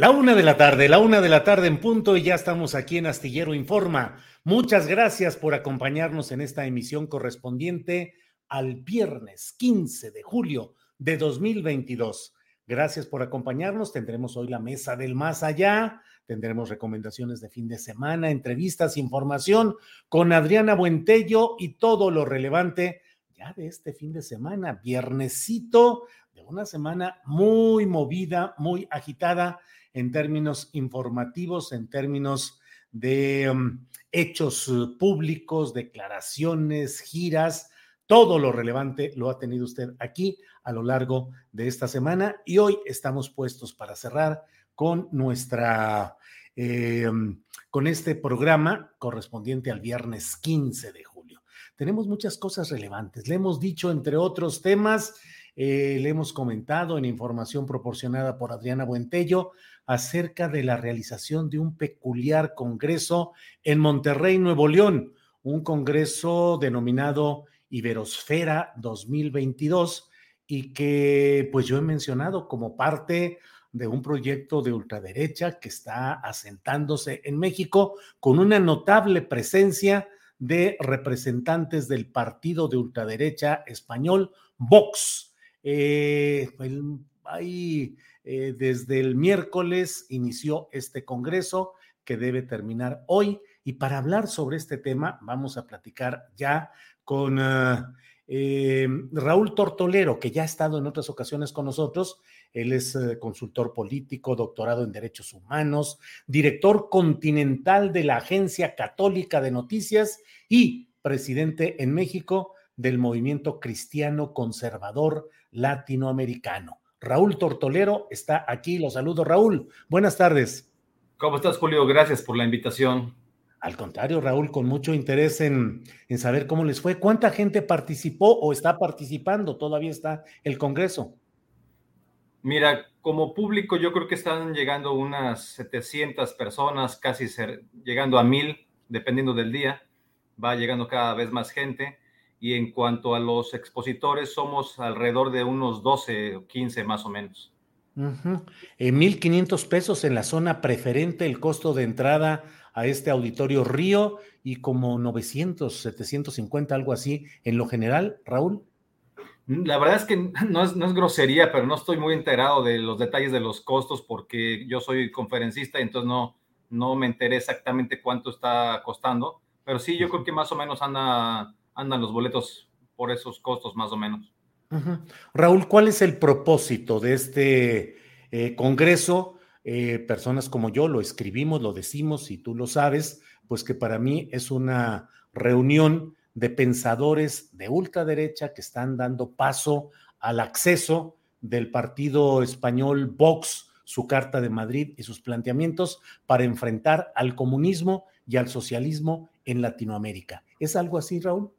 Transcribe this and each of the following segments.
La una de la tarde, la una de la tarde en punto y ya estamos aquí en Astillero Informa. Muchas gracias por acompañarnos en esta emisión correspondiente al viernes 15 de julio de 2022. Gracias por acompañarnos. Tendremos hoy la mesa del más allá. Tendremos recomendaciones de fin de semana, entrevistas, información con Adriana Buentello y todo lo relevante ya de este fin de semana, viernesito de una semana muy movida, muy agitada en términos informativos, en términos de um, hechos uh, públicos, declaraciones, giras, todo lo relevante lo ha tenido usted aquí a lo largo de esta semana y hoy estamos puestos para cerrar con nuestra, eh, um, con este programa correspondiente al viernes 15 de julio. Tenemos muchas cosas relevantes. Le hemos dicho, entre otros temas, eh, le hemos comentado en información proporcionada por Adriana Buentello acerca de la realización de un peculiar congreso en Monterrey, Nuevo León, un congreso denominado Iberosfera 2022 y que pues yo he mencionado como parte de un proyecto de ultraderecha que está asentándose en México con una notable presencia de representantes del partido de ultraderecha español Vox. Eh, ahí, eh, desde el miércoles inició este Congreso que debe terminar hoy. Y para hablar sobre este tema, vamos a platicar ya con ah, eh, Raúl Tortolero, que ya ha estado en otras ocasiones con nosotros. Él es consultor político, doctorado en Derechos Humanos, director continental de la Agencia Católica de Noticias y presidente en México del movimiento cristiano conservador latinoamericano. Raúl Tortolero está aquí, lo saludo Raúl. Buenas tardes. ¿Cómo estás, Julio? Gracias por la invitación. Al contrario, Raúl, con mucho interés en, en, saber cómo les fue. ¿Cuánta gente participó o está participando? Todavía está el Congreso. Mira, como público yo creo que están llegando unas 700 personas, casi ser, llegando a mil, dependiendo del día. Va llegando cada vez más gente y en cuanto a los expositores somos alrededor de unos 12 o 15 más o menos. En 1.500 pesos en la zona preferente el costo de entrada a este auditorio Río y como 900, 750, algo así en lo general, Raúl. La verdad es que no es, no es grosería, pero no estoy muy enterado de los detalles de los costos porque yo soy conferencista y entonces no, no me enteré exactamente cuánto está costando, pero sí, yo creo que más o menos anda andan los boletos por esos costos más o menos. Raúl, ¿cuál es el propósito de este eh, Congreso? Eh, personas como yo lo escribimos, lo decimos y tú lo sabes, pues que para mí es una reunión de pensadores de ultraderecha que están dando paso al acceso del partido español Vox su Carta de Madrid y sus planteamientos para enfrentar al comunismo y al socialismo en Latinoamérica. ¿Es algo así, Raúl?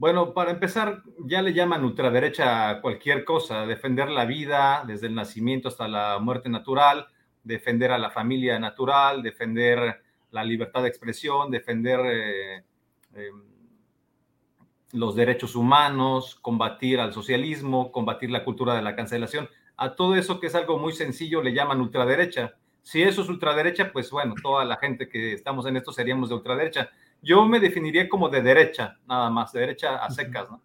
Bueno, para empezar, ya le llaman ultraderecha a cualquier cosa, defender la vida desde el nacimiento hasta la muerte natural, defender a la familia natural, defender la libertad de expresión, defender eh, em, los derechos humanos, combatir al socialismo, combatir la cultura de la cancelación. A todo eso que es algo muy sencillo le llaman ultraderecha. Si eso es ultraderecha, pues bueno, toda la gente que estamos en esto seríamos de ultraderecha. Yo me definiría como de derecha, nada más, de derecha a secas, ¿no?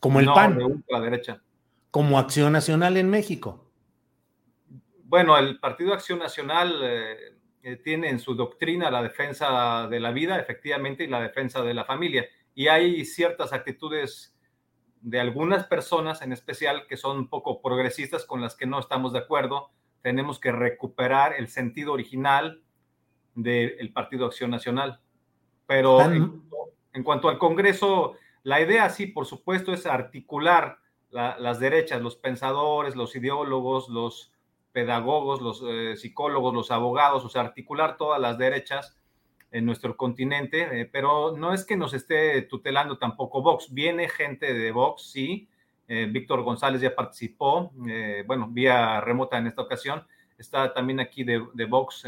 Como el PAN. De ultraderecha. Como Acción Nacional en México. Bueno, el Partido Acción Nacional eh, eh, tiene en su doctrina la defensa de la vida, efectivamente, y la defensa de la familia. Y hay ciertas actitudes de algunas personas en especial que son un poco progresistas con las que no estamos de acuerdo. Tenemos que recuperar el sentido original del Partido Acción Nacional. Pero en, cuanto al Congreso, la idea sí, por supuesto, es articular las derechas, los pensadores, los ideólogos, los pedagogos, los eh, psicólogos, los abogados, o sea, articular todas las derechas en nuestro continente, eh, pero no es que nos esté tutelando tampoco Vox. Viene gente de Vox, sí. Eh, Víctor González ya participó, bueno, vía remota en esta ocasión. Está también aquí de, de Vox,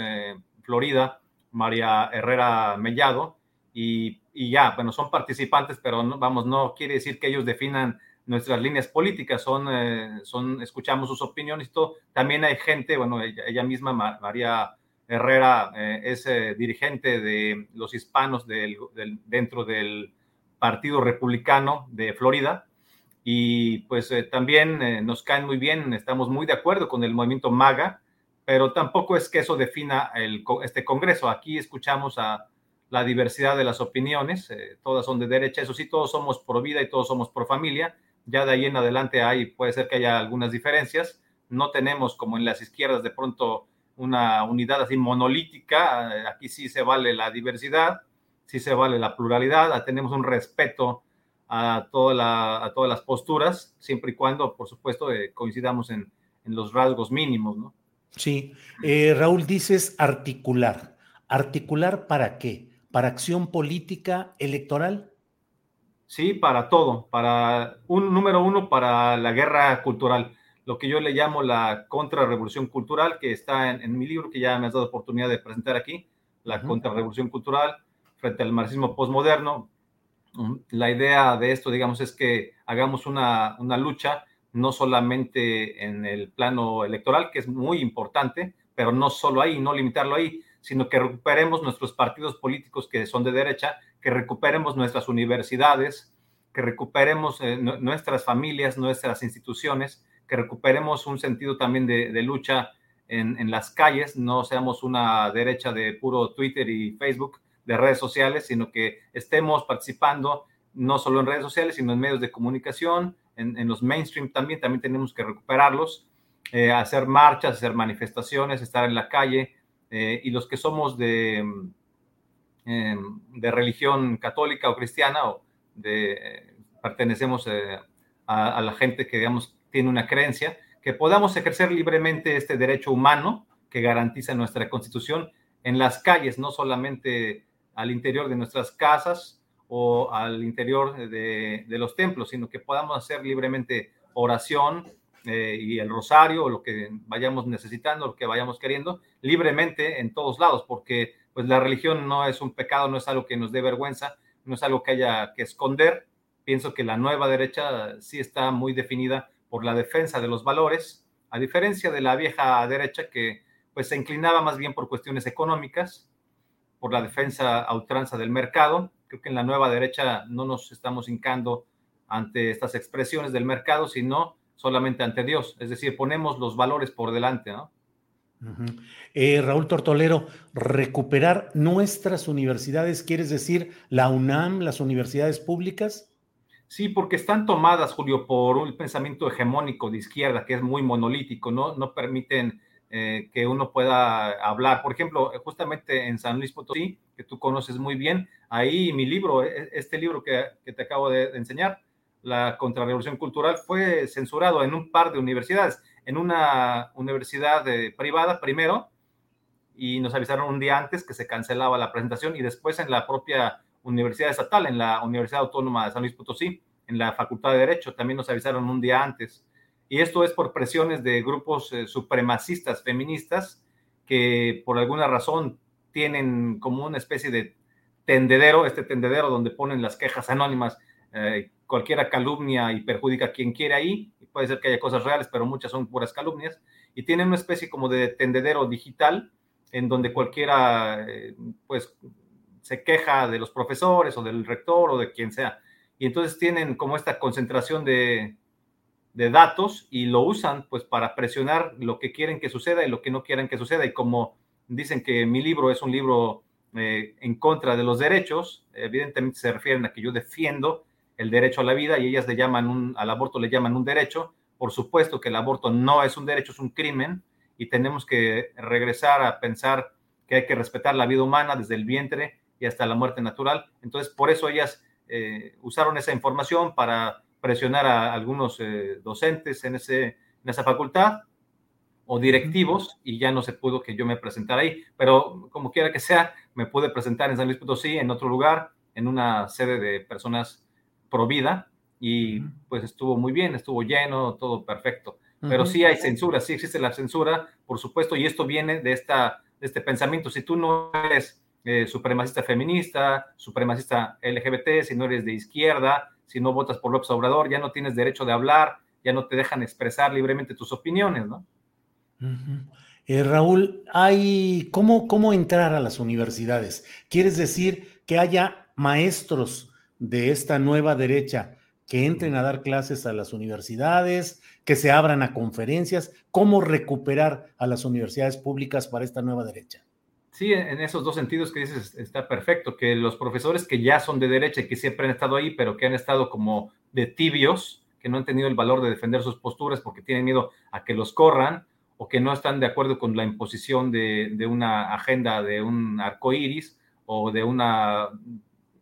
Florida, María Herrera Mellado, y, y, ya, bueno, son participantes, pero no, vamos, no quiere decir que ellos definan nuestras líneas políticas, son, eh, son, escuchamos sus opiniones y todo. También hay gente, bueno, ella, misma, María Herrera, eh, es eh, dirigente de los hispanos del, dentro del Partido Republicano de Florida. Y pues también nos caen muy bien, estamos muy de acuerdo con el movimiento MAGA, pero tampoco es que eso defina el, este Congreso. Aquí escuchamos a la diversidad de las opiniones, todas son de derecha, eso sí, todos somos pro vida y todos somos pro familia, ya de ahí en adelante hay, puede ser que haya algunas diferencias. No tenemos como en las izquierdas de pronto una unidad así monolítica. Aquí sí se vale la diversidad, sí se vale la pluralidad. Tenemos un respeto a, toda a todas las posturas, siempre y cuando, por supuesto, eh, coincidamos en, los rasgos mínimos, ¿no? Sí. Eh, Raúl, dices articular. ¿Articular para qué? ¿Para acción política electoral? Sí, para todo, para un número uno, para la guerra cultural, lo que yo le llamo la contrarrevolución cultural, que está en, mi libro, que ya me has dado oportunidad de presentar aquí, la contrarrevolución cultural frente al marxismo postmoderno. Mm, la idea de esto, digamos, es que hagamos una, una lucha no solamente en el plano electoral, que es muy importante, pero no solo ahí, no limitarlo ahí, sino que recuperemos nuestros partidos políticos que son de derecha que recuperemos nuestras universidades, que recuperemos eh, nuestras familias, nuestras instituciones, que recuperemos un sentido también de, lucha en, las calles, no seamos una derecha de puro Twitter y Facebook, de redes sociales, sino que estemos participando no solo en redes sociales, sino en medios de comunicación, en, los mainstream también, también tenemos que recuperarlos, eh, hacer marchas, hacer manifestaciones, estar en la calle, eh, y los que somos de, Em, de religión católica o cristiana o de, pertenecemos eh, a, la gente que, digamos, tiene una creencia, que podamos ejercer libremente este derecho humano que garantiza nuestra constitución en las calles, no solamente al interior de nuestras casas o al interior de, los templos, sino que podamos hacer libremente oración eh, y el rosario lo que vayamos necesitando, lo que vayamos queriendo, libremente en todos lados, porque pues la religión no es un pecado, no es algo que nos dé vergüenza, no es algo que haya que esconder. Pienso que la nueva derecha sí está muy definida por la defensa de los valores, a diferencia de la vieja derecha que pues se inclinaba más bien por cuestiones económicas, por la defensa a ultranza del mercado. Creo que en la nueva derecha no nos estamos hincando ante estas expresiones del mercado, sino solamente ante Dios. Es decir, ponemos los valores por delante, ¿no? Eh, Raúl Tortolero, recuperar nuestras universidades, ¿quieres decir la UNAM, las universidades públicas? Sí, porque están tomadas, Julio, por un pensamiento hegemónico de izquierda que es muy monolítico, no, no permiten eh, que uno pueda hablar. Por ejemplo, justamente en San Luis Potosí, que tú conoces muy bien, ahí mi libro, e, este libro que, que te acabo de enseñar, la contrarrevolución cultural, fue censurado en un par de universidades. en una universidad eh, privada primero y nos avisaron un día antes que se cancelaba la presentación y después en la propia universidad estatal, en la Universidad Autónoma de San Luis Potosí, en la Facultad de Derecho, también nos avisaron un día antes. Y esto es por presiones de grupos eh, supremacistas feministas que por alguna razón tienen como una especie de tendedero, este tendedero donde ponen las quejas anónimas, eh, cualquiera calumnia y perjudica a quien quiere ahí, puede ser que haya cosas reales, pero muchas son puras calumnias, y tienen una especie como de tendedero digital en donde cualquiera, eh, pues, se queja de los profesores o del rector o de quien sea. Y entonces tienen como esta concentración de, de datos y lo usan pues para presionar lo que quieren que suceda y lo que no quieren que suceda. Y como dicen que mi libro es un libro eh, en contra de los derechos, evidentemente se refieren a que yo defiendo el derecho a la vida y ellas le llaman un, al aborto le llaman un derecho. Por supuesto que el aborto no es un derecho, es un crimen y tenemos que regresar a pensar que hay que respetar la vida humana desde el vientre y hasta la muerte natural. Entonces, por eso ellas eh, usaron esa información para presionar a algunos eh, docentes en, ese, en esa facultad o directivos y ya no se pudo que yo me presentara ahí. Pero como quiera que sea, me pude presentar en San Luis Potosí, en otro lugar, en una sede de personas pro vida y pues estuvo muy bien, estuvo lleno, todo perfecto. Pero sí hay censura, sí existe la censura, por supuesto, y esto viene de, esta, de este pensamiento. Si tú no eres eh, supremacista feminista, supremacista LGBT, si no eres de izquierda, si no votas por López Obrador, ya no tienes derecho de hablar, ya no te dejan expresar libremente tus opiniones, ¿no? Eh, Raúl, hay ¿cómo, ¿cómo entrar a las universidades? ¿Quieres decir que haya maestros de esta nueva derecha que entren a dar clases a las universidades, que se abran a conferencias, cómo recuperar a las universidades públicas para esta nueva derecha. Sí, en esos dos sentidos que dices está perfecto, que los profesores que ya son de derecha y que siempre han estado ahí, pero que han estado como de tibios, que no han tenido el valor de defender sus posturas porque tienen miedo a que los corran o que no están de acuerdo con la imposición de, de una agenda de un arco iris o de una,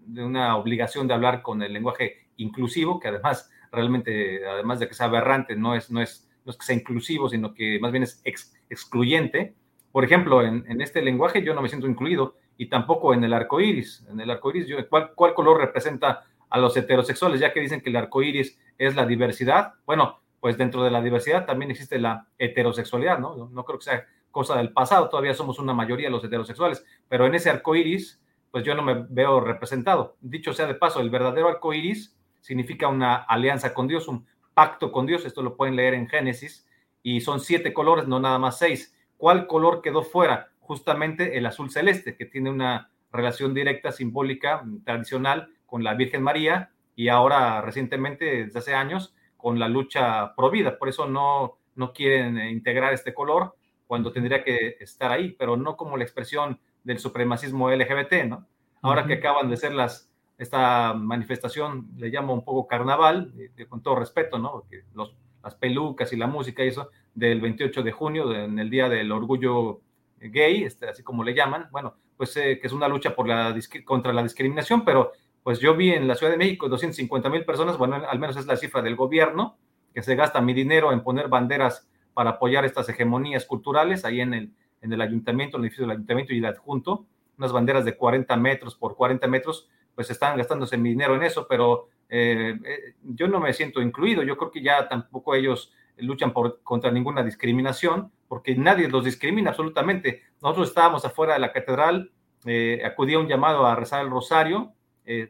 de una obligación de hablar con el lenguaje inclusivo, que además realmente, además de que sea aberrante, no es, no es, no es que sea inclusivo, sino que más bien es excluyente. Por ejemplo, en, en, este lenguaje yo no me siento incluido y tampoco en el arco iris. En el arco iris, ¿cuál, ¿cuál color representa a los heterosexuales? Ya que dicen que el arco iris es la diversidad. Bueno, pues dentro de la diversidad también existe la heterosexualidad, ¿no? No creo que sea cosa del pasado, todavía somos una mayoría los heterosexuales, pero en ese arco iris, pues yo no me veo representado. Dicho sea de paso, el verdadero arco iris significa una alianza con Dios, un pacto con Dios. Esto lo pueden leer en Génesis. Y son siete colores, no nada más seis. ¿Cuál color quedó fuera? Justamente el azul celeste, que tiene una relación directa, simbólica, tradicional con la Virgen María y ahora recientemente, desde hace años, con la lucha pro vida. Por eso no, no quieren integrar este color cuando tendría que estar ahí, pero no como la expresión del supremacismo LGBT, ¿no? Ahora que acaban de ser las esta manifestación le llamo un poco carnaval, con todo respeto, ¿no? Porque los, las pelucas y la música y eso, del 28 de junio, en el Día del Orgullo Gay, este, así como le llaman, bueno, pues eh, que es una lucha por la, contra la discriminación, pero pues yo vi en la Ciudad de México 250 mil personas, bueno, al menos es la cifra del gobierno, que se gasta mi dinero en poner banderas para apoyar estas hegemonías culturales ahí en el, en el ayuntamiento, en el edificio del ayuntamiento y el adjunto, unas banderas de 40 metros por 40 metros, pues están gastándose mi dinero en eso, pero eh, eh, yo no me siento incluido. Yo creo que ya tampoco ellos luchan por, contra ninguna discriminación, porque nadie los discrimina absolutamente. Nosotros estábamos afuera de la catedral, eh, acudí a un llamado a rezar el rosario,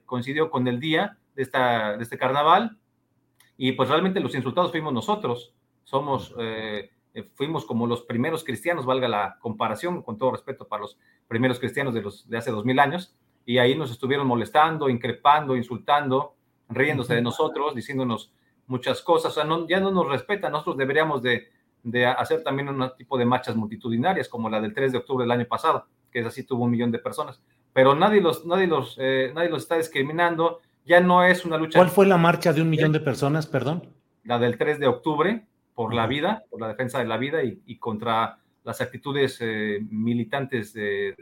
coincidió con el día de, esta, de este carnaval, y pues realmente los insultados fuimos nosotros. Somos, fuimos como los primeros cristianos, valga la comparación, con todo respeto para los primeros cristianos de, los, de hace dos mil años, y ahí nos estuvieron molestando, increpando, insultando, riéndose de nosotros, diciéndonos muchas cosas, o sea, no, ya no nos respetan, nosotros deberíamos de, de, hacer también un tipo de marchas multitudinarias como la del 3 de octubre del año pasado, que es así, tuvo un millón de personas, pero nadie los, nadie los, eh, nadie los está discriminando, ya no es una lucha. ¿Cuál fue la marcha de un millón de personas, perdón? La del 3 de octubre, por la vida, por la defensa de la vida y, y contra las actitudes eh, militantes eh,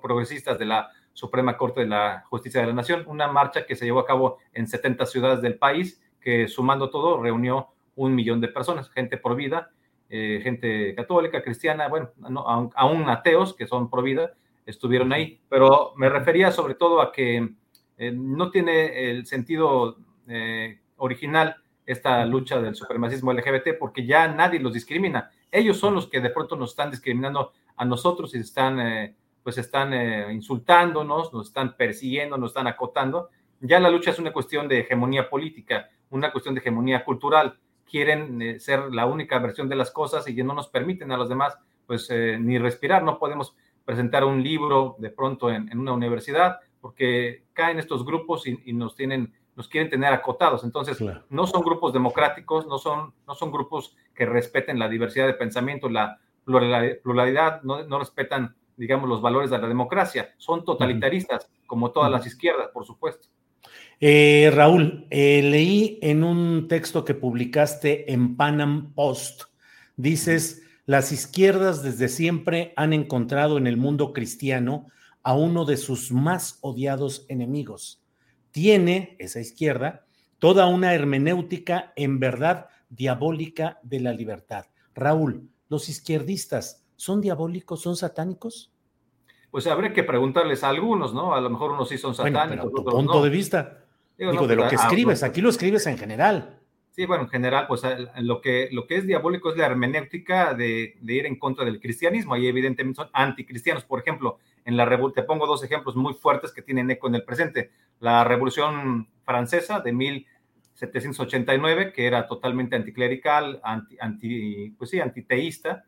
progresistas de la Suprema Corte de la Justicia de la Nación, una marcha que se llevó a cabo en 70 ciudades del país, que sumando todo reunió un millón de personas, gente por vida, eh, gente católica, cristiana, bueno, aún, ateos que son pro vida, estuvieron ahí. Pero me refería sobre todo a que eh, no tiene el sentido original esta lucha del supremacismo LGBT porque ya nadie los discrimina. Ellos son los que de pronto nos están discriminando a nosotros y están, pues están insultándonos, nos están persiguiendo, nos están acotando. Ya la lucha es una cuestión de hegemonía política, una cuestión de hegemonía cultural quieren eh, ser la única versión de las cosas y que no nos permiten a los demás pues eh, ni respirar. No podemos presentar un libro de pronto en, una universidad porque caen estos grupos y, nos tienen nos quieren tener acotados. Entonces, no son grupos democráticos, no son, no son grupos que respeten la diversidad de pensamiento, la pluralidad, no, no respetan, digamos, los valores de la democracia. Son totalitaristas, como todas las izquierdas, por supuesto. Eh, Raúl, eh, leí en un texto que publicaste en Panam Post, dices, las izquierdas desde siempre han encontrado en el mundo cristiano a uno de sus más odiados enemigos. Tiene, esa izquierda, toda una hermenéutica en verdad diabólica de la libertad. Raúl, ¿los izquierdistas son diabólicos, son satánicos? Pues habría que preguntarles a algunos, ¿no? A lo mejor unos sí son satánicos. tu punto de vista. Digo, de lo pues, que ah, escribes, aquí lo escribes en general. Sí, bueno, en general, pues lo que, lo que es diabólico es la hermenéutica de, ir en contra del cristianismo. Ahí evidentemente son anticristianos. Por ejemplo, en la te pongo dos ejemplos muy fuertes que tienen eco en el presente. La Revolución Francesa de 1789, que era totalmente anticlerical, anti, anti, pues sí, antiteísta,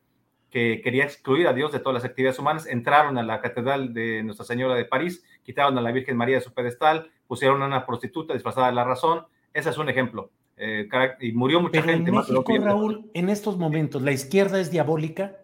que quería excluir a Dios de todas las actividades humanas, entraron a la Catedral de Nuestra Señora de París, quitaron a la Virgen María de su pedestal, pusieron a una prostituta disfrazada de la razón. Ese es un ejemplo. Eh, y murió mucha gente. En México, Raúl, en estos momentos, ¿la izquierda es diabólica?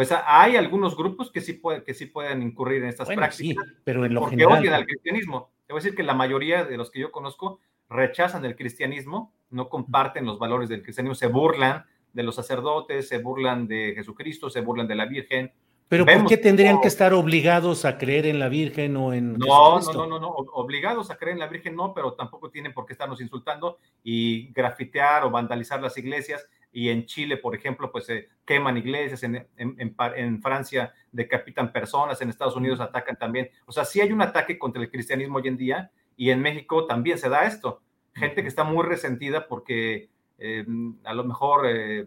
Pues hay algunos grupos que sí, puede, que sí pueden incurrir en estas prácticas. Sí, pero en lo porque general. odian al cristianismo. Te voy a decir que la mayoría de los que yo conozco rechazan el cristianismo, no comparten los valores del cristianismo, se burlan de los sacerdotes, se burlan de Jesucristo, se burlan de la Virgen. Pero ¿por qué tendrían que estar obligados a creer en la Virgen o en no, No, no, no, obligados a creer en la Virgen no, pero tampoco tienen por qué estarnos insultando y grafitear o vandalizar las iglesias. Y en Chile, por ejemplo, pues se queman iglesias, en, en, en, Francia decapitan personas, en Estados Unidos atacan también. O sea, sí hay un ataque contra el cristianismo hoy en día y en México también se da esto. Gente que está muy resentida porque eh, a lo mejor eh,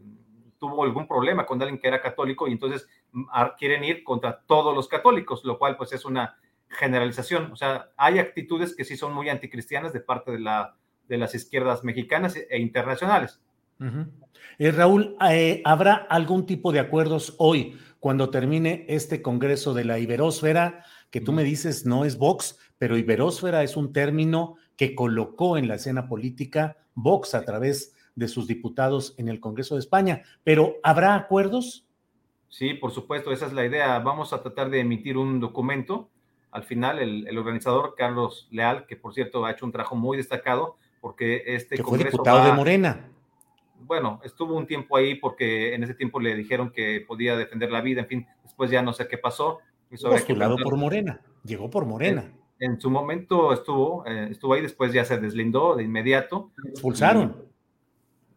tuvo algún problema con alguien que era católico y entonces mm, quieren ir contra todos los católicos, lo cual pues es una generalización. O sea, hay actitudes que sí son muy anticristianas de parte de, la, de las izquierdas mexicanas e internacionales. Eh, Raúl, ¿habrá algún tipo de acuerdos hoy cuando termine este Congreso de la Iberósfera? Que tú me dices no es Vox, pero Iberósfera es un término que colocó en la escena política Vox a través de sus diputados en el Congreso de España. Pero ¿habrá acuerdos? Sí, por supuesto, esa es la idea. Vamos a tratar de emitir un documento. Al final, el, organizador Carlos Leal, que por cierto ha hecho un trabajo muy destacado, porque este que fue diputado de Morena. Bueno, estuvo un tiempo ahí porque en ese tiempo le dijeron que podía defender la vida, en fin, después ya no sé qué pasó. Postulado por Morena, llegó por Morena. En, su momento estuvo, eh, estuvo ahí, después ya se deslindó de inmediato. expulsaron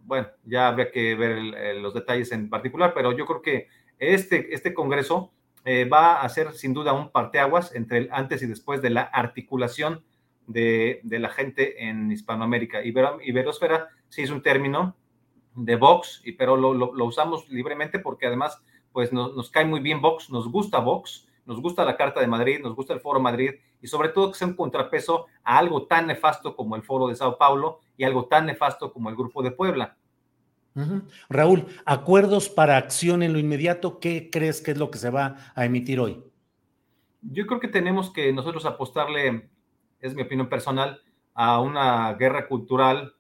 bueno, ya habría que ver los detalles en particular, pero yo creo que este, este Congreso eh, va a ser sin duda un parteaguas entre el antes y después de la articulación de, la gente en Hispanoamérica. Ibero, Iberosfera sí es un término de Vox, y, pero lo, usamos libremente porque además pues nos, cae muy bien Vox, nos gusta Vox, nos gusta la Carta de Madrid, nos gusta el Foro Madrid y sobre todo que sea un contrapeso a algo tan nefasto como el Foro de Sao Paulo y algo tan nefasto como el Grupo de Puebla. Raúl, acuerdos para acción en lo inmediato, ¿qué crees que es lo que se va a emitir hoy? Yo creo que tenemos que nosotros apostarle, es mi opinión personal, a una guerra cultural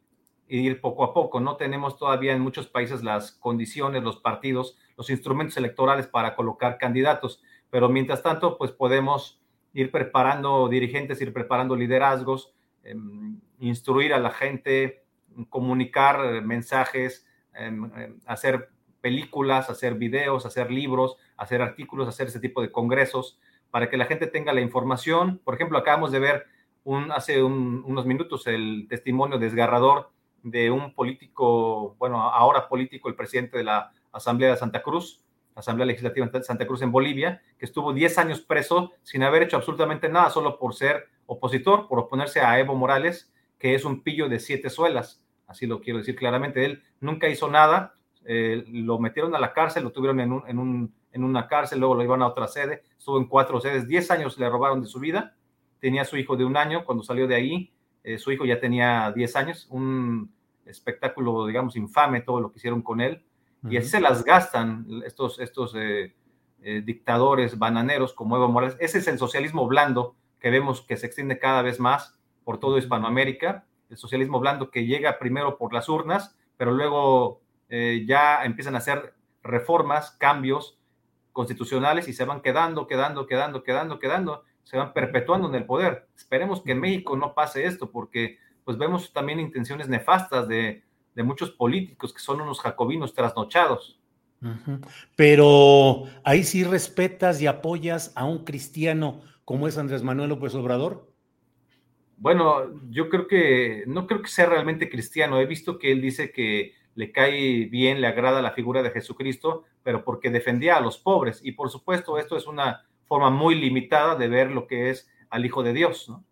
ir poco a poco. No tenemos todavía en muchos países las condiciones, los partidos, los instrumentos electorales para colocar candidatos, pero mientras tanto, pues podemos ir preparando dirigentes, ir preparando liderazgos, em, instruir a la gente, comunicar mensajes, em, em, hacer películas, hacer videos, hacer libros, hacer artículos, hacer ese tipo de congresos para que la gente tenga la información. Por ejemplo, acabamos de ver un, hace unos minutos el testimonio desgarrador de un político, bueno, ahora político, el presidente de la Asamblea de Santa Cruz, Asamblea Legislativa de Santa Cruz en Bolivia, que estuvo 10 años preso sin haber hecho absolutamente nada, solo por ser opositor, por oponerse a Evo Morales, que es un pillo de siete suelas. Así lo quiero decir claramente. Él nunca hizo nada, eh, lo metieron a la cárcel, lo tuvieron en, un, en, un, en, una cárcel, luego lo iban a otra sede, estuvo en cuatro sedes, 10 años le robaron de su vida. Tenía su hijo de un año, cuando salió de ahí, eh, su hijo ya tenía 10 años, un espectáculo, digamos, infame todo lo que hicieron con él y así se las gastan estos, estos eh, eh, dictadores bananeros como Evo Morales. Ese es el socialismo blando que vemos que se extiende cada vez más por todo Hispanoamérica. El socialismo blando que llega primero por las urnas, pero luego ya empiezan a hacer reformas, cambios constitucionales y se van quedando, quedando, quedando, quedando, quedando, se van perpetuando en el poder. Esperemos que en México no pase esto porque pues vemos también intenciones nefastas de de muchos políticos que son unos jacobinos trasnochados. Pero ahí sí respetas y apoyas a un cristiano como es Andrés Manuel López Obrador. Bueno, yo creo que no creo que sea realmente cristiano. He visto que él dice que le cae bien, le agrada la figura de Jesucristo, pero porque defendía a los pobres. Y por supuesto, esto es una forma muy limitada de ver lo que es al Hijo de Dios, ¿no?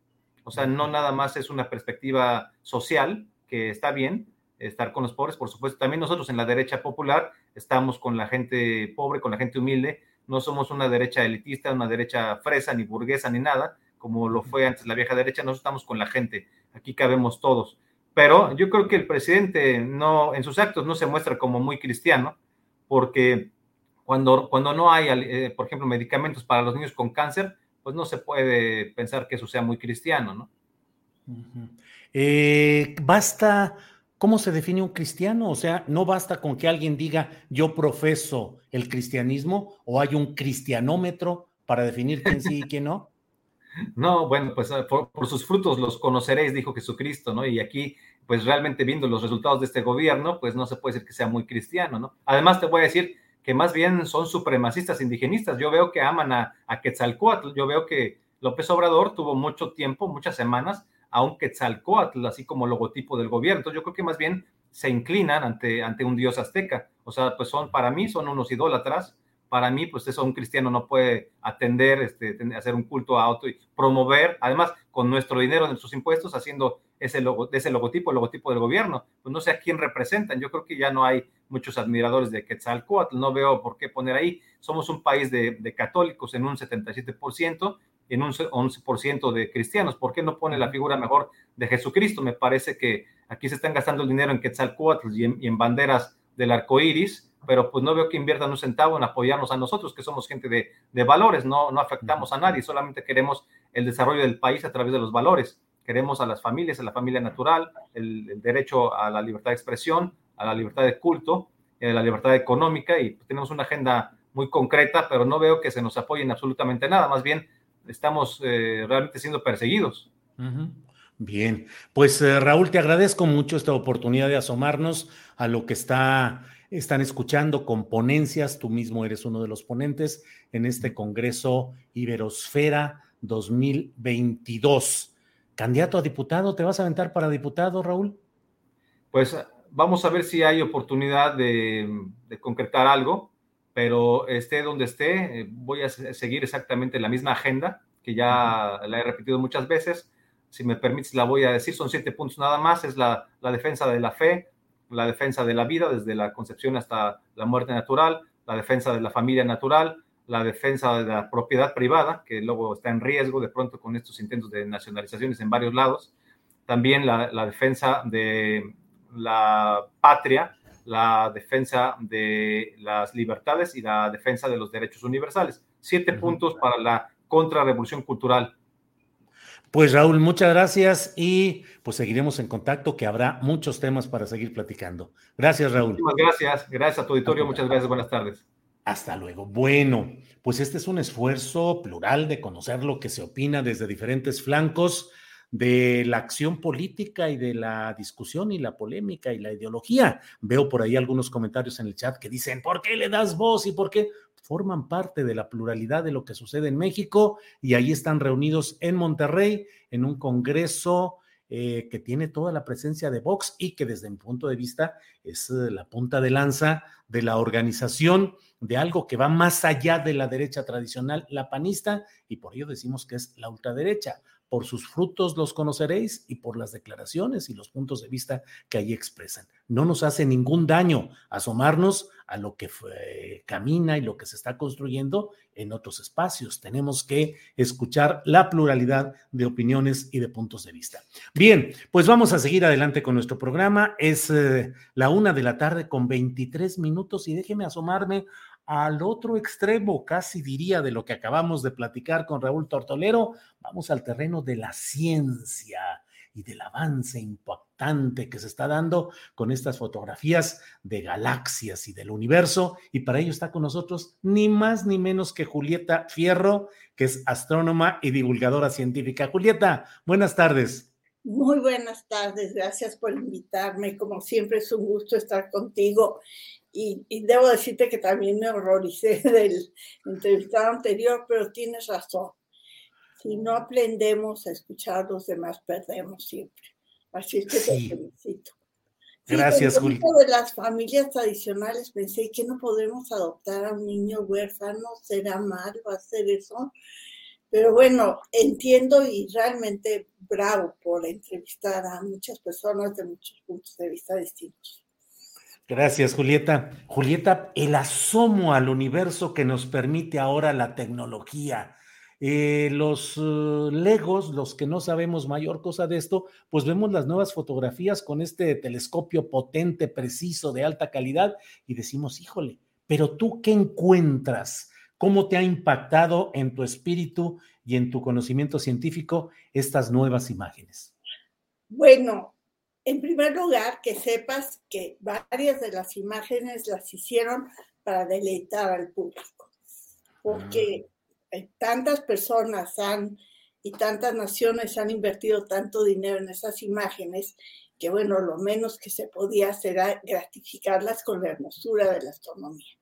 O sea, no nada más es una perspectiva social, que está bien, estar con los pobres, por supuesto. También nosotros en la derecha popular estamos con la gente pobre, con la gente humilde. No somos una derecha elitista, una derecha fresa, ni burguesa, ni nada, como lo fue antes la vieja derecha. Nosotros estamos con la gente. Aquí cabemos todos. Pero yo creo que el presidente no, en sus actos no se muestra como muy cristiano, porque cuando, cuando no hay, eh, por ejemplo, medicamentos para los niños con cáncer, pues no se puede pensar que eso sea muy cristiano, ¿no? Eh, basta ¿Cómo se define un cristiano? O sea, no basta con que alguien diga yo profeso el cristianismo o hay un cristianómetro para definir quién sí y quién no. No, bueno, pues ah, por, sus frutos los conoceréis, dijo Jesucristo, ¿no? Y aquí, pues realmente viendo los resultados de este gobierno, pues no se puede decir que sea muy cristiano, ¿no? Además, te voy a decir que más bien son supremacistas indigenistas. Yo veo que aman a, a Quetzalcoatl, yo veo que López Obrador tuvo mucho tiempo, muchas semanas, a un Quetzalcoatl, así como logotipo del gobierno. Entonces yo creo que más bien se inclinan ante, ante un dios azteca. O sea, pues son, para mí son unos idólatras. Para mí, pues eso un cristiano no puede atender, este, hacer un culto a auto y promover, además, con nuestro dinero, nuestros impuestos, haciendo ese, logo, ese logotipo, el logotipo del gobierno. Pues no sé a quién representan. Yo creo que ya no hay muchos admiradores de Quetzalcoatl. No veo por qué poner ahí. Somos un país de, de católicos en un 77%, en un 11% de cristianos. ¿Por qué no pone la figura mejor de Jesucristo? Me parece que aquí se están gastando el dinero en Quetzalcoatl y en, y en banderas del arco iris, pero pues no veo que inviertan un centavo en apoyarnos a nosotros, que somos gente de, de valores, no, no afectamos a nadie, solamente queremos el desarrollo del país a través de los valores. Queremos a las familias, a la familia natural, el, el derecho a la libertad de expresión, a la libertad de culto, a la libertad económica y pues, tenemos una agenda muy concreta, pero no veo que se nos apoyen absolutamente nada. Más bien estamos eh, realmente siendo perseguidos. Bien, pues eh, Raúl, te agradezco mucho esta oportunidad de asomarnos a lo que está, están escuchando con ponencias. Tú mismo eres uno de los ponentes en este Congreso Iberosfera 2022. Candidato a diputado, ¿te vas a aventar para diputado, Raúl? Pues vamos a ver si hay oportunidad de, de concretar algo pero esté donde esté, eh, voy a seguir exactamente la misma agenda que ya la he repetido muchas veces. Si me permites, la voy a decir, son siete puntos nada más, es la, la defensa de la fe, la defensa de la vida desde la concepción hasta la muerte natural, la defensa de la familia natural, la defensa de la propiedad privada, que luego está en riesgo de pronto con estos intentos de nacionalizaciones en varios lados, también la, la defensa de la patria, la defensa de las libertades y la defensa de los derechos universales. Siete puntos para la contrarrevolución cultural. Pues Raúl, muchas gracias y pues seguiremos en contacto, que habrá muchos temas para seguir platicando. Gracias, Raúl. Muchas gracias, gracias a tu auditorio, muchas gracias, buenas tardes. Hasta luego. Bueno, pues este es un esfuerzo plural de conocer lo que se opina desde diferentes flancos de la acción política y de la discusión y la polémica y la ideología. Veo por ahí algunos comentarios en el chat que dicen, ¿por qué le das voz y por qué? Forman parte de la pluralidad de lo que sucede en México y ahí están reunidos en Monterrey en un congreso eh, que tiene toda la presencia de Vox y que desde mi punto de vista es eh, la punta de lanza de la organización de algo que va más allá de la derecha tradicional, la panista, y por ello decimos que es la ultraderecha. Por sus frutos los conoceréis y por las declaraciones y los puntos de vista que allí expresan. No nos hace ningún daño asomarnos a lo que camina y lo que se está construyendo en otros espacios. Tenemos que escuchar la pluralidad de opiniones y de puntos de vista. Bien, pues vamos a seguir adelante con nuestro programa. Es eh, la una de la tarde con 23 minutos y déjeme asomarme al otro extremo, casi diría, de lo que acabamos de platicar con Raúl Tortolero, vamos al terreno de la ciencia y del avance impactante que se está dando con estas fotografías de galaxias y del universo. Y para ello está con nosotros ni más ni menos que Julieta Fierro, que es astrónoma y divulgadora científica. Julieta, buenas tardes. Muy buenas tardes, gracias por invitarme. Como siempre es un gusto estar contigo y, debo decirte que también me horroricé del entrevistado anterior, pero tienes razón. Si no aprendemos a escuchar a los demás, perdemos siempre. Así es que te felicito. Gracias, Julio. de las familias tradicionales pensé que no podemos adoptar a un niño huérfano, será mal, va a ser eso. Pero bueno, entiendo y realmente bravo por entrevistar a muchas personas de muchos puntos de vista distintos. Gracias, Julieta. Julieta, el asomo al universo que nos permite ahora la tecnología. Eh, los uh, legos, los que no sabemos mayor cosa de esto, pues vemos las nuevas fotografías con este telescopio potente, preciso, de alta calidad y decimos, híjole, pero tú qué encuentras? ¿Cómo te ha impactado en tu espíritu y en tu conocimiento científico estas nuevas imágenes? Bueno, en primer lugar, que sepas que varias de las imágenes las hicieron para deleitar al público, porque ah. tantas personas han y tantas naciones han invertido tanto dinero en esas imágenes que, bueno, lo menos que se podía hacer era gratificarlas con la hermosura de la astronomía.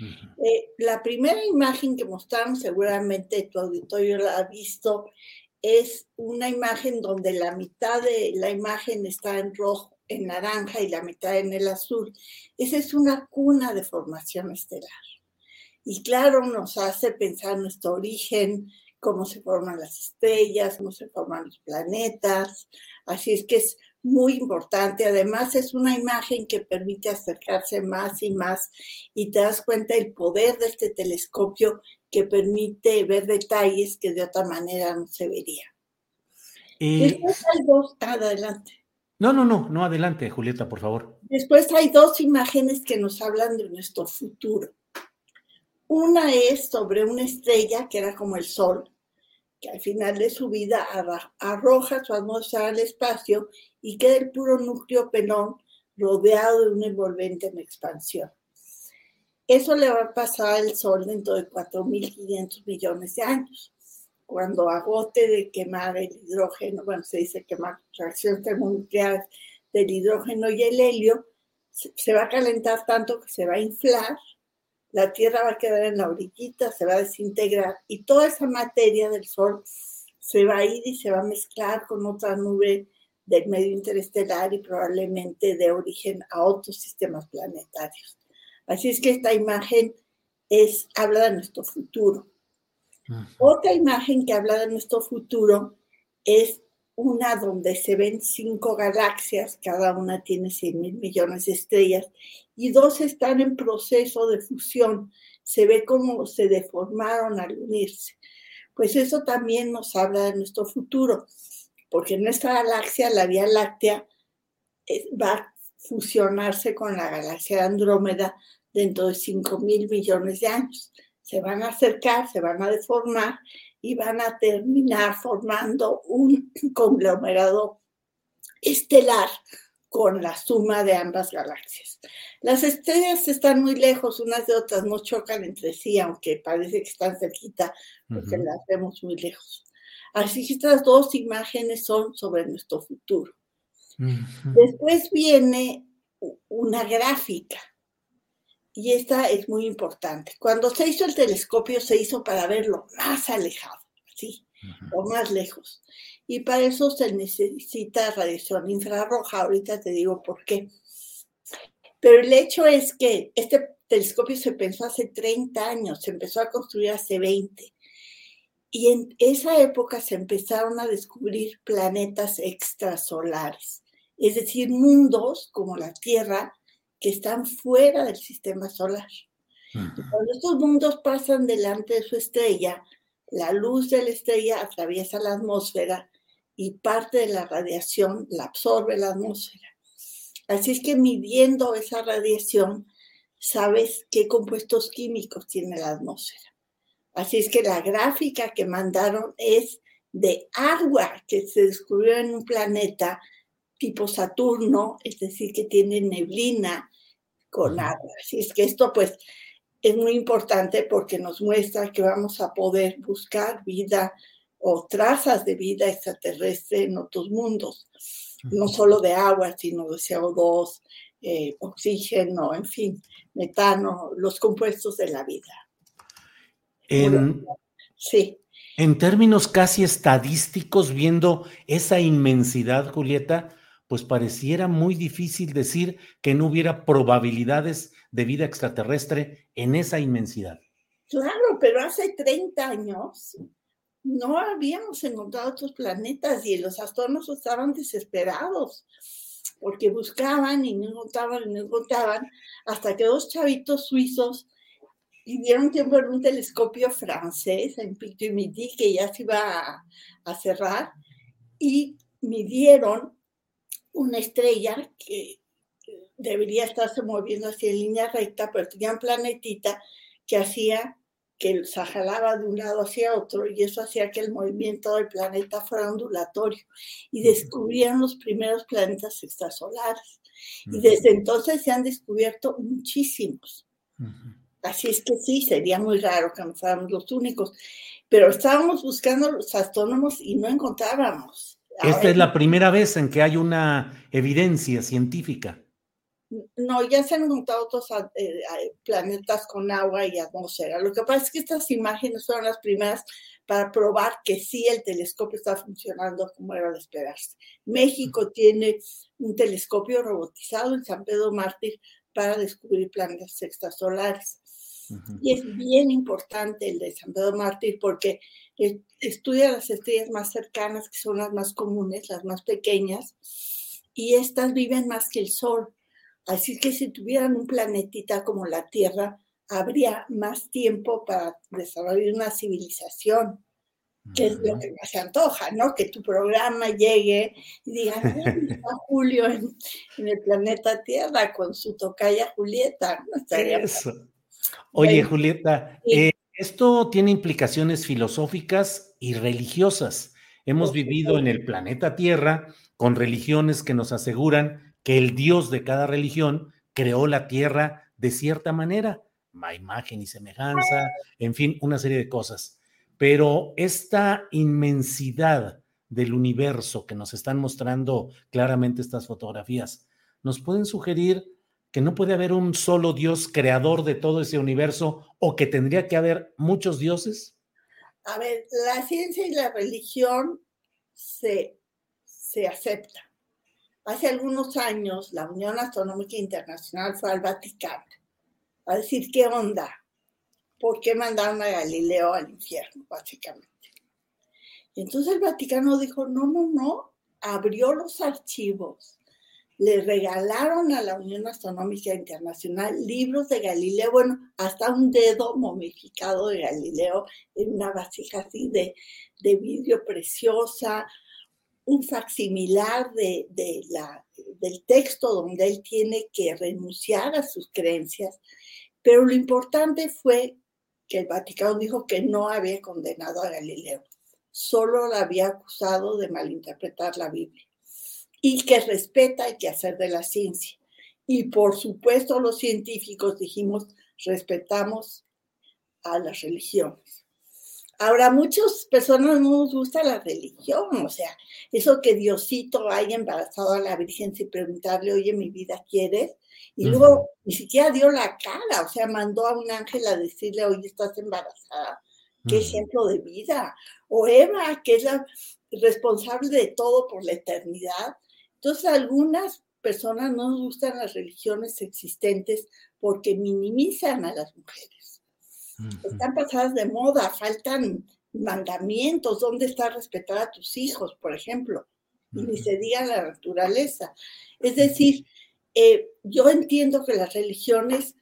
Eh, la primera imagen que mostraron, seguramente tu auditorio la ha visto, es una imagen donde la mitad de la imagen está en rojo, en naranja y la mitad en el azul. Esa es una cuna de formación estelar. Y claro, nos hace pensar nuestro origen, cómo se forman las estrellas, cómo se forman los planetas. Así es que es muy importante. Además, es una imagen que permite acercarse más y más y te das cuenta del poder de este telescopio que permite ver detalles que de otra manera no se vería. Después hay dos, adelante. No, no, no, no, adelante, Julieta, por favor. Después hay dos imágenes que nos hablan de nuestro futuro. Una es sobre una estrella que era como el Sol, que al final de su vida arroja su atmósfera al espacio y queda el puro núcleo pelón rodeado de un envolvente en expansión. Eso le va a pasar al Sol dentro de 4.500 millones de años. Cuando agote de quemar el hidrógeno, bueno, se dice quemar reacción termonuclear del hidrógeno y el helio, se va a calentar tanto que se va a inflar, la Tierra va a quedar en la orillita, se va a desintegrar y toda esa materia del Sol se va a ir y se va a mezclar con otra nube del medio interestelar y probablemente de origen a otros sistemas planetarios. Así es que esta imagen es, habla de nuestro futuro. Otra imagen que habla de nuestro futuro es una donde se ven cinco galaxias, cada una tiene 100 mil millones de estrellas, y dos están en proceso de fusión. Se ve cómo se deformaron al unirse. Pues eso también nos habla de nuestro futuro, porque nuestra galaxia, la Vía Láctea, eh, va a fusionarse con la galaxia de Andrómeda dentro de 5 mil millones de años. Se van a acercar, se van a deformar y van a terminar formando un conglomerado estelar con la suma de ambas galaxias. Las estrellas están muy lejos unas de otras, no chocan entre sí, aunque parece que están cerquita, porque las vemos muy lejos. Así que estas dos imágenes son sobre nuestro futuro. Después viene una gráfica y esta es muy importante. Cuando se hizo el telescopio, se hizo para verlo más alejado, ¿sí? o más lejos. Y para eso se necesita radiación infrarroja. Ahorita te digo por qué. Pero el hecho es que este telescopio se pensó hace 30 años, se empezó a construir hace 20. Y en esa época se empezaron a descubrir planetas extrasolares, es decir, mundos como la Tierra que están fuera del sistema solar. Cuando estos mundos pasan delante de su estrella, la luz de la estrella atraviesa la atmósfera y parte de la radiación la absorbe la atmósfera. Así es que midiendo esa radiación, sabes qué compuestos químicos tiene la atmósfera. Así es que la gráfica que mandaron es de agua que se descubrió en un planeta tipo Saturno, es decir, que tiene neblina con agua. Así es que esto pues es muy importante porque nos muestra que vamos a poder buscar vida o trazas de vida extraterrestre en otros mundos, no solo de agua, sino de CO2, eh, oxígeno, en fin, metano, los compuestos de la vida. En, sí. En términos casi estadísticos, viendo esa inmensidad, Julieta, pues pareciera muy difícil decir que no hubiera probabilidades de vida extraterrestre en esa inmensidad. Claro, pero hace 30 años no habíamos encontrado otros planetas y los astrónomos estaban desesperados porque buscaban y no encontraban y no encontraban hasta que dos chavitos suizos dieron tiempo en un telescopio francés en Picto Midi que ya se iba a cerrar y midieron una estrella que debería estarse moviendo hacia línea recta, pero tenía un planetita que hacía que se jalaba de un lado hacia otro y eso hacía que el movimiento del planeta fuera ondulatorio y descubrieron los primeros planetas extrasolares. Y desde entonces se han descubierto muchísimos. Así es que sí, sería muy raro que no fuéramos los únicos, pero estábamos buscando los astrónomos y no encontrábamos. Esta es la primera vez en que hay una evidencia científica. No, ya se han encontrado otros eh, planetas con agua y atmósfera. Lo que pasa es que estas imágenes fueron las primeras para probar que sí el telescopio está funcionando como era de esperarse. México tiene un telescopio robotizado en San Pedro Mártir para descubrir planetas extrasolares. Y es bien importante el de San Pedro Mártir porque estudia las estrellas más cercanas, que son las más comunes, las más pequeñas, y estas viven más que el Sol. Así que si tuvieran un planetita como la Tierra, habría más tiempo para desarrollar una civilización, que es lo que más se antoja, ¿no? Que tu programa llegue y diga, está Julio en, el planeta Tierra con su tocaya Julieta. Eso. Oye, Julieta, eh, esto tiene implicaciones filosóficas y religiosas. Hemos vivido en el planeta Tierra con religiones que nos aseguran que el Dios de cada religión creó la Tierra de cierta manera, a imagen y semejanza, en fin, una serie de cosas. Pero esta inmensidad del universo que nos están mostrando claramente estas fotografías, nos pueden sugerir que no puede haber un solo Dios creador de todo ese universo o que tendría que haber muchos dioses? A ver, la ciencia y la religión se, se aceptan. Hace algunos años la Unión Astronómica Internacional fue al Vaticano a decir qué onda, por qué mandaron a Galileo al infierno, básicamente. Y entonces el Vaticano dijo, no, no, no, abrió los archivos le regalaron a la Unión Astronómica Internacional libros de Galileo, bueno, hasta un dedo momificado de Galileo en una vasija así de, de vidrio preciosa, un facsimilar de, de la, del texto donde él tiene que renunciar a sus creencias, pero lo importante fue que el Vaticano dijo que no había condenado a Galileo, solo lo había acusado de malinterpretar la Biblia y que respeta y que hacer de la ciencia. Y por supuesto los científicos dijimos, respetamos a las religiones. Ahora, muchas personas no nos gusta la religión, o sea, eso que Diosito haya embarazado a la Virgen sin preguntarle, oye, mi vida, ¿quieres? Y luego ni siquiera dio la cara, o sea, mandó a un ángel a decirle, oye, estás embarazada. qué ejemplo de vida. O Eva, que es la responsable de todo por la eternidad. Entonces, algunas personas no nos gustan las religiones existentes porque minimizan a las mujeres. Están pasadas de moda, faltan mandamientos, dónde está respetar a tus hijos, por ejemplo, y ni se diga la naturaleza. Es decir, eh, yo entiendo que las religiones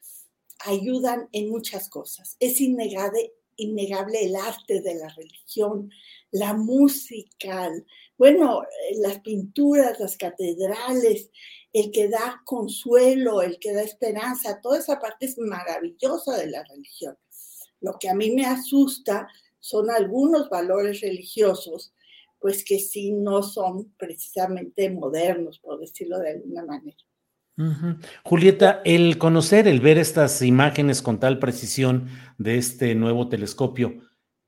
ayudan en muchas cosas. Es innegable, innegable el arte de la religión, la música, bueno, las pinturas, las catedrales, el que da consuelo, el que da esperanza, toda esa parte es maravillosa de la religión. Lo que a mí me asusta son algunos valores religiosos, pues que sí no son precisamente modernos, por decirlo de alguna manera. Julieta, el conocer, el ver estas imágenes con tal precisión de este nuevo telescopio,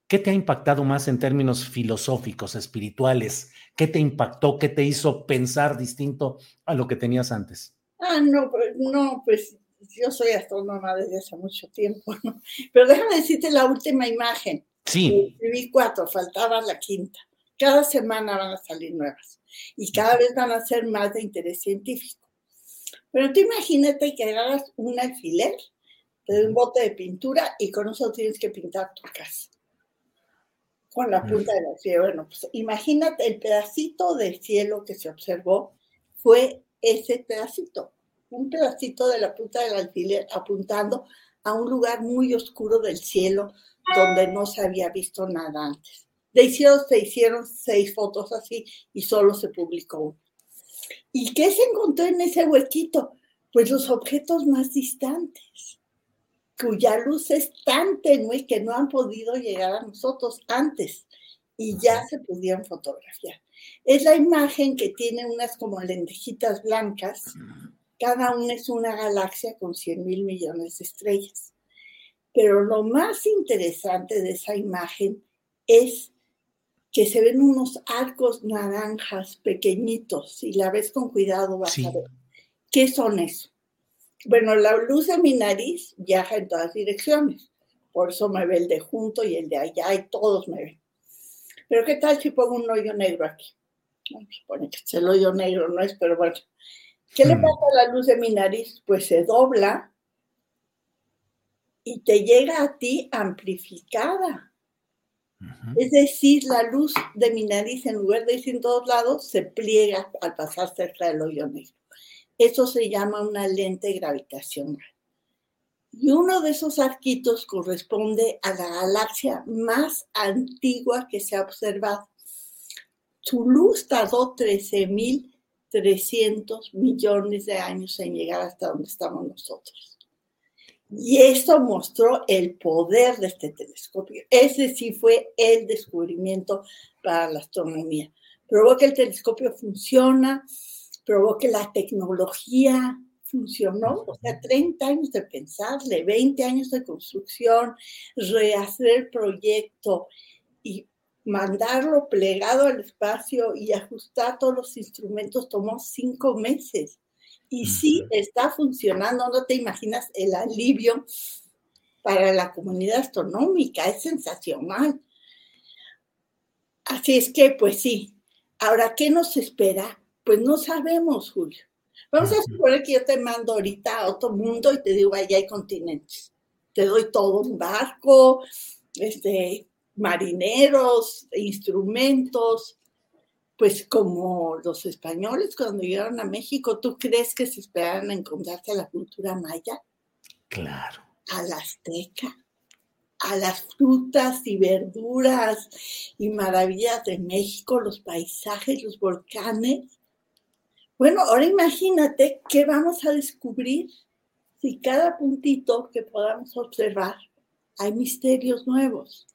¿qué te ha impactado más en términos filosóficos, espirituales? ¿Qué te impactó? ¿Qué te hizo pensar distinto a lo que tenías antes? Ah, no, no, pues yo soy astrónoma desde hace mucho tiempo, ¿no? Pero déjame decirte la última imagen. Sí. Vi cuatro, faltaba la quinta. Cada semana van a salir nuevas y cada vez van a ser más de interés científico. Pero tú imagínate que hagas un alfiler, te un bote de pintura y con eso tienes que pintar tu casa. Con la punta del alfiler. Bueno, pues imagínate el pedacito de cielo que se observó fue ese pedacito, un pedacito de la punta del alfiler apuntando a un lugar muy oscuro del cielo donde no se había visto nada antes. De hicieron, se hicieron seis fotos así y solo se publicó una. ¿Y qué se encontró en ese huequito? Pues los objetos más distantes, cuya luz es tan tenue que no han podido llegar a nosotros antes y ya se pudieron fotografiar. Es la imagen que tiene unas como lentejitas blancas, cada una es una galaxia con 100 mil millones de estrellas. Pero lo más interesante de esa imagen es que se ven unos arcos naranjas pequeñitos. Si la ves con cuidado vas a ver. ¿Qué son eso? Bueno, la luz de mi nariz viaja en todas direcciones. Por eso me ve el de junto y el de allá y todos me ven. Pero ¿qué tal si pongo un hoyo negro aquí? se supone que es el hoyo negro, no es, pero bueno. ¿Qué le hmm. pasa a la luz de mi nariz? Pues se dobla y te llega a ti amplificada. Es decir, la luz de mi nariz, en lugar de ir en todos lados, se pliega al pasar cerca del hoyo negro. Eso se llama una lente gravitacional. Y uno de esos arquitos corresponde a la galaxia más antigua que se ha observado. Su luz tardó 13.300 millones de años en llegar hasta donde estamos nosotros. Y eso mostró el poder de este telescopio. Ese sí fue el descubrimiento para la astronomía. Probó que el telescopio funciona, probó que la tecnología funcionó, o sea, 30 años de pensarle, 20 años de construcción, rehacer el proyecto y mandarlo plegado al espacio y ajustar todos los instrumentos tomó cinco meses. Y sí está funcionando, no te imaginas el alivio para la comunidad astronómica, es sensacional. Así es que, pues sí. Ahora, ¿qué nos espera? Pues no sabemos, Julio. Vamos a suponer que yo te mando ahorita a otro mundo y te digo, allá hay continentes. Te doy todo un barco, este, marineros, instrumentos, pues como los españoles cuando llegaron a México, ¿tú crees que se esperaban encontrarse a la cultura maya? Claro. A la azteca, a las frutas y verduras y maravillas de México, los paisajes, los volcanes. Bueno, ahora imagínate qué vamos a descubrir si cada puntito que podamos observar hay misterios nuevos.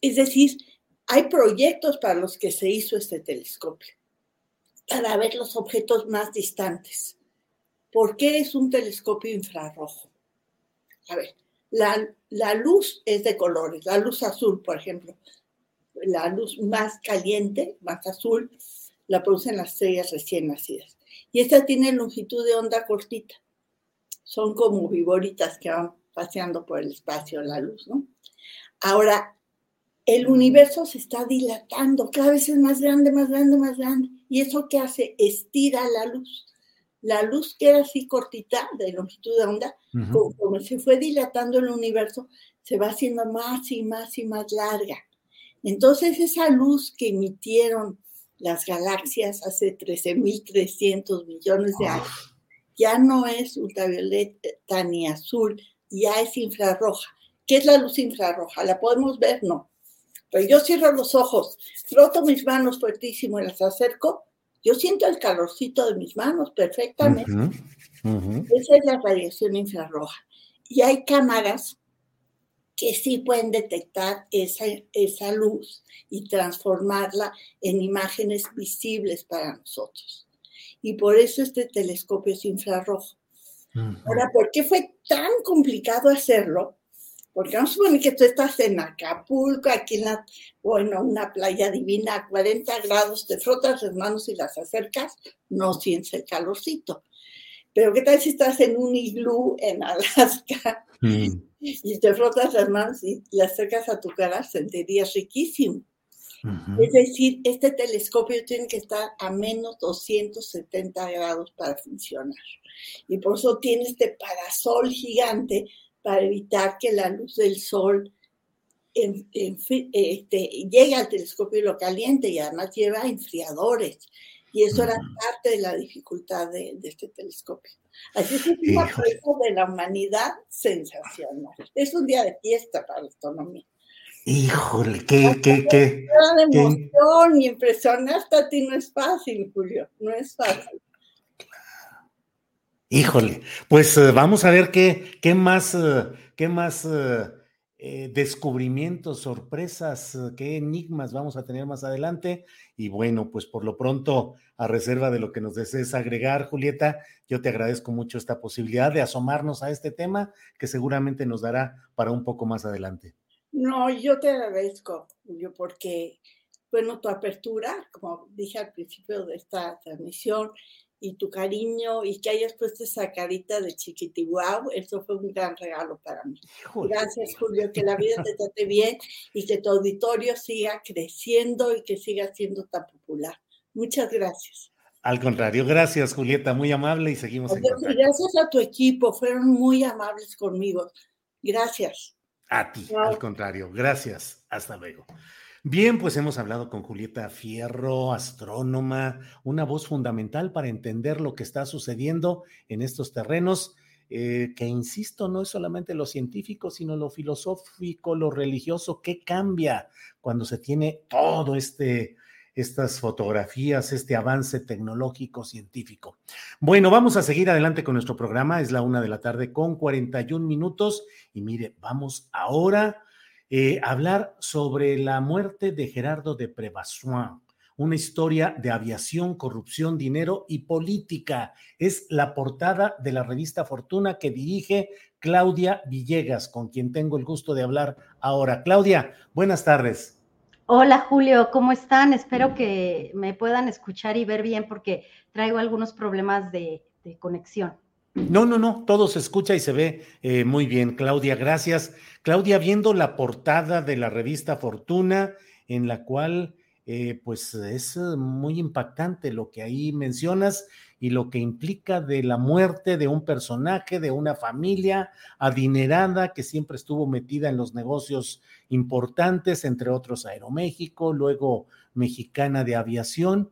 Es decir, hay proyectos para los que se hizo este telescopio, para ver los objetos más distantes. ¿Por qué es un telescopio infrarrojo? A ver, la, luz es de colores. La luz azul, por ejemplo, la luz más caliente, más azul, la producen las estrellas recién nacidas. Y esta tiene longitud de onda cortita. Son como viboritas que van paseando por el espacio la luz, ¿no? Ahora, el universo se está dilatando, cada vez es más grande, más grande, más grande. ¿Y eso qué hace? Estira la luz. La luz que era así cortita, de longitud de onda, como se fue dilatando el universo, se va haciendo más y más y más larga. Entonces esa luz que emitieron las galaxias hace 13.300 millones de años ya no es ultravioleta ni azul, ya es infrarroja. ¿Qué es la luz infrarroja? ¿La podemos ver? No. Pero yo cierro los ojos, froto mis manos fuertísimo y las acerco, yo siento el calorcito de mis manos perfectamente. Esa es la radiación infrarroja. Y hay cámaras que sí pueden detectar esa, esa luz y transformarla en imágenes visibles para nosotros. Y por eso este telescopio es infrarrojo. Ahora, ¿por qué fue tan complicado hacerlo? Porque vamos a suponer que tú estás en Acapulco, aquí en la, bueno, una playa divina a 40 grados, te frotas las manos y las acercas, no sientes el calorcito. Pero ¿qué tal si estás en un iglú en Alaska mm. Y te frotas las manos y las acercas a tu cara? Sentirías riquísimo. Es decir, este telescopio tiene que estar a menos 270 grados para funcionar. Y por eso tiene este parasol gigante para evitar que la luz del sol este, llegue al telescopio y lo caliente y además lleva enfriadores. Y eso era parte de la dificultad de, este telescopio. Así es un proyecto de la humanidad sensacional. Es un día de fiesta para la astronomía. Híjole, qué, qué, qué. de emoción y impresionarte a ti no es fácil, Julio, no es fácil. Híjole, pues eh, vamos a ver qué, qué más, eh, qué más eh, descubrimientos, sorpresas, qué enigmas vamos a tener más adelante. Y bueno, pues por lo pronto, a reserva de lo que nos desees agregar, Julieta, yo te agradezco mucho esta posibilidad de asomarnos a este tema que seguramente nos dará para un poco más adelante. No, yo te agradezco, Julio, porque, bueno, tu apertura, como dije al principio de esta transmisión, y tu cariño y que hayas puesto esa carita de chiquitiguau, eso fue un gran regalo para mí. Gracias, Julio, que la vida te trate bien y que tu auditorio siga creciendo y que siga siendo tan popular. Muchas gracias. Al contrario, gracias, Julieta, muy amable y seguimos en contacto. Gracias a tu equipo, fueron muy amables conmigo. Gracias. A ti, al contrario, gracias. Hasta luego. Bien, pues hemos hablado con Julieta Fierro, astrónoma, una voz fundamental para entender lo que está sucediendo en estos terrenos, eh, que insisto, no es solamente lo científico, sino lo filosófico, lo religioso, qué cambia cuando se tiene todo este estas fotografías, este avance tecnológico científico. Bueno, vamos a seguir adelante con nuestro programa. Es la una de la tarde con 41 minutos. Y mire, vamos ahora eh, hablar sobre la muerte de Gerardo de Prevassoin, una historia de aviación, corrupción, dinero y política. Es la portada de la revista Fortuna que dirige Claudia Villegas, con quien tengo el gusto de hablar ahora. Claudia, buenas tardes. Hola Julio, ¿cómo están? Espero que me puedan escuchar y ver bien porque traigo algunos problemas de conexión. No, no, no, todo se escucha y se ve eh, muy bien. Claudia, gracias. Claudia, viendo la portada de la revista Fortuna, en la cual eh, pues es muy impactante lo que ahí mencionas y lo que implica de la muerte de un personaje, de una familia adinerada que siempre estuvo metida en los negocios importantes, entre otros Aeroméxico, luego Mexicana de Aviación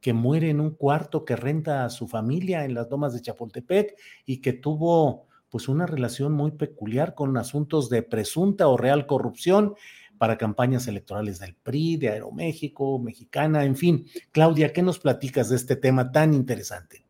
que muere en un cuarto que renta a su familia en las domas de Chapultepec y que tuvo pues una relación muy peculiar con asuntos de presunta o real corrupción para campañas electorales del PRI, de Aeroméxico, Mexicana, en fin. Claudia, ¿qué nos platicas de este tema tan interesante?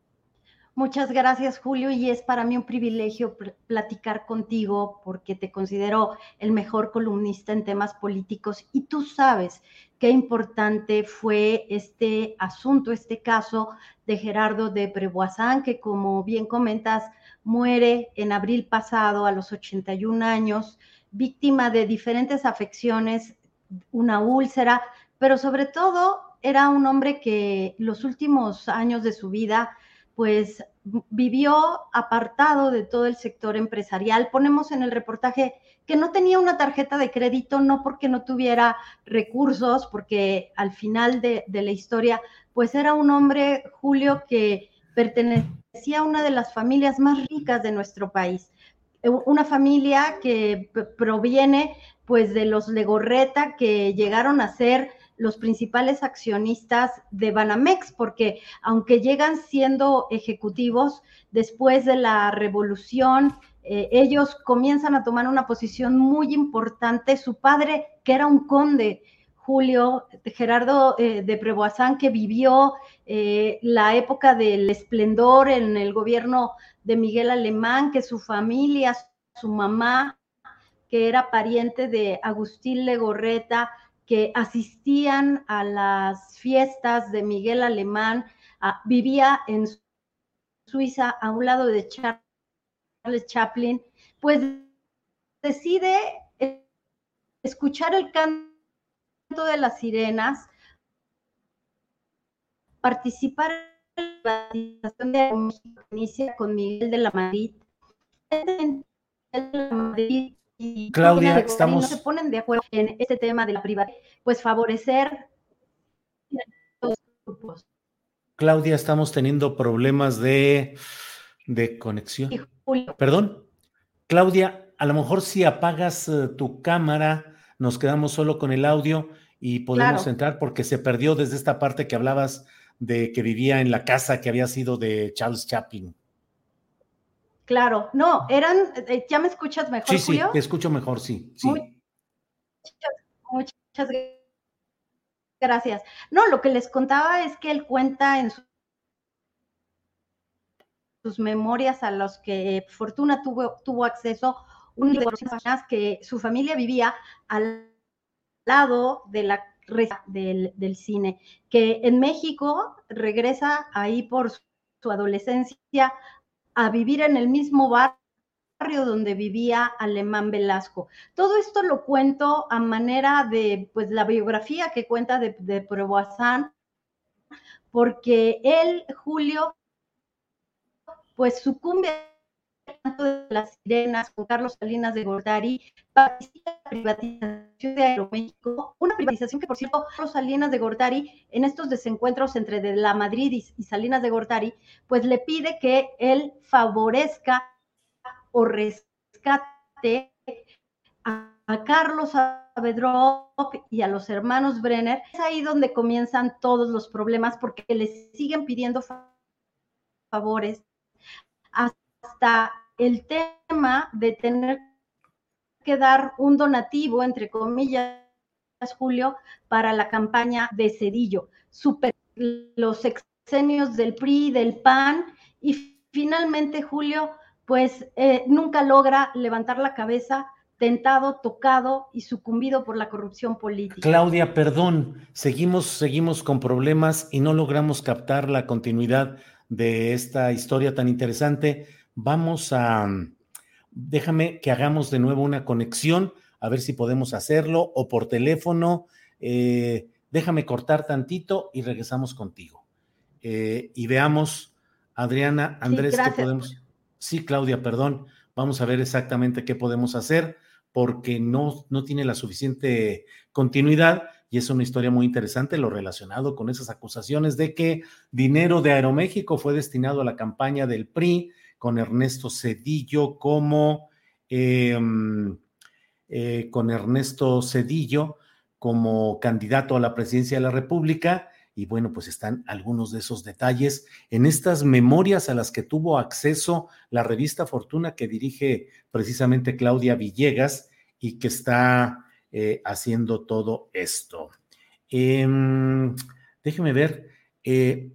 Muchas gracias, Julio, y es para mí un privilegio platicar contigo porque te considero el mejor columnista en temas políticos. Y tú sabes qué importante fue este asunto, este caso de Gerardo de Preboisán, que como bien comentas, muere en abril pasado a los 81 años, víctima de diferentes afecciones, una úlcera, pero sobre todo era un hombre que los últimos años de su vida pues vivió apartado de todo el sector empresarial. Ponemos en el reportaje que no tenía una tarjeta de crédito, no porque no tuviera recursos, porque al final de, de la historia, pues era un hombre, Julio, que pertenecía a una de las familias más ricas de nuestro país. Una familia que proviene pues de los Legorreta que llegaron a ser los principales accionistas de Banamex, porque aunque llegan siendo ejecutivos después de la revolución, eh, ellos comienzan a tomar una posición muy importante. Su padre, que era un conde, Julio, Gerardo eh, de Preboazán, que vivió eh, la época del esplendor en el gobierno de Miguel Alemán, que su familia, su mamá, que era pariente de Agustín Legorreta, que asistían a las fiestas de Miguel Alemán, vivía en Suiza a un lado de Charles Chaplin, pues decide escuchar el canto de las sirenas, participar en la batización de México, inicia con Miguel de la Madrid. De la Madrid Claudia, estamos... No se ponen de acuerdo en este tema de la privacidad, pues favorecer los grupos. Claudia, estamos teniendo problemas de, de conexión. Perdón. Claudia, a lo mejor si apagas eh, tu cámara, nos quedamos solo con el audio y podemos entrar porque se perdió desde esta parte que hablabas de que vivía en la casa que había sido de Charles Chaplin. Claro, no, eran, eh, ¿ya me escuchas mejor? Sí, sí, te escucho mejor, sí. sí. Muchas, muchas, gracias. No, lo que les contaba es que él cuenta en sus memorias a los que Fortuna tuvo, tuvo acceso, un de que su familia vivía al lado de la del, del, cine, que en México regresa ahí por su adolescencia a vivir en el mismo barrio donde vivía Alemán Velasco. Todo esto lo cuento a manera de, pues, la biografía que cuenta de, de porque él, Julio, pues sucumbe de las sirenas con Carlos Salinas de Gortari, participa la privatización de Aeroméxico, una privatización que, por cierto, Carlos Salinas de Gortari, en estos desencuentros entre de la Madrid y, Salinas de Gortari, pues le pide que él favorezca o rescate a, Carlos Saavedra y a los hermanos Brenner. Es ahí donde comienzan todos los problemas porque les siguen pidiendo favores hasta el tema de tener que dar un donativo, entre comillas, Julio, para la campaña de Cedillo, super, los exenios del PRI, del PAN, y finalmente Julio, pues eh, nunca logra levantar la cabeza, tentado, tocado y sucumbido por la corrupción política. Claudia, perdón, seguimos, seguimos con problemas y no logramos captar la continuidad de esta historia tan interesante Vamos a, déjame que hagamos de nuevo una conexión, a ver si podemos hacerlo, o por teléfono. Eh, déjame cortar tantito y regresamos contigo. Eh, y veamos, Adriana, Andrés, ¿qué podemos? Sí, Claudia, perdón. Vamos a ver exactamente qué podemos hacer porque no, no tiene la suficiente continuidad y es una historia muy interesante lo relacionado con esas acusaciones de que dinero de Aeroméxico fue destinado a la campaña del PRI con Ernesto Cedillo como, em, eh, con Ernesto Cedillo como candidato a la presidencia de la República. Y bueno, pues están algunos de esos detalles en estas memorias a las que tuvo acceso la revista Fortuna que dirige precisamente Claudia Villegas y que está eh, haciendo todo esto. Em, déjeme ver. Eh,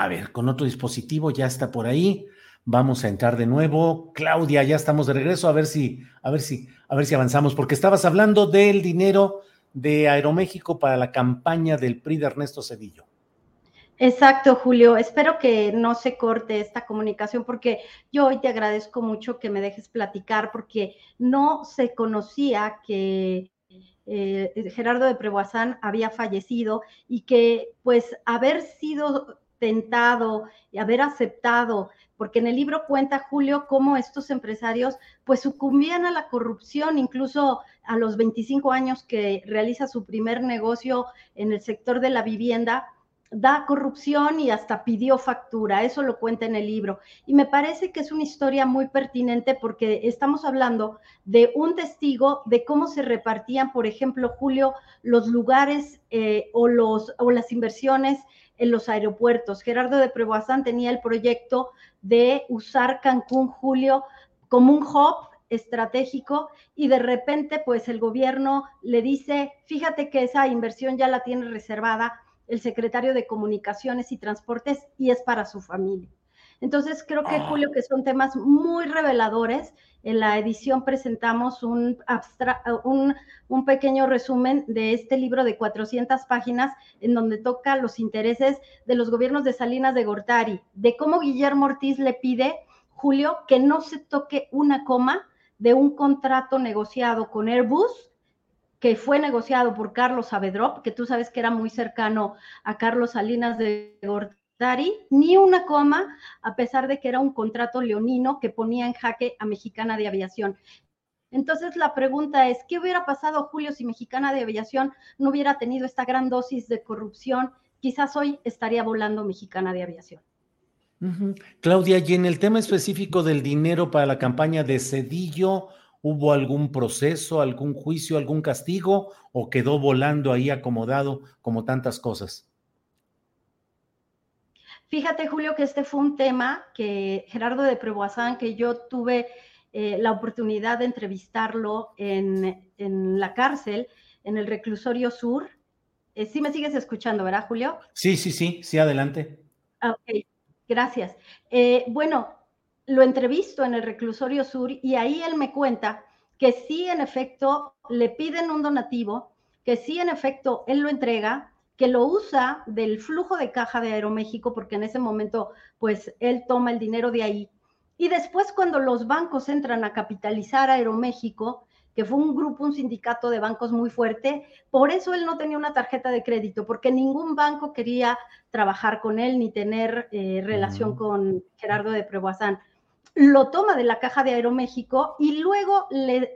a ver, con otro dispositivo ya está por ahí. Vamos a entrar de nuevo. Claudia, ya estamos de regreso. A ver si, a ver si, a ver si avanzamos, porque estabas hablando del dinero de Aeroméxico para la campaña del PRI de Ernesto Cedillo. Exacto, Julio. Espero que no se corte esta comunicación porque yo hoy te agradezco mucho que me dejes platicar porque no se conocía que eh, Gerardo de Preboazán había fallecido y que pues haber sido tentado y haber aceptado, porque en el libro cuenta Julio cómo estos empresarios pues sucumbían a la corrupción, incluso a los 25 años que realiza su primer negocio en el sector de la vivienda, da corrupción y hasta pidió factura, eso lo cuenta en el libro. Y me parece que es una historia muy pertinente porque estamos hablando de un testigo de cómo se repartían, por ejemplo, Julio, los lugares eh, o, los, o las inversiones en los aeropuertos. Gerardo de Preboazán tenía el proyecto de usar Cancún, Julio, como un hub estratégico y de repente pues el gobierno le dice, fíjate que esa inversión ya la tiene reservada el secretario de Comunicaciones y Transportes y es para su familia. Entonces, creo que, Julio, que son temas muy reveladores. En la edición presentamos un, un, un, pequeño resumen de este libro de 400 páginas en donde toca los intereses de los gobiernos de Salinas de Gortari, de cómo Guillermo Ortiz le pide, Julio, que no se toque una coma de un contrato negociado con Airbus que fue negociado por Carlos Saavedrop, que tú sabes que era muy cercano a Carlos Salinas de Gortari, ni una coma, a pesar de que era un contrato leonino que ponía en jaque a Mexicana de Aviación. Entonces la pregunta es, ¿qué hubiera pasado, Julio, si Mexicana de Aviación no hubiera tenido esta gran dosis de corrupción? Quizás hoy estaría volando Mexicana de Aviación. Claudia, y en el tema específico del dinero para la campaña de Cedillo, ¿Hubo algún proceso, algún juicio, algún castigo o quedó volando ahí acomodado como tantas cosas? Fíjate, Julio, que este fue un tema que Gerardo de Preboazán, que yo tuve eh, la oportunidad de entrevistarlo en, la cárcel, en el reclusorio sur. Eh, sí me sigues escuchando, ¿verdad, Julio? Sí, sí, sí, sí, adelante. Ah, ok, gracias. Eh, bueno, lo entrevisto en el reclusorio sur y ahí él me cuenta que sí, en efecto, le piden un donativo, que sí, en efecto, él lo entrega, que lo usa del flujo de caja de Aeroméxico, porque en ese momento, pues, él toma el dinero de ahí. Y después, cuando los bancos entran a capitalizar Aeroméxico, que fue un grupo, un sindicato de bancos muy fuerte, por eso él no tenía una tarjeta de crédito, porque ningún banco quería trabajar con él ni tener eh, relación con Gerardo de Preboazán lo toma de la caja de Aeroméxico y luego le,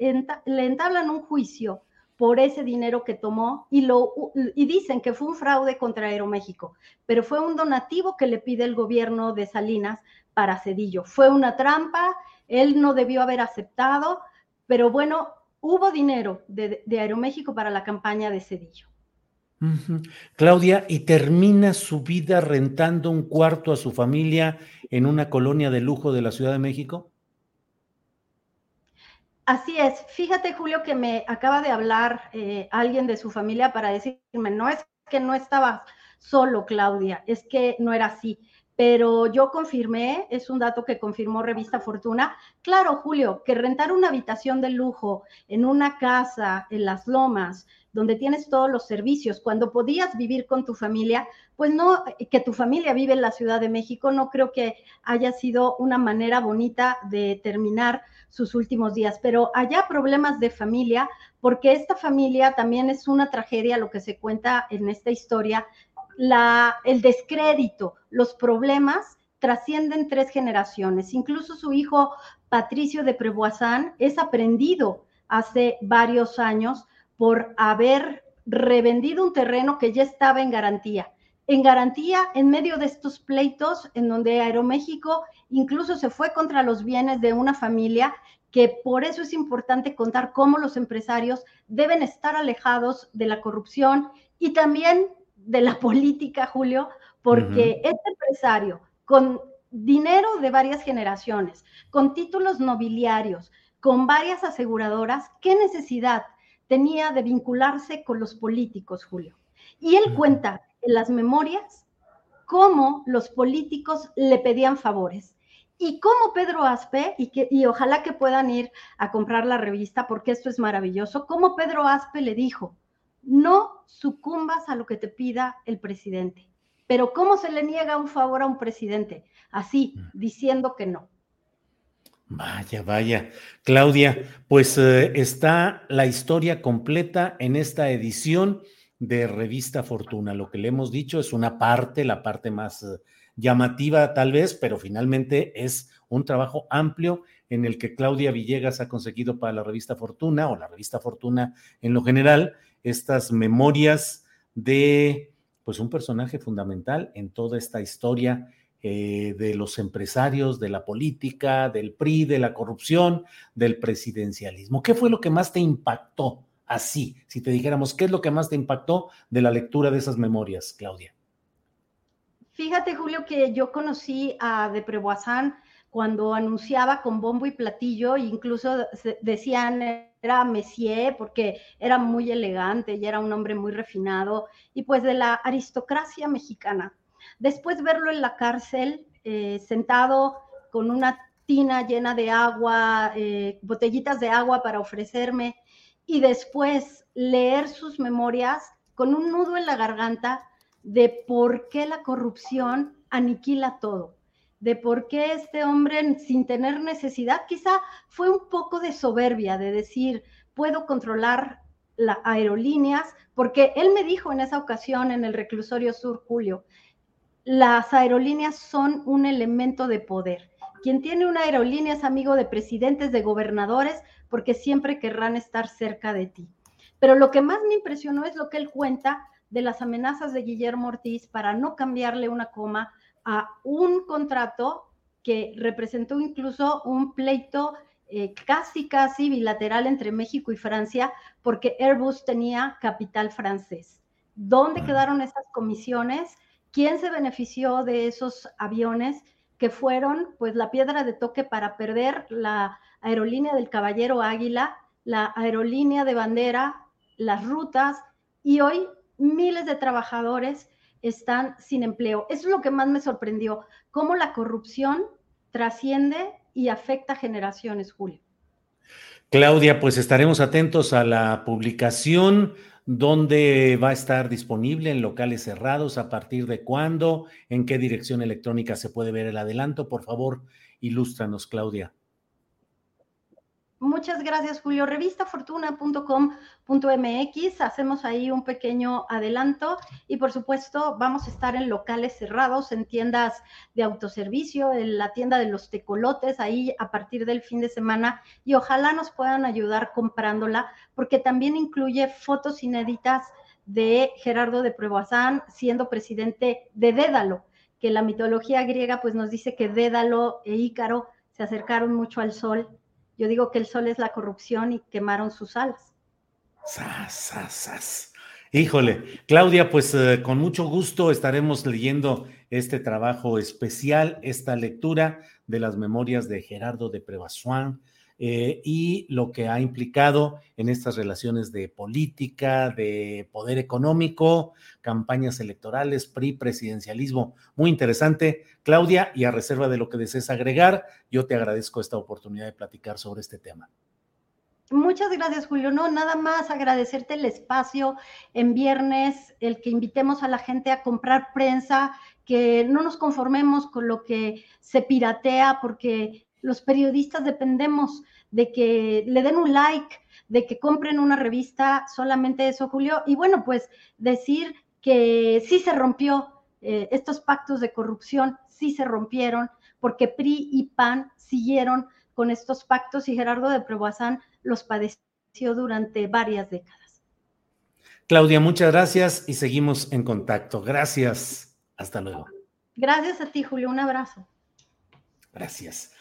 entablan un juicio por ese dinero que tomó y, lo, y dicen que fue un fraude contra Aeroméxico, pero fue un donativo que le pide el gobierno de Salinas para Cedillo. Fue una trampa, él no debió haber aceptado, pero bueno, hubo dinero de, de Aeroméxico para la campaña de Cedillo. Claudia, y termina su vida rentando un cuarto a su familia en una colonia de lujo de la Ciudad de México. Así es. Fíjate, Julio, que me acaba de hablar eh, alguien de su familia para decirme, no es que no estaba solo, Claudia, es que no era así. Pero yo confirmé, es un dato que confirmó Revista Fortuna. Claro, Julio, que rentar una habitación de lujo en una casa en las lomas, donde tienes todos los servicios, cuando podías vivir con tu familia, pues no, que tu familia vive en la Ciudad de México, no creo que haya sido una manera bonita de terminar sus últimos días, pero haya problemas de familia, porque esta familia también es una tragedia, lo que se cuenta en esta historia, la, el descrédito, los problemas trascienden tres generaciones. Incluso su hijo Patricio de Preboazán es aprendido hace varios años por haber revendido un terreno que ya estaba en garantía. En garantía en medio de estos pleitos en donde Aeroméxico incluso se fue contra los bienes de una familia que por eso es importante contar cómo los empresarios deben estar alejados de la corrupción y también de la política, Julio, porque este empresario con dinero de varias generaciones, con títulos nobiliarios, con varias aseguradoras, ¿qué necesidad tenía de vincularse con los políticos, Julio. Y él cuenta en las memorias cómo los políticos le pedían favores y cómo Pedro Aspe, y, que, y ojalá que puedan ir a comprar la revista porque esto es maravilloso, cómo Pedro Aspe le dijo, no sucumbas a lo que te pida el presidente. Pero ¿cómo se le niega un favor a un presidente? Así, diciendo que no. Vaya, vaya. Claudia, pues eh, está la historia completa en esta edición de Revista Fortuna. Lo que le hemos dicho es una parte, la parte más eh, llamativa tal vez, pero finalmente es un trabajo amplio en el que Claudia Villegas ha conseguido para la revista Fortuna o la revista Fortuna en lo general estas memorias de pues un personaje fundamental en toda esta historia eh, de los empresarios, de la política, del PRI, de la corrupción, del presidencialismo. ¿Qué fue lo que más te impactó así? Si te dijéramos, ¿qué es lo que más te impactó de la lectura de esas memorias, Claudia? Fíjate, Julio, que yo conocí a De Preboisán cuando anunciaba con bombo y platillo, incluso decían era Messier porque era muy elegante y era un hombre muy refinado y pues de la aristocracia mexicana. Después verlo en la cárcel, eh, sentado con una tina llena de agua, eh, botellitas de agua para ofrecerme, y después leer sus memorias con un nudo en la garganta de por qué la corrupción aniquila todo, de por qué este hombre sin tener necesidad, quizá fue un poco de soberbia, de decir, puedo controlar las aerolíneas, porque él me dijo en esa ocasión en el reclusorio sur, Julio, las aerolíneas son un elemento de poder. Quien tiene una aerolínea es amigo de presidentes, de gobernadores, porque siempre querrán estar cerca de ti. Pero lo que más me impresionó es lo que él cuenta de las amenazas de Guillermo Ortiz para no cambiarle una coma a un contrato que representó incluso un pleito eh, casi, casi bilateral entre México y Francia, porque Airbus tenía capital francés. ¿Dónde quedaron esas comisiones? ¿Quién se benefició de esos aviones fueron pues la piedra de toque para perder la aerolínea del Caballero Águila, la aerolínea de bandera, las rutas y hoy miles de trabajadores están sin empleo. Eso es lo que más me sorprendió, cómo la corrupción trasciende y afecta generaciones, Julio. Claudia, pues estaremos atentos a la publicación ¿Dónde va a estar disponible? ¿En locales cerrados? ¿A partir de cuándo? ¿En qué dirección electrónica se puede ver el adelanto? Por favor, ilústranos, Claudia. Muchas gracias, Julio. Revistafortuna.com.mx, hacemos ahí un pequeño adelanto y por supuesto vamos a estar en locales cerrados, en tiendas de autoservicio, en la tienda de los tecolotes, ahí a partir del fin de semana y ojalá nos puedan ayudar comprándola porque también incluye fotos inéditas de Gerardo de Pruebazán siendo presidente de Dédalo, que la mitología griega pues nos dice que Dédalo e Ícaro se acercaron mucho al sol yo digo que el sol es la corrupción y quemaron sus alas. Sas, Híjole, Claudia, pues eh, con mucho gusto estaremos leyendo este trabajo especial, esta lectura de las memorias de Gerardo de Prevasuán, eh, y lo que ha implicado en estas relaciones de política, de poder económico, campañas electorales, PRI, presidencialismo. Muy interesante, Claudia, y a reserva de lo que desees agregar, yo te agradezco esta oportunidad de platicar sobre este tema. Muchas gracias, Julio. No, nada más agradecerte el espacio en viernes, el que invitemos a la gente a comprar prensa, que no nos conformemos con lo que se piratea, porque los periodistas dependemos de que le den un like, de que compren una revista, solamente eso, Julio. Y bueno, pues decir que sí se rompió eh, estos pactos de corrupción, sí se rompieron, porque PRI y PAN siguieron con estos pactos y Gerardo de Preboazán los padeció durante varias décadas. Claudia, muchas gracias y seguimos en contacto. Gracias. Hasta luego. Gracias a ti, Julio. Un abrazo. Gracias.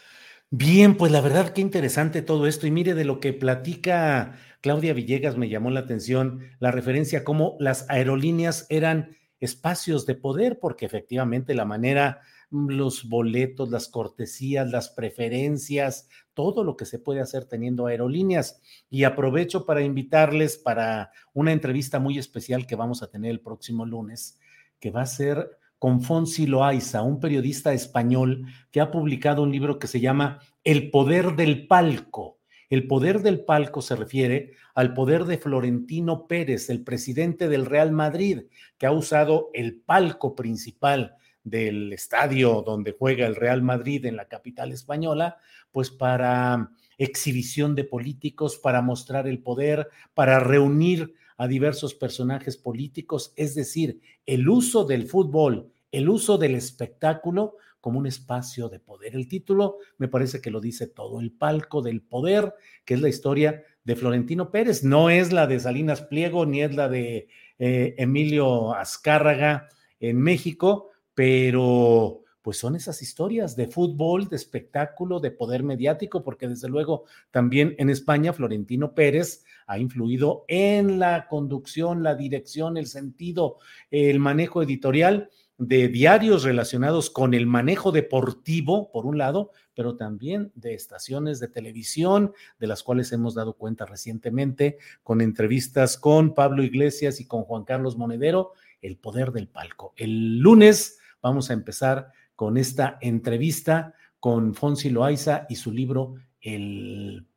Bien, pues la verdad que interesante todo esto. Y mire, de lo que platica Claudia Villegas me llamó la atención la referencia a cómo las aerolíneas eran espacios de poder, porque efectivamente la manera, mm, los boletos, las cortesías, las preferencias, todo lo que se puede hacer teniendo aerolíneas. Y aprovecho para invitarles para una entrevista muy especial que vamos a tener el próximo lunes, que va a ser con Fonsi Loaiza, un periodista español que ha publicado un libro que se llama El poder del palco. El poder del palco se refiere al poder de Florentino Pérez, el presidente del Real Madrid, que ha usado el palco principal del estadio donde juega el Real Madrid en la capital española, pues para exhibición de políticos, para mostrar el poder, para reunir a diversos personajes políticos, es decir, el uso del fútbol, el uso del espectáculo como un espacio de poder. El título me parece que lo dice todo, el palco del poder, que es la historia de Florentino Pérez, no es la de Salinas Pliego ni es la de eh, Emilio Azcárraga en México, pero pues son esas historias de fútbol, de espectáculo, de poder mediático, porque desde luego también en España Florentino Pérez ha influido en la conducción, la dirección, el sentido, el manejo editorial de diarios relacionados con el manejo deportivo, por un lado, pero también de estaciones de televisión, de las cuales hemos dado cuenta recientemente, con entrevistas con Pablo Iglesias y con Juan Carlos Monedero, el poder del palco. El lunes vamos a empezar con esta entrevista con Fonsi Loaiza y su libro el,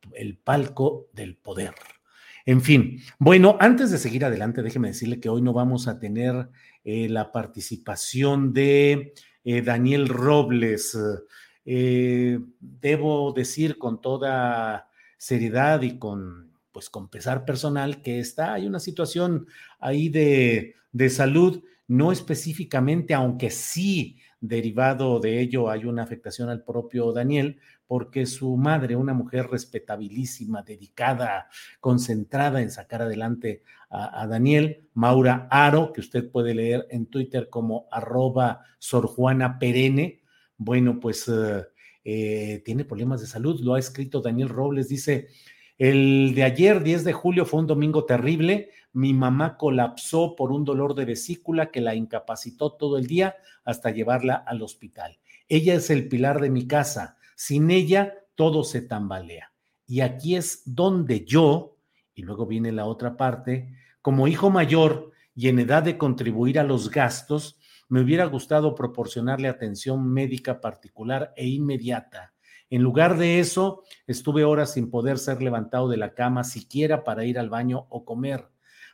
palco del poder. En fin, bueno, antes de seguir adelante, déjeme decirle que hoy no vamos a tener eh, la participación de eh, Daniel Robles. Eh, debo decir con toda seriedad y con, pues, con pesar personal que está, hay una situación ahí de, de salud, no específicamente, aunque sí derivado de ello hay una afectación al propio Daniel, porque su madre, una mujer respetabilísima, dedicada, concentrada en sacar adelante a, Daniel, Maura Aro, que usted puede leer en Twitter como arroba Perene, bueno, pues eh, eh, tiene problemas de salud, lo ha escrito Daniel Robles, dice, el de ayer, 10 de julio, fue un domingo terrible. Mi mamá colapsó por un dolor de vesícula que la incapacitó todo el día hasta llevarla al hospital. Ella es el pilar de mi casa. Sin ella, todo se tambalea. Y aquí es donde yo, y luego viene la otra parte, como hijo mayor y en edad de contribuir a los gastos, me hubiera gustado proporcionarle atención médica particular e inmediata en lugar de eso, estuve horas sin poder ser levantado de la cama siquiera para ir al baño o comer.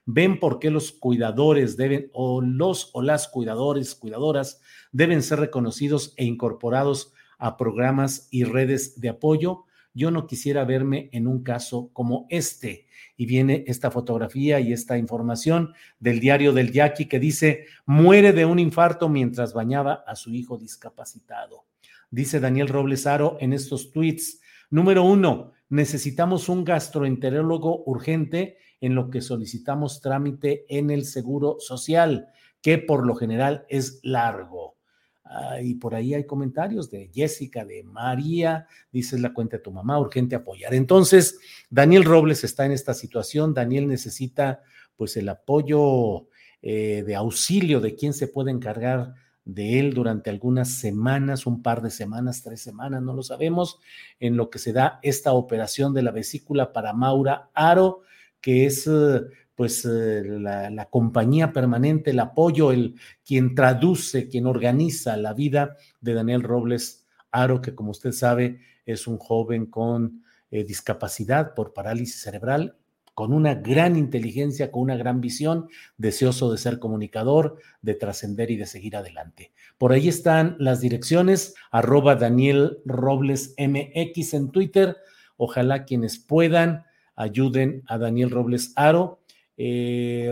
Ven por qué los cuidadores deben, o los o las cuidadores, cuidadoras, deben ser reconocidos e incorporados a programas y redes de apoyo. Yo no quisiera verme en un caso como este. Y viene esta fotografía y esta información del diario del Yaqui que dice, muere de un infarto mientras bañaba a su hijo discapacitado dice Daniel Robles Aro en estos tweets. Número uno, necesitamos un gastroenterólogo urgente en lo que solicitamos trámite en el Seguro Social, que por lo general es largo. Ah, y por ahí hay comentarios de Jessica, de María, dices la cuenta de tu mamá, urgente apoyar. Entonces, Daniel Robles está en esta situación, Daniel necesita pues el apoyo eh, de auxilio de quien se puede encargar de él durante algunas semanas, un par de semanas, tres semanas, no lo sabemos, en lo que se da esta operación de la vesícula para Maura Aro, que es eh, pues eh, la, compañía permanente, el apoyo, el quien traduce, quien organiza la vida de Daniel Robles Aro, que como usted sabe es un joven con eh, discapacidad por parálisis cerebral con una gran inteligencia, con una gran visión, deseoso de ser comunicador, de trascender y de seguir adelante. Por ahí están las direcciones, arroba Daniel Robles MX en Twitter. Ojalá quienes puedan ayuden a Daniel Robles Aro. Eh,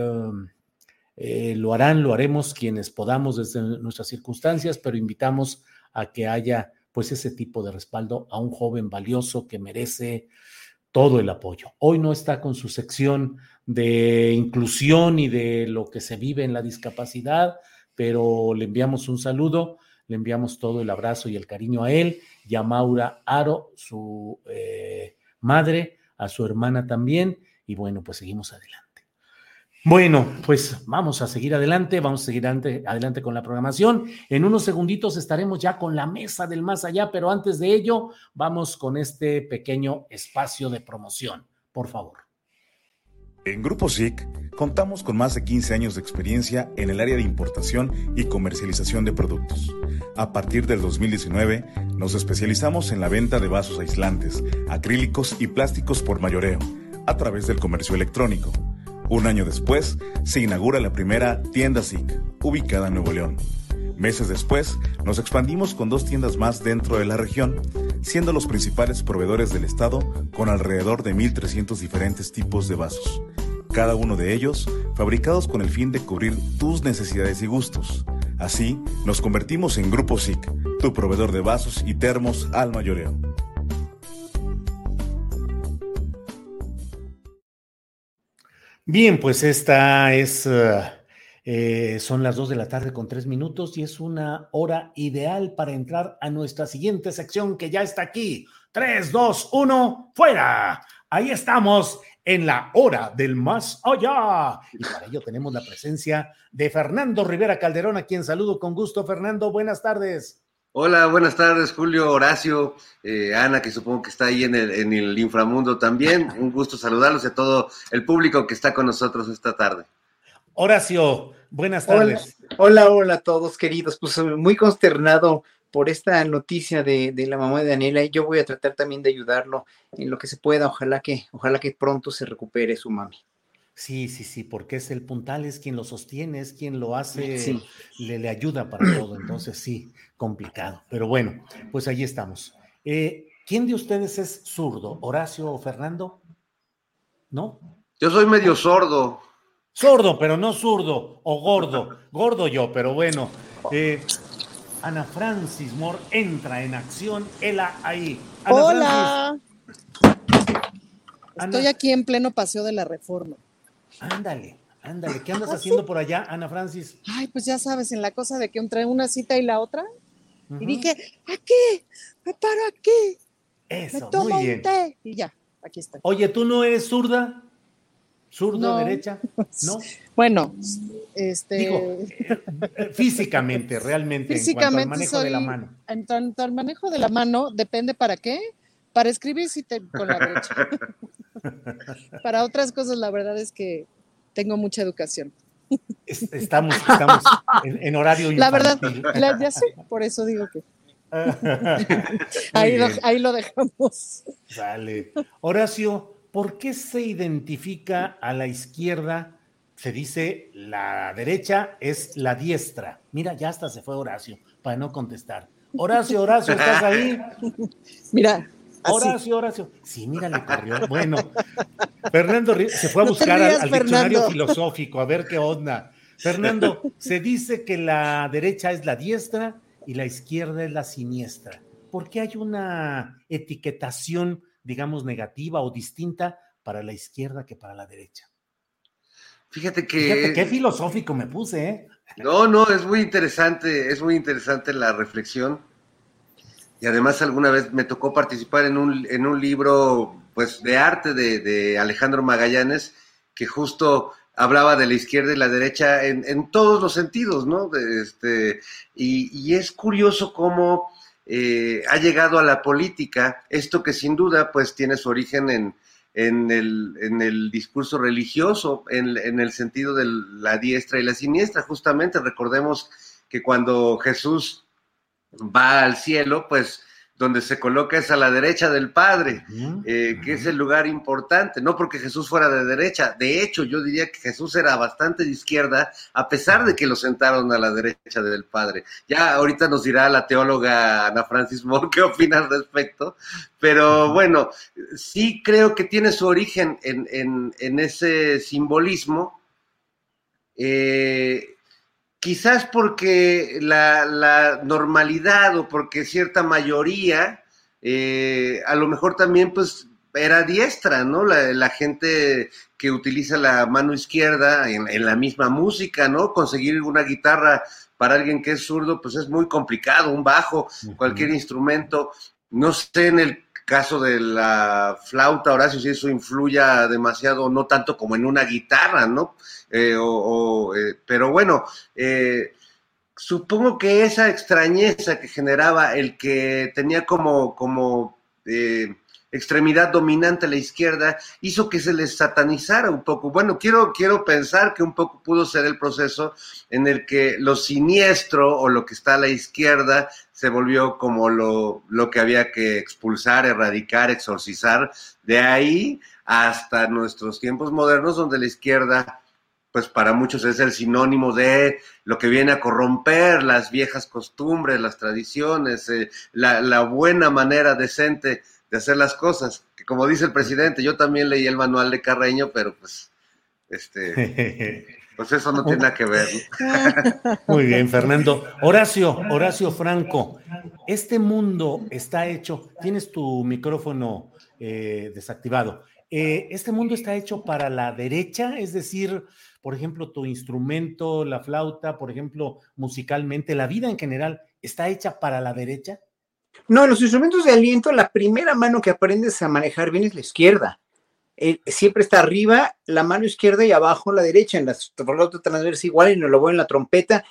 eh, lo harán, lo haremos quienes podamos desde nuestras circunstancias, pero invitamos a que haya pues ese tipo de respaldo a un joven valioso que merece todo el apoyo. Hoy no está con su sección de inclusión y de lo que se vive en la discapacidad, pero le enviamos un saludo, le enviamos todo el abrazo y el cariño a él y a Maura Aro, su eh, madre, a su hermana también, y bueno, pues seguimos adelante. Bueno, pues vamos a seguir adelante, vamos a seguir adelante, con la programación. En unos segunditos estaremos ya con la mesa del más allá, pero antes de ello, vamos con este pequeño espacio de promoción, por favor. En Grupo SIC contamos con más de 15 años de experiencia en el área de importación y comercialización de productos. A partir del 2019, nos especializamos en la venta de vasos aislantes, acrílicos y plásticos por mayoreo, a través del comercio electrónico un año después, se inaugura la primera tienda SIC, ubicada en Nuevo León. Meses después, nos expandimos con dos tiendas más dentro de la región, siendo los principales proveedores del estado con alrededor de 1.300 diferentes tipos de vasos. cada uno de ellos fabricados con el fin de cubrir tus necesidades y gustos. Así, nos convertimos en Grupo SIC, tu proveedor de vasos y termos al mayoreo. Bien, pues esta es, uh, eh, son las dos de la tarde con tres minutos y es una hora ideal para entrar a nuestra siguiente sección que ya está aquí. Tres, dos, uno, fuera. Ahí estamos en la hora del más allá. Y para ello tenemos la presencia de Fernando Rivera Calderón, a quien saludo con gusto. Fernando, buenas tardes. Hola, buenas tardes, Julio, Horacio, eh, Ana, que supongo que está ahí en el, en el inframundo también. Un gusto saludarlos y a todo el público que está con nosotros esta tarde. Horacio, buenas tardes. Hola, hola, hola a todos, queridos. Pues muy consternado por esta noticia de, de, la mamá de Daniela y yo voy a tratar también de ayudarlo en lo que se pueda. Ojalá que, ojalá que pronto se recupere su mami. Sí, sí, sí, porque es el puntal, es quien lo sostiene, es quien lo hace, sí. le, le, ayuda para todo. Entonces, sí, complicado. Pero bueno, pues ahí estamos. Eh, ¿Quién de ustedes es zurdo? ¿Horacio o Fernando? ¿No? Yo soy medio sordo. Sordo, pero no zurdo o gordo. Gordo yo, pero bueno. Eh, Ana Francis Moore entra en acción. Ela ahí. Ana Hola. Francis. Estoy aquí en pleno paseo de la reforma. Ándale, ándale. ¿Qué andas haciendo por allá, Ana Francis? Ay, pues ya sabes, en la cosa de que entre una cita y la otra. Uh -huh. Y dije, aquí, me paro aquí. Eso, me tomo muy bien. un té. Y ya, aquí está. Oye, ¿tú no eres zurda? ¿Zurdo, No. derecha? No. Bueno, este. Digo, eh, físicamente, realmente, en cuanto al físicamente manejo soy. de la mano. En tanto al manejo de la mano, depende para qué. Para escribir sí te, con la derecha. para otras cosas, la verdad es que tengo mucha educación. Es- Estamos, estamos en, en horario La verdad, infantil. la- ya sé, por eso digo que ahí lo, ahí lo dejamos. Sale. Horacio, ¿por qué se identifica a la izquierda? Se dice la derecha es la diestra. Mira, ya hasta se fue Horacio para no contestar. Horacio, Horacio, ¿estás ahí? Mira, así. Horacio, Horacio. Sí, mira, le corrió. Bueno, Fernando se fue a No buscar al- rías, al, diccionario filosófico, a ver qué onda. Fernando, se dice que la derecha es la diestra y la izquierda es la siniestra. ¿Por qué hay una etiquetación, digamos, negativa o distinta para la izquierda que para la derecha? Fíjate que. Fíjate qué filosófico me puse, ¿eh? No, no, es muy interesante, es muy interesante la reflexión. Y además alguna vez me tocó participar en un, en un libro pues de arte de, Alejandro Magallanes, que justo hablaba de la izquierda y la derecha en, en todos los sentidos, ¿no? Este, y, y es curioso cómo eh, ha llegado a la política esto que sin duda pues tiene su origen en, en el, en el discurso religioso, en el sentido de la diestra y la siniestra. Justamente recordemos que cuando Jesús va al cielo, pues donde se coloca es a la derecha del Padre, eh, que es el lugar importante, no porque Jesús fuera de derecha, de hecho yo diría que Jesús era bastante de izquierda, a pesar de que lo sentaron a la derecha del Padre. Ya ahorita nos dirá la teóloga Ana Francis Moore qué opina al respecto, pero bueno, sí creo que tiene su origen en, en, en ese simbolismo. Eh, quizás porque la, la, normalidad o porque cierta mayoría, eh, a lo mejor también pues era diestra, ¿no? La, la gente que utiliza la mano izquierda en, en, la misma música, ¿no? Conseguir una guitarra para alguien que es zurdo, pues es muy complicado, un bajo, uh -huh. cualquier instrumento. No sé en el caso de la flauta, Horacio, si eso influya demasiado, no tanto como en una guitarra, ¿no? Eh, o, eh, pero bueno, eh, supongo que esa extrañeza que generaba el que tenía como, como eh, extremidad dominante a la izquierda hizo que se les satanizara un poco. Bueno, quiero, quiero pensar que un poco pudo ser el proceso en el que lo siniestro o lo que está a la izquierda se volvió como lo, lo que había que expulsar, erradicar, exorcizar. De ahí hasta nuestros tiempos modernos donde la izquierda pues para muchos es el sinónimo de lo que viene a corromper las viejas costumbres, las tradiciones, eh, la, la, buena manera decente de hacer las cosas. Que como dice el presidente, yo también leí el manual de Carreño, pero pues este, pues eso no tiene nada que ver. Muy bien, Fernando. Horacio, Horacio Franco, este mundo está hecho, tienes tu micrófono eh, desactivado, eh, este mundo está hecho para la derecha, es decir, por ejemplo, tu instrumento, la flauta, por ejemplo, musicalmente, la vida en general, ¿está hecha para la derecha? No, los instrumentos de aliento, la primera mano que aprendes a manejar bien es la izquierda. Siempre está arriba la mano izquierda y abajo la derecha. En la flauta transversa igual y no lo voy en la trompeta.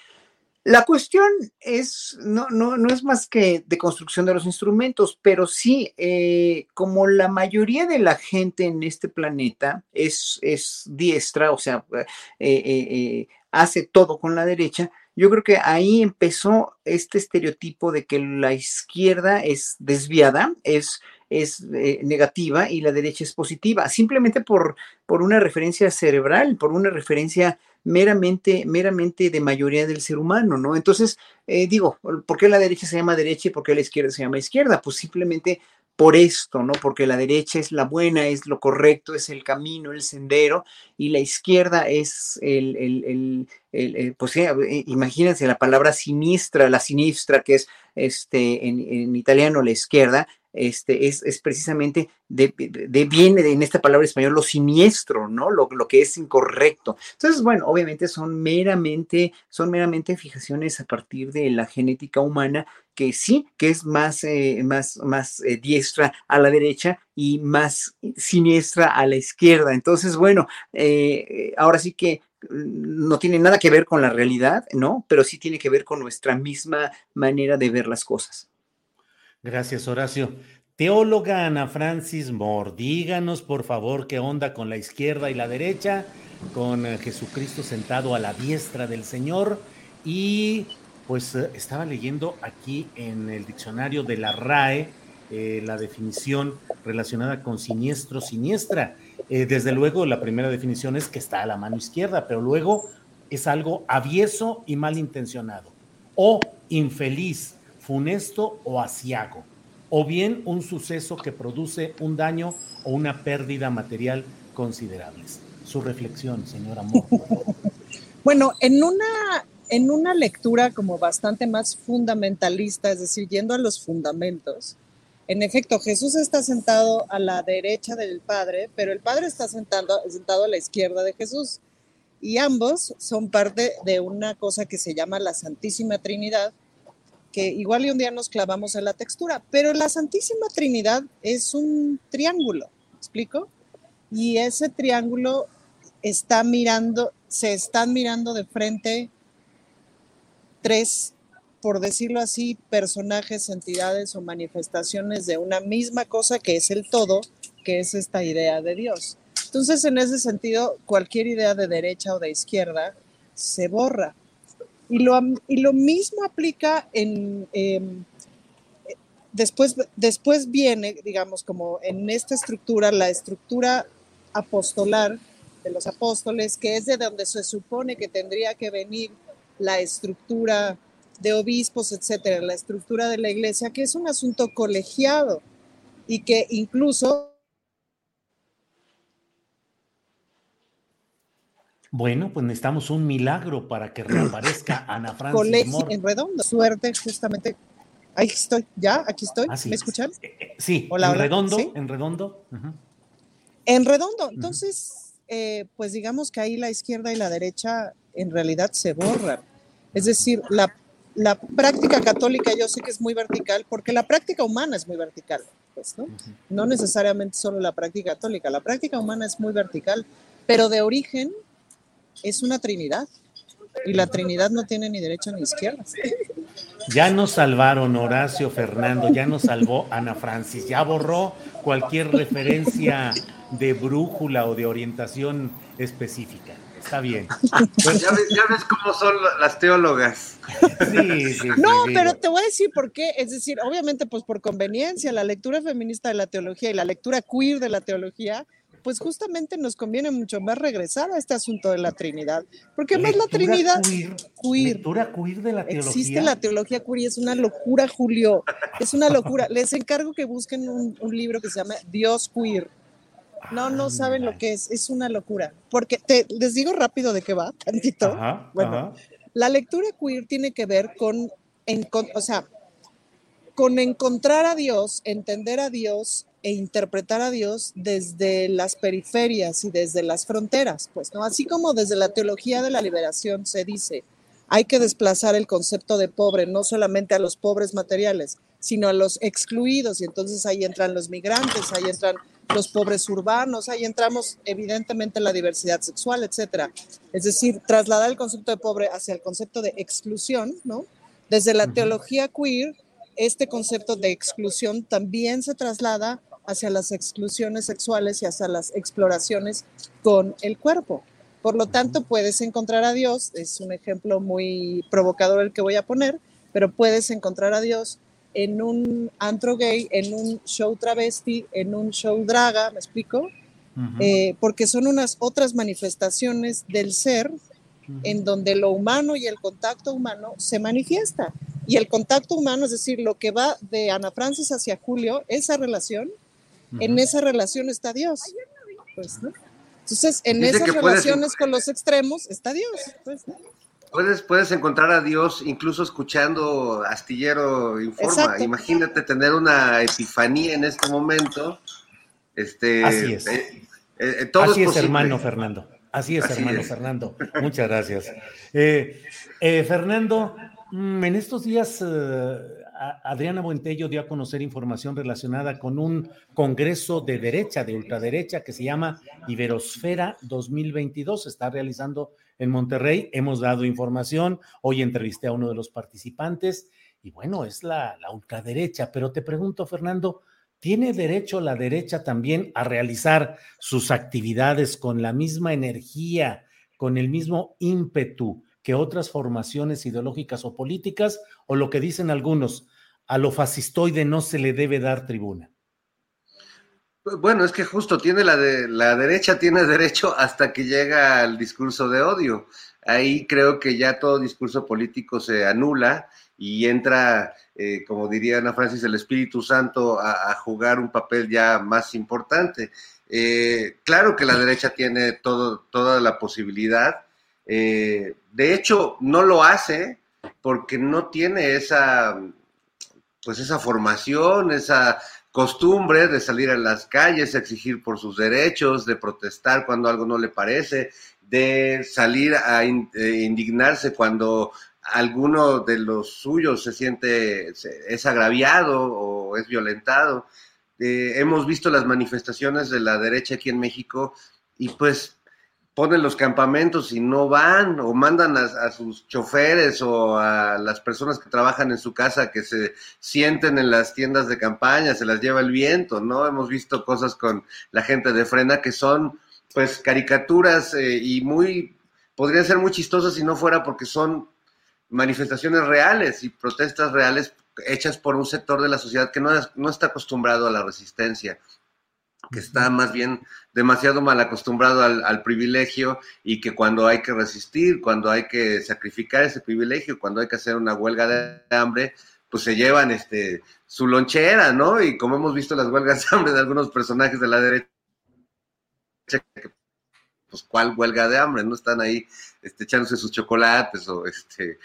La cuestión es, no, no, no es más que de construcción de los instrumentos, pero sí, eh, como la mayoría de la gente en este planeta es, es diestra, o sea, eh, eh, hace todo con la derecha, yo creo que ahí empezó este estereotipo de que la izquierda es desviada, es, es negativa y la derecha es positiva, simplemente por, por una referencia cerebral, por una referencia meramente, meramente de mayoría del ser humano, ¿no? Entonces, eh, digo, ¿por qué la derecha se llama derecha y por qué la izquierda se llama izquierda? Pues simplemente por esto, ¿no? Porque la derecha es la buena, es lo correcto, es el camino, el sendero, y la izquierda es el, el, el, pues eh, imagínense la palabra sinistra, la sinistra, que es este, en, en italiano la izquierda, este, es, precisamente de, viene en esta palabra español lo siniestro, ¿no? Lo, lo, que es incorrecto. Entonces, bueno, obviamente son meramente, son meramente fijaciones a partir de la genética humana que sí, que es más, eh, más, más eh, diestra a la derecha y más siniestra a la izquierda. Entonces, bueno, eh, ahora sí que mm, no tiene nada que ver con la realidad, ¿no? Pero sí tiene que ver con nuestra misma manera de ver las cosas. Gracias, Horacio. Teóloga Ana Francis Moore, díganos por favor qué onda con la izquierda y la derecha, con eh, Jesucristo sentado a la diestra del Señor y pues eh, estaba leyendo aquí en el diccionario de la RAE eh, la definición relacionada con siniestro, siniestra. desde luego la primera definición es que está a la mano izquierda, pero luego es algo avieso y malintencionado o infeliz funesto o asiago, o bien un suceso que produce un daño o una pérdida material considerables. Su reflexión, señora Amor. bueno, en una, en una lectura como bastante más fundamentalista, es decir, yendo a los fundamentos, en efecto, Jesús está sentado a la derecha del Padre, pero el Padre está sentado, sentado a la izquierda de Jesús. Y ambos son parte de una cosa que se llama la Santísima Trinidad, que igual y un día nos clavamos en la textura, pero la Santísima Trinidad es un triángulo, explico? Y ese triángulo está mirando, se están mirando de frente tres, por decirlo así, personajes, entidades o manifestaciones de una misma cosa que es el todo, que es esta idea de Dios. Entonces, en ese sentido, cualquier idea de derecha o de izquierda se borra. Y lo, y lo mismo aplica en... Em, después, después viene, digamos, como en esta estructura, la estructura apostolar de los apóstoles, que es de donde se supone que tendría que venir la estructura de obispos, etcétera, la estructura de la iglesia, que es un asunto colegiado y que incluso Bueno, pues necesitamos un milagro para que reaparezca Ana Francis Colegio en redondo. Suerte, justamente. Ahí estoy, ya, aquí estoy. Ah, ¿Me escuchan? Eh, eh, sí, en redondo, en redondo. En redondo. Entonces, eh, pues digamos que ahí la izquierda y la derecha en realidad se borran. Es decir, la, la práctica católica yo sé que es muy vertical, porque la práctica humana es muy vertical. Pues, ¿no? no necesariamente solo la práctica católica, la práctica humana es muy vertical, pero de origen es una Trinidad. Y la Trinidad no tiene ni derecha ni izquierda. Ya nos salvaron Horacio Fernando, ya nos salvó Ana Francis, ya borró cualquier referencia de brújula o de orientación específica. Está bien. Pues ya, ves, cómo son las teólogas. Sí, sí, no, pero te voy a decir por qué. Es decir, obviamente, pues por conveniencia, la lectura feminista de la teología y la lectura queer de la teología pues justamente nos conviene mucho más regresar a este asunto de la Trinidad, porque más la Trinidad queer, Lectura queer de la teología. Existe la teología queer y es una locura, Julio, es una locura. Les encargo que busquen un, libro que se llama Dios queer. No, no saben lo que es, es una locura. Porque te, les digo rápido de qué va, tantito. bueno, la lectura queer tiene que ver con, o sea, con encontrar a Dios, entender a Dios e interpretar a Dios desde las periferias y desde las fronteras, pues, ¿no? Así como desde la teología de la liberación se dice, hay que desplazar el concepto de pobre, no solamente a los pobres materiales, sino a los excluidos, y entonces ahí entran los migrantes, ahí entran los pobres urbanos, ahí entramos evidentemente la diversidad sexual, etcétera. Es decir, trasladar el concepto de pobre hacia el concepto de exclusión, ¿no? Desde la teología queer, este concepto de exclusión también se traslada hacia las exclusiones sexuales y hacia las exploraciones con el cuerpo. Por lo tanto, puedes encontrar a Dios, es un ejemplo muy provocador el que voy a poner, pero puedes encontrar a Dios en un antro gay, en un show travesti, en un show draga, ¿me explico? Eh, porque son unas otras manifestaciones del ser en donde lo humano y el contacto humano se manifiesta. Y el contacto humano, es decir, lo que va de Ana Francis hacia Julio, esa relación, en esa relación está Dios. Pues, Entonces, en esas relaciones con los extremos está Dios. Pues, Puedes, puedes encontrar a Dios incluso escuchando Astillero Informa. Imagínate tener una epifanía en este momento. Este, Así es. Eh, eh, Así es, hermano Fernando. Así es, hermano Fernando. Muchas gracias. Eh, Fernando, en estos días Adriana Buentello dio a conocer información relacionada con un congreso de derecha, de ultraderecha, que se llama Iberosfera 2022. Se está realizando en Monterrey. Hemos dado información. Hoy entrevisté a uno de los participantes y bueno, es la ultraderecha. Pero te pregunto, Fernando, ¿tiene derecho la derecha también a realizar sus actividades con la misma energía, con el mismo ímpetu que otras formaciones ideológicas o políticas? O lo que dicen algunos, a lo fascistoide no se le debe dar tribuna. Pues, bueno, es que justo tiene la de la derecha tiene derecho hasta que llega al discurso de odio. Ahí creo que ya todo discurso político se anula y entra, eh, como diría Ana Francis, el Espíritu Santo a, jugar un papel ya más importante. Eh, claro que la derecha tiene todo, toda la posibilidad. Eh, de hecho, no lo hace porque no tiene esa, pues esa formación, esa costumbre de salir a las calles, exigir por sus derechos, de protestar cuando algo no le parece, de salir a eh, indignarse cuando alguno de los suyos se siente, es agraviado o es violentado. Eh, hemos visto las manifestaciones de la derecha aquí en México y pues ponen los campamentos y no van o mandan a, sus choferes o a las personas que trabajan en su casa que se sienten en las tiendas de campaña, se las lleva el viento, ¿no? Hemos visto cosas con la gente de frena que son pues caricaturas eh, y muy, podrían ser muy chistosas si no fuera porque son manifestaciones reales y protestas reales hechas por un sector de la sociedad que no, no está acostumbrado a la resistencia que está más bien demasiado mal acostumbrado al, privilegio y que cuando hay que resistir, cuando hay que sacrificar ese privilegio, cuando hay que hacer una huelga de hambre, pues se llevan este su lonchera, ¿no? Y como hemos visto las huelgas de hambre de algunos personajes de la derecha, pues cuál huelga de hambre, no están ahí este, echándose sus chocolates o este,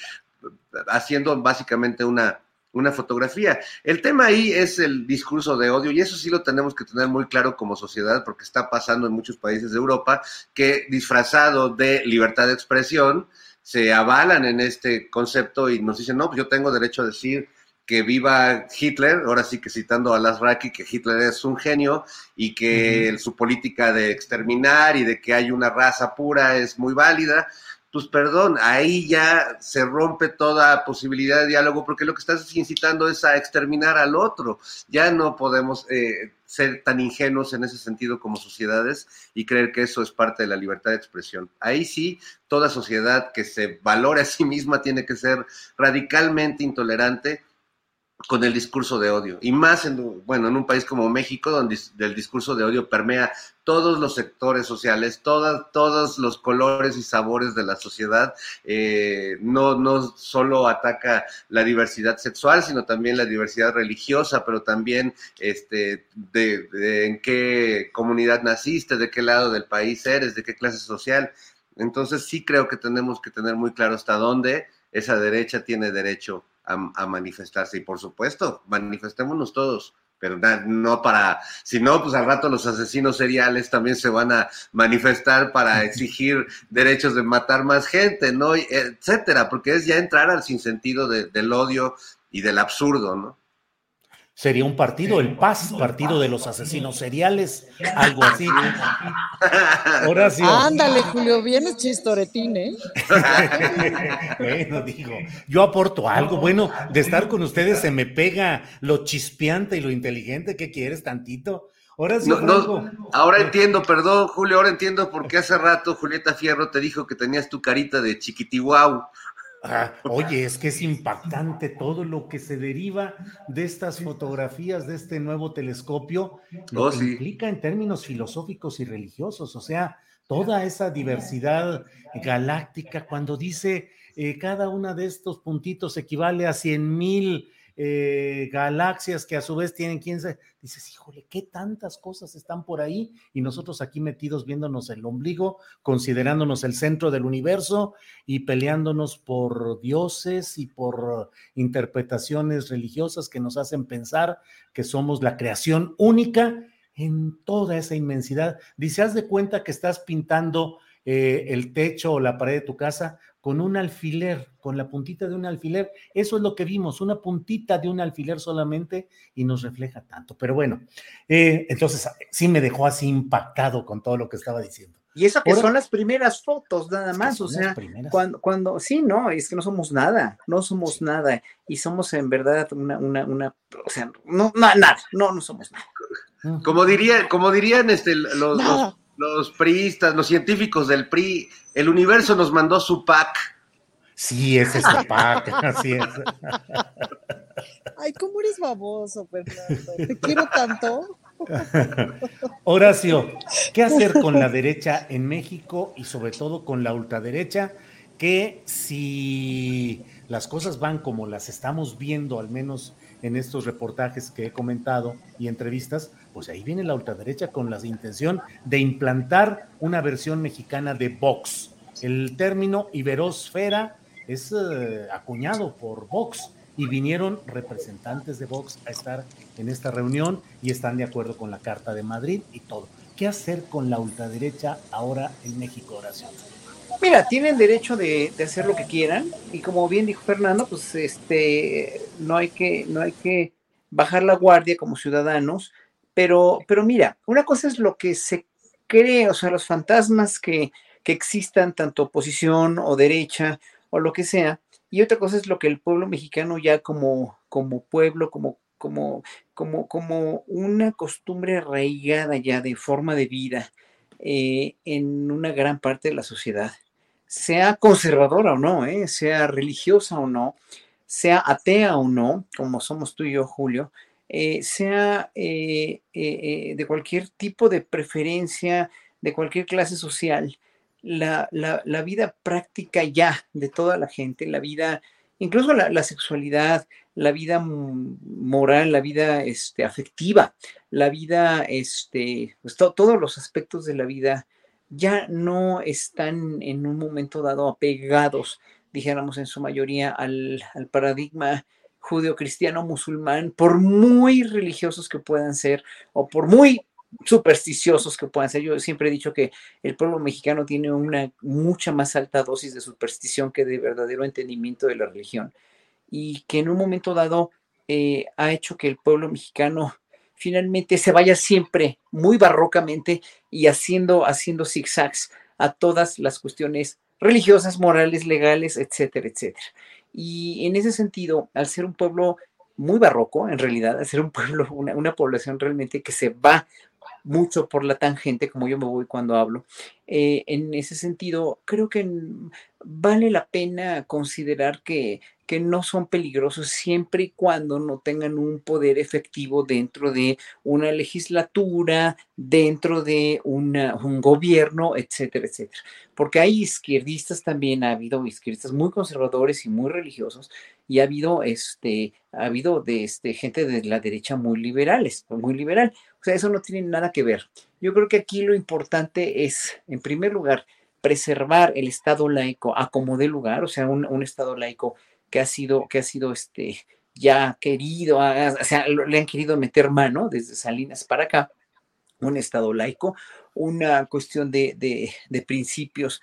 haciendo básicamente una, una fotografía. El tema ahí es el discurso de odio y eso sí lo tenemos que tener muy claro como sociedad porque está pasando en muchos países de Europa que disfrazado de libertad de expresión se avalan en este concepto y nos dicen, no, pues yo tengo derecho a decir que viva Hitler, ahora sí que citando a Las Raki, que Hitler es un genio y que su política de exterminar y de que hay una raza pura es muy válida pues perdón, ahí ya se rompe toda posibilidad de diálogo porque lo que estás incitando es a exterminar al otro. Ya no podemos eh, ser tan ingenuos en ese sentido como sociedades y creer que eso es parte de la libertad de expresión. Ahí sí, toda sociedad que se valore a sí misma tiene que ser radicalmente intolerante con el discurso de odio. Y más en, bueno, en un país como México, donde el discurso de odio permea todos los sectores sociales, todas, todos los colores y sabores de la sociedad. Eh, no, no solo ataca la diversidad sexual, sino también la diversidad religiosa, pero también este, de, en qué comunidad naciste, de qué lado del país eres, de qué clase social. Entonces sí creo que tenemos que tener muy claro hasta dónde esa derecha tiene derecho a, manifestarse. Y por supuesto, manifestémonos todos, pero no para, si no, pues al rato los asesinos seriales también se van a manifestar para exigir derechos de matar más gente, ¿no? Etcétera, porque es ya entrar al sinsentido del odio y del absurdo, ¿no? Sería un partido, el PAS, partido de los asesinos seriales, algo así. Horacio. Ándale, Julio, vienes chistoretín, ¿eh? bueno, digo, yo aporto algo. Bueno, de estar con ustedes se me pega lo chispeante y lo inteligente. ¿Qué quieres, tantito? Horacio. No, ahora entiendo, perdón, Julio, ahora entiendo por qué hace rato Julieta Fierro te dijo que tenías tu carita de chiquitihuau. Ah, oye, es que es impactante todo lo que se deriva de estas fotografías, de este nuevo telescopio, lo oh, que implica en términos filosóficos y religiosos, o sea, toda esa diversidad galáctica, cuando dice eh, cada una de estos puntitos equivale a cien mil eh, galaxias que a su vez tienen quién sabe. Dices, híjole, qué tantas cosas están por ahí y nosotros aquí metidos viéndonos el ombligo, considerándonos el centro del universo y peleándonos por dioses y por interpretaciones religiosas que nos hacen pensar que somos la creación única en toda esa inmensidad. Dice, haz de cuenta que estás pintando eh, el techo o la pared de tu casa con un alfiler, con la puntita de un alfiler. Eso es lo que vimos, una puntita de un alfiler solamente y nos refleja tanto. Pero bueno, eh, entonces sí me dejó así impactado con todo lo que estaba diciendo. Y eso que son las primeras fotos, nada más, o sea, cuando, cuando, sí, no, es que no somos nada, no somos nada, y somos en verdad una, una, una o sea, no, nada, no, no somos nada. Como diría, como dirían este, los los priistas, los científicos del PRI, el universo nos mandó su pack. Sí, ese es el pack, así es. Ay, ¿cómo eres baboso, Fernando? Te quiero tanto. Horacio, ¿qué hacer con la derecha en México y sobre todo con la ultraderecha? Que si las cosas van como las estamos viendo, al menos en estos reportajes que he comentado y entrevistas, pues ahí viene la ultraderecha con la intención de implantar una versión mexicana de Vox. El término iberosfera es eh, acuñado por Vox y vinieron representantes de Vox a estar en esta reunión y están de acuerdo con la Carta de Madrid y todo. ¿Qué hacer con la ultraderecha ahora en México, oración? Mira, tienen derecho de, hacer lo que quieran y como bien dijo Fernando, pues este no hay que no hay que bajar la guardia como ciudadanos, pero pero mira, una cosa es lo que se cree, o sea, los fantasmas que, que existan tanto oposición o derecha o lo que sea, y otra cosa es lo que el pueblo mexicano ya como como pueblo, como como como como una costumbre arraigada ya de forma de vida eh, en una gran parte de la sociedad sea conservadora o no, ¿eh? sea religiosa o no, sea atea o no, como somos tú y yo, Julio, eh, sea eh, de cualquier tipo de preferencia, de cualquier clase social, la, vida práctica ya de toda la gente, la vida, incluso la, sexualidad, la vida moral, la vida este, afectiva, la vida, este, pues, todos los aspectos de la vida ya no están en un momento dado apegados, dijéramos en su mayoría, al, paradigma judeo-cristiano musulmán, por muy religiosos que puedan ser o por muy supersticiosos que puedan ser. Yo siempre he dicho que el pueblo mexicano tiene una mucha más alta dosis de superstición que de verdadero entendimiento de la religión y que en un momento dado eh, ha hecho que el pueblo mexicano finalmente se vaya siempre muy barrocamente y haciendo, haciendo zigzags a todas las cuestiones religiosas, morales, legales, etcétera, etcétera. Y en ese sentido, al ser un pueblo muy barroco, en realidad, al ser un pueblo, una, población realmente que se va mucho por la tangente, como yo me voy cuando hablo. Eh, en ese sentido, creo que vale la pena considerar que, que no son peligrosos siempre y cuando no tengan un poder efectivo dentro de una legislatura, dentro de un gobierno, etcétera, etcétera. Porque hay izquierdistas también, ha habido izquierdistas muy conservadores y muy religiosos, y ha habido, este, ha habido de este, gente de la derecha muy liberales, muy liberal. Sea, eso no tiene nada que ver. Yo creo que aquí lo importante es, en primer lugar, preservar el Estado laico a como de lugar, o sea, un, Estado laico que ha sido, que ha sido este, ya querido, o sea, le han querido meter mano desde Salinas para acá, un Estado laico, una cuestión de, de, de principios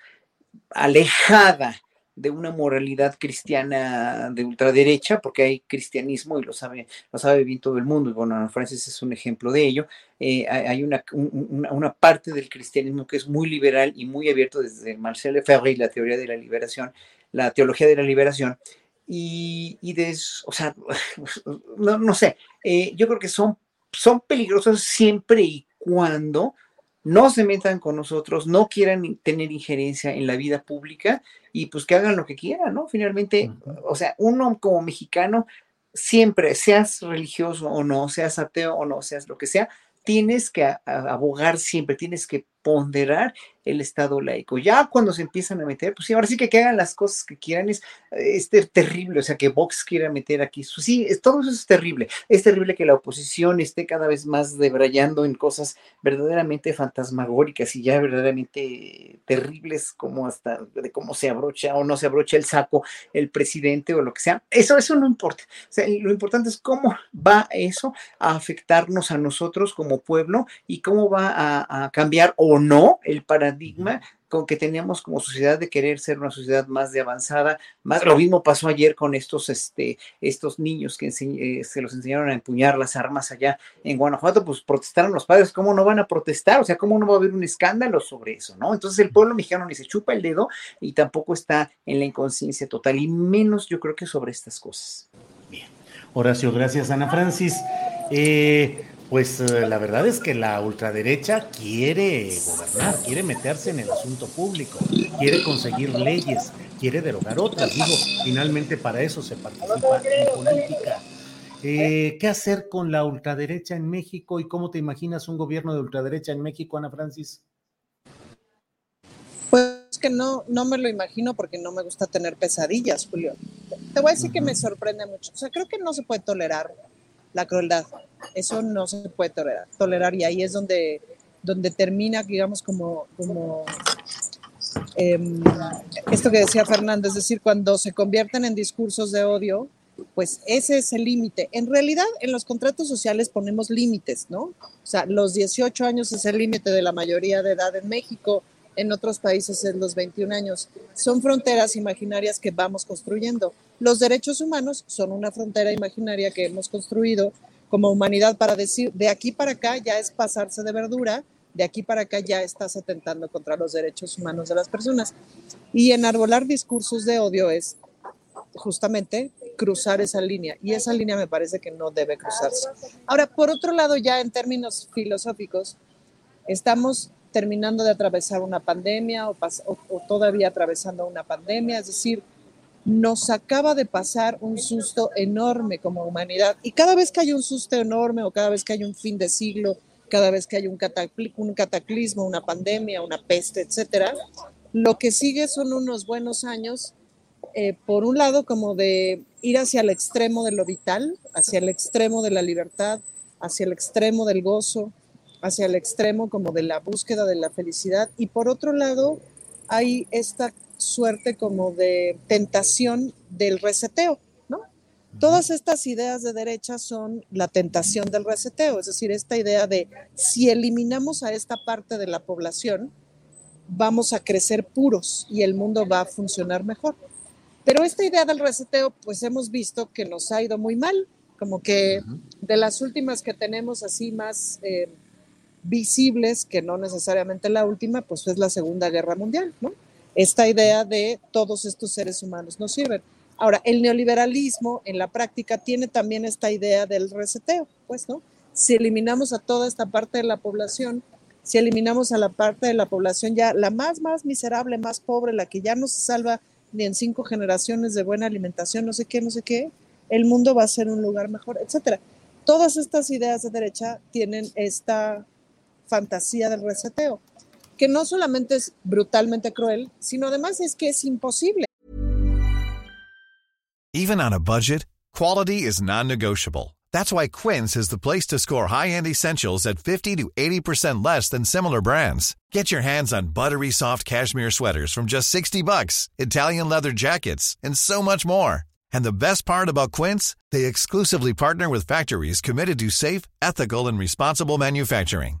alejada de una moralidad cristiana de ultraderecha, porque hay cristianismo y lo sabe, lo sabe bien todo el mundo, y bueno, Francis es un ejemplo de ello. Eh, hay una, una, parte del cristianismo que es muy liberal y muy abierto desde Marcel Lefebvre y la teoría de la liberación, la teología de la liberación, y, y de, o sea, no, no sé, eh, yo creo que son, son peligrosos siempre y cuando no se metan con nosotros, no quieran tener injerencia en la vida pública y pues que hagan lo que quieran, ¿no? Finalmente, o sea, uno como mexicano, siempre, seas religioso o no, seas ateo o no, seas lo que sea, tienes que abogar siempre, tienes que ponderar el Estado laico. Ya cuando se empiezan a meter, pues sí, ahora sí que, que hagan las cosas que quieran, es, es terrible, o sea, que Vox quiera meter aquí, sí, todo eso es terrible. Es terrible que la oposición esté cada vez más debrayando en cosas verdaderamente fantasmagóricas y ya verdaderamente terribles, como hasta de cómo se abrocha o no se abrocha el saco el presidente o lo que sea. Eso, eso no importa. O sea, lo importante es cómo va eso a afectarnos a nosotros como pueblo y cómo va a, a cambiar o no el paradigma con que teníamos como sociedad de querer ser una sociedad más de avanzada, más lo mismo pasó ayer con estos, este, estos niños que eh, se los enseñaron a empuñar las armas allá en Guanajuato, pues protestaron los padres, ¿cómo no van a protestar? O sea, ¿cómo no va a haber un escándalo sobre eso, no? Entonces el pueblo mexicano ni se chupa el dedo y tampoco está en la inconsciencia total, y menos yo creo que sobre estas cosas. Bien. Horacio, gracias Ana Francis. Eh, pues eh, la verdad es que la ultraderecha quiere gobernar, quiere meterse en el asunto público, quiere conseguir leyes, quiere derogar otras. Digo, finalmente para eso se participa en política. Eh, ¿Qué hacer con la ultraderecha en México y cómo te imaginas un gobierno de ultraderecha en México, Ana Francis? Pues que no, no me lo imagino porque no me gusta tener pesadillas, Julio. Te voy a decir que me sorprende mucho. O sea, creo que no se puede tolerar la crueldad. Eso no se puede tolerar, tolerar y ahí es donde, donde termina, digamos, como, como em, esto que decía Fernando, es decir, cuando se convierten en discursos de odio, pues ese es el límite. En realidad, en los contratos sociales ponemos límites, ¿no? O sea, los 18 años es el límite de la mayoría de edad en México, en otros países es los 21 años. Son fronteras imaginarias que vamos construyendo. Los derechos humanos son una frontera imaginaria que hemos construido como humanidad para decir, de aquí para acá ya es pasarse de verdura, de aquí para acá ya estás atentando contra los derechos humanos de las personas. Y enarbolar discursos de odio es justamente cruzar esa línea y esa línea me parece que no debe cruzarse. Ahora, por otro lado, ya en términos filosóficos, estamos terminando de atravesar una pandemia o, todavía atravesando una pandemia, es decir, nos acaba de pasar un susto enorme como humanidad. Y cada vez que hay un susto enorme o cada vez que hay un fin de siglo, cada vez que hay un, un cataclismo, una pandemia, una peste, etcétera, lo que sigue son unos buenos años, eh, por un lado, como de ir hacia el extremo de lo vital, hacia el extremo de la libertad, hacia el extremo del gozo, hacia el extremo como de la búsqueda de la felicidad y por otro lado hay esta suerte como de tentación del reseteo, ¿no? Todas estas ideas de derecha son la tentación del reseteo, es decir, esta idea de si eliminamos a esta parte de la población, vamos a crecer puros y el mundo va a funcionar mejor. Pero esta idea del reseteo, pues hemos visto que nos ha ido muy mal, como que de las últimas que tenemos así más eh, visibles, que no necesariamente la última, pues es la Segunda Guerra Mundial, ¿no? Esta idea de todos estos seres humanos no sirven. Ahora, el neoliberalismo en la práctica tiene también esta idea del reseteo, pues, ¿no? si eliminamos a toda esta parte de la población, si eliminamos a la parte de la población ya la más, más miserable, más pobre, la que ya no se salva ni en cinco generaciones de buena alimentación, no sé qué, no sé qué, el mundo va a ser un lugar mejor, etcétera. Todas estas ideas de derecha tienen esta fantasía del reseteo, que no solamente es brutalmente cruel, sino además es que es imposible. Even on a budget, quality is non-negotiable. That's why Quince is the place to score high-end essentials at 50 to 80% less than similar brands. Get your hands on buttery soft cashmere sweaters from just 60 bucks, Italian leather jackets, and so much more. And the best part about Quince, they exclusively partner with factories committed to safe, ethical, and responsible manufacturing.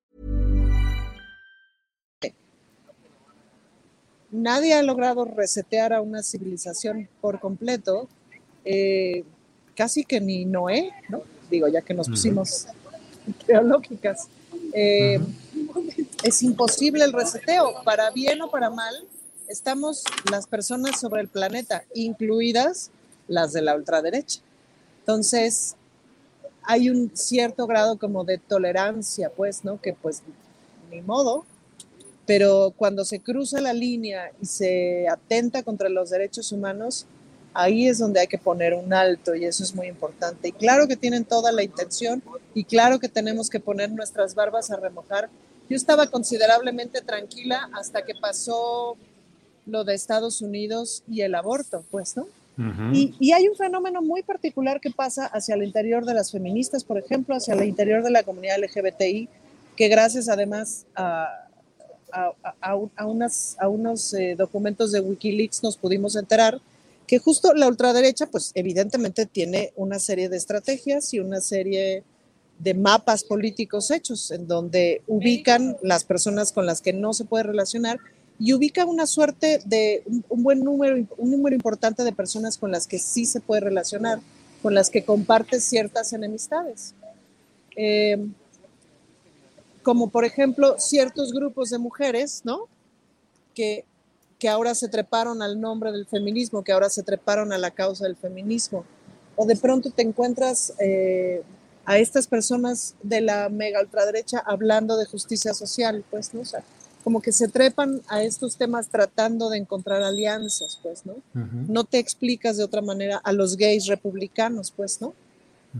Nadie ha logrado resetear a una civilización por completo, eh, casi que ni Noé, ¿no? Digo, ya que nos pusimos teológicas. Eh, es imposible el reseteo, para bien o para mal, estamos las personas sobre el planeta, incluidas las de la ultraderecha. Entonces, hay un cierto grado como de tolerancia, pues, ¿no? Que pues, ni modo, pero cuando se cruza la línea y se atenta contra los derechos humanos, ahí es donde hay que poner un alto y eso es muy importante. Y claro que tienen toda la intención y claro que tenemos que poner nuestras barbas a remojar yo estaba considerablemente tranquila hasta que pasó lo de Estados Unidos y el aborto, pues, ¿no? y, y, hay un fenómeno muy particular que pasa hacia el interior de las feministas, por ejemplo, hacia el interior de la comunidad LGBTI, que gracias además a, a, a, a unas, unos eh, documentos de Wikileaks nos pudimos enterar que justo la ultraderecha, pues evidentemente tiene una serie de estrategias y una serie de mapas políticos hechos, en donde ubican las personas con las que no se puede relacionar y ubica una suerte de un, buen número, un número importante de personas con las que sí se puede relacionar, con las que comparte ciertas enemistades. Eh, como por ejemplo ciertos grupos de mujeres, ¿no? Que, que ahora se treparon al nombre del feminismo, que ahora se treparon a la causa del feminismo. O de pronto te encuentras eh, a estas personas de la mega ultraderecha hablando de justicia social, pues, ¿no? O sea, como que se trepan a estos temas tratando de encontrar alianzas, pues, ¿no? No te explicas de otra manera a los gays republicanos, pues, ¿no?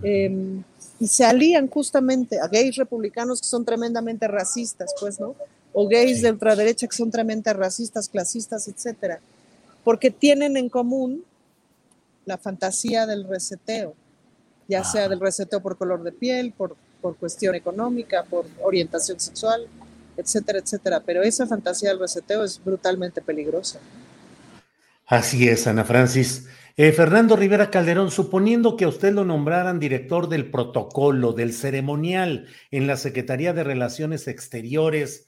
Em, y se alían justamente a gays republicanos que son tremendamente racistas, pues, ¿no? O gays de ultraderecha que son tremendamente racistas, clasistas, etcétera, porque tienen en común la fantasía del reseteo, ya sea del reseteo por color de piel, por, por cuestión económica, por orientación sexual, etcétera, etcétera. Pero esa fantasía del reseteo es brutalmente peligrosa. Así es, Ana Francis. Eh, Fernando Rivera Calderón, suponiendo que a usted lo nombraran director del protocolo, del ceremonial en la Secretaría de Relaciones Exteriores,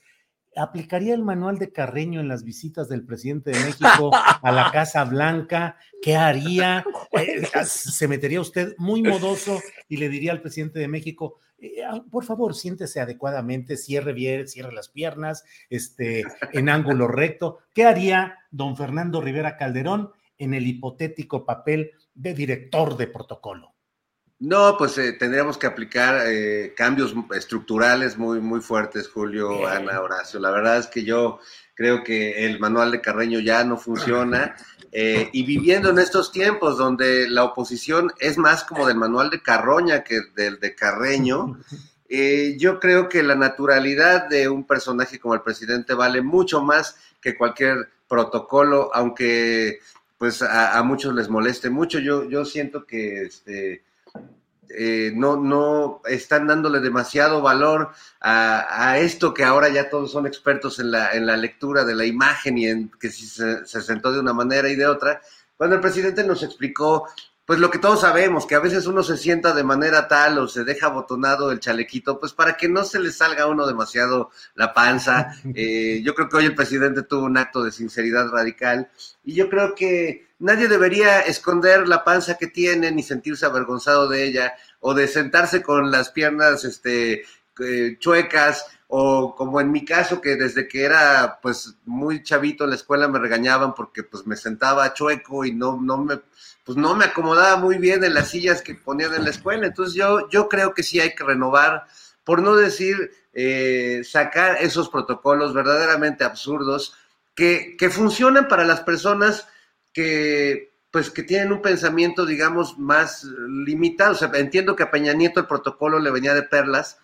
¿aplicaría el manual de Carreño en las visitas del presidente de México a la Casa Blanca? ¿Qué haría? Eh, ¿Se metería usted muy modoso y le diría al presidente de México, eh, ah, por favor, siéntese adecuadamente, cierre bien, cierre las piernas, este, en ángulo recto? ¿Qué haría don Fernando Rivera Calderón en el hipotético papel de director de protocolo? No, pues eh, tendríamos que aplicar eh, cambios estructurales muy, muy fuertes, Julio, Ana, Horacio. La verdad es que yo creo que el manual de Carreño ya no funciona. Eh, y viviendo en estos tiempos donde la oposición es más como del manual de Carroña que del de Carreño, yo creo que la naturalidad de un personaje como el presidente vale mucho más que cualquier protocolo, aunque pues a, muchos les moleste mucho. Yo, yo siento que este, eh, no, no están dándole demasiado valor a, esto que ahora ya todos son expertos en la, en la lectura de la imagen y en que si se, se sentó de una manera y de otra, cuando el presidente nos explicó pues lo que todos sabemos, que a veces uno se sienta de manera tal o se deja botonado el chalequito, pues para que no se le salga a uno demasiado la panza. Eh, yo creo que hoy el presidente tuvo un acto de sinceridad radical y yo creo que nadie debería esconder la panza que tiene ni sentirse avergonzado de ella o de sentarse con las piernas este, eh, chuecas o como en mi caso que desde que era pues muy chavito en la escuela me regañaban porque pues me sentaba chueco y no, no me pues no me acomodaba muy bien en las sillas que ponían en la escuela. Entonces yo, yo creo que sí hay que renovar, por no decir eh, sacar esos protocolos verdaderamente absurdos que, que funcionan para las personas que pues que tienen un pensamiento, digamos, más limitado. O sea, entiendo que a Peña Nieto el protocolo le venía de perlas,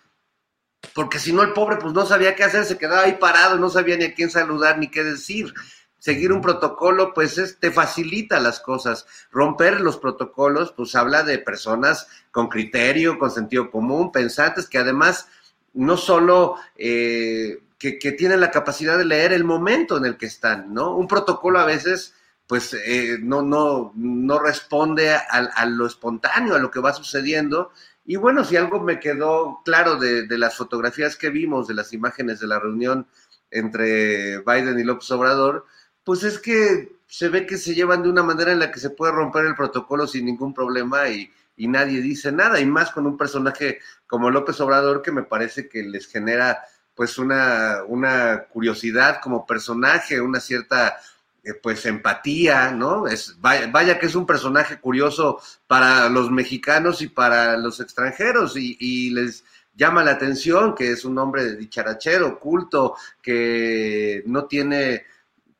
porque si no el pobre pues no sabía qué hacer, se quedaba ahí parado, no sabía ni a quién saludar ni qué decir seguir un protocolo, pues es, te facilita las cosas. Romper los protocolos, pues habla de personas con criterio, con sentido común, pensantes, que además no solo eh, que, tienen la capacidad de leer el momento en el que están, ¿no? Un protocolo a veces, pues eh, no, no, no responde a, a, lo espontáneo, a lo que va sucediendo. Y bueno, si algo me quedó claro de, de las fotografías que vimos, de las imágenes de la reunión entre Biden y López Obrador, pues es que se ve que se llevan de una manera en la que se puede romper el protocolo sin ningún problema y, nadie dice nada, y más con un personaje como López Obrador que me parece que les genera pues una, una curiosidad como personaje, una cierta eh, pues empatía, ¿no? Es, vaya, vaya, que es un personaje curioso para los mexicanos y para los extranjeros y, y les llama la atención que es un hombre dicharachero, culto, que no tiene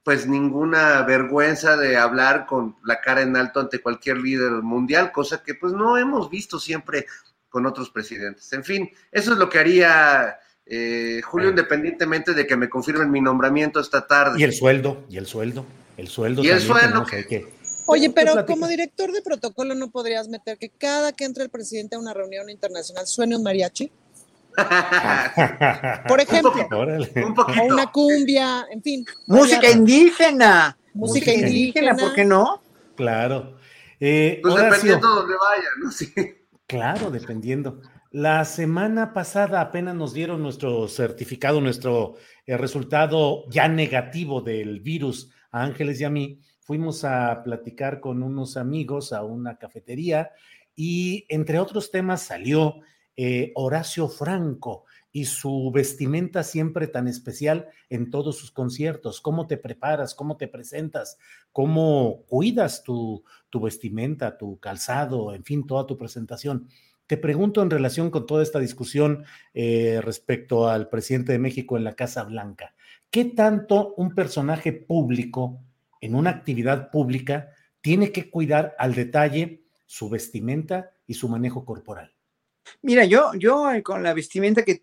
pues ninguna vergüenza de hablar con la cara en alto ante cualquier líder mundial, cosa que pues no hemos visto siempre con otros presidentes. En fin, eso es lo que haría eh, Julio, independientemente de que me confirmen mi nombramiento esta tarde. Y el sueldo, y el sueldo, el sueldo. Y el sueldo. Oye, pero como director de protocolo no podrías meter que cada que entre el presidente a una reunión internacional suene un mariachi. Por ejemplo, una cumbia, en fin. Música indígena. Música, indígena, ¿por qué no? Claro. Eh, pues dependiendo de donde vaya, ¿no? Sí. Claro, dependiendo. La semana pasada apenas nos dieron nuestro certificado, nuestro eh, resultado ya negativo del virus a Ángeles y a mí. Fuimos a platicar con unos amigos a una cafetería y entre otros temas salió eh, Horacio Franco y su vestimenta siempre tan especial en todos sus conciertos. ¿Cómo te preparas? ¿Cómo te presentas? ¿Cómo cuidas tu, vestimenta, tu calzado, en fin, toda tu presentación? Te pregunto en relación con toda esta discusión eh, respecto al presidente de México en la Casa Blanca, ¿qué tanto un personaje público en una actividad pública tiene que cuidar al detalle su vestimenta y su manejo corporal? Mira, yo, yo eh, con la vestimenta que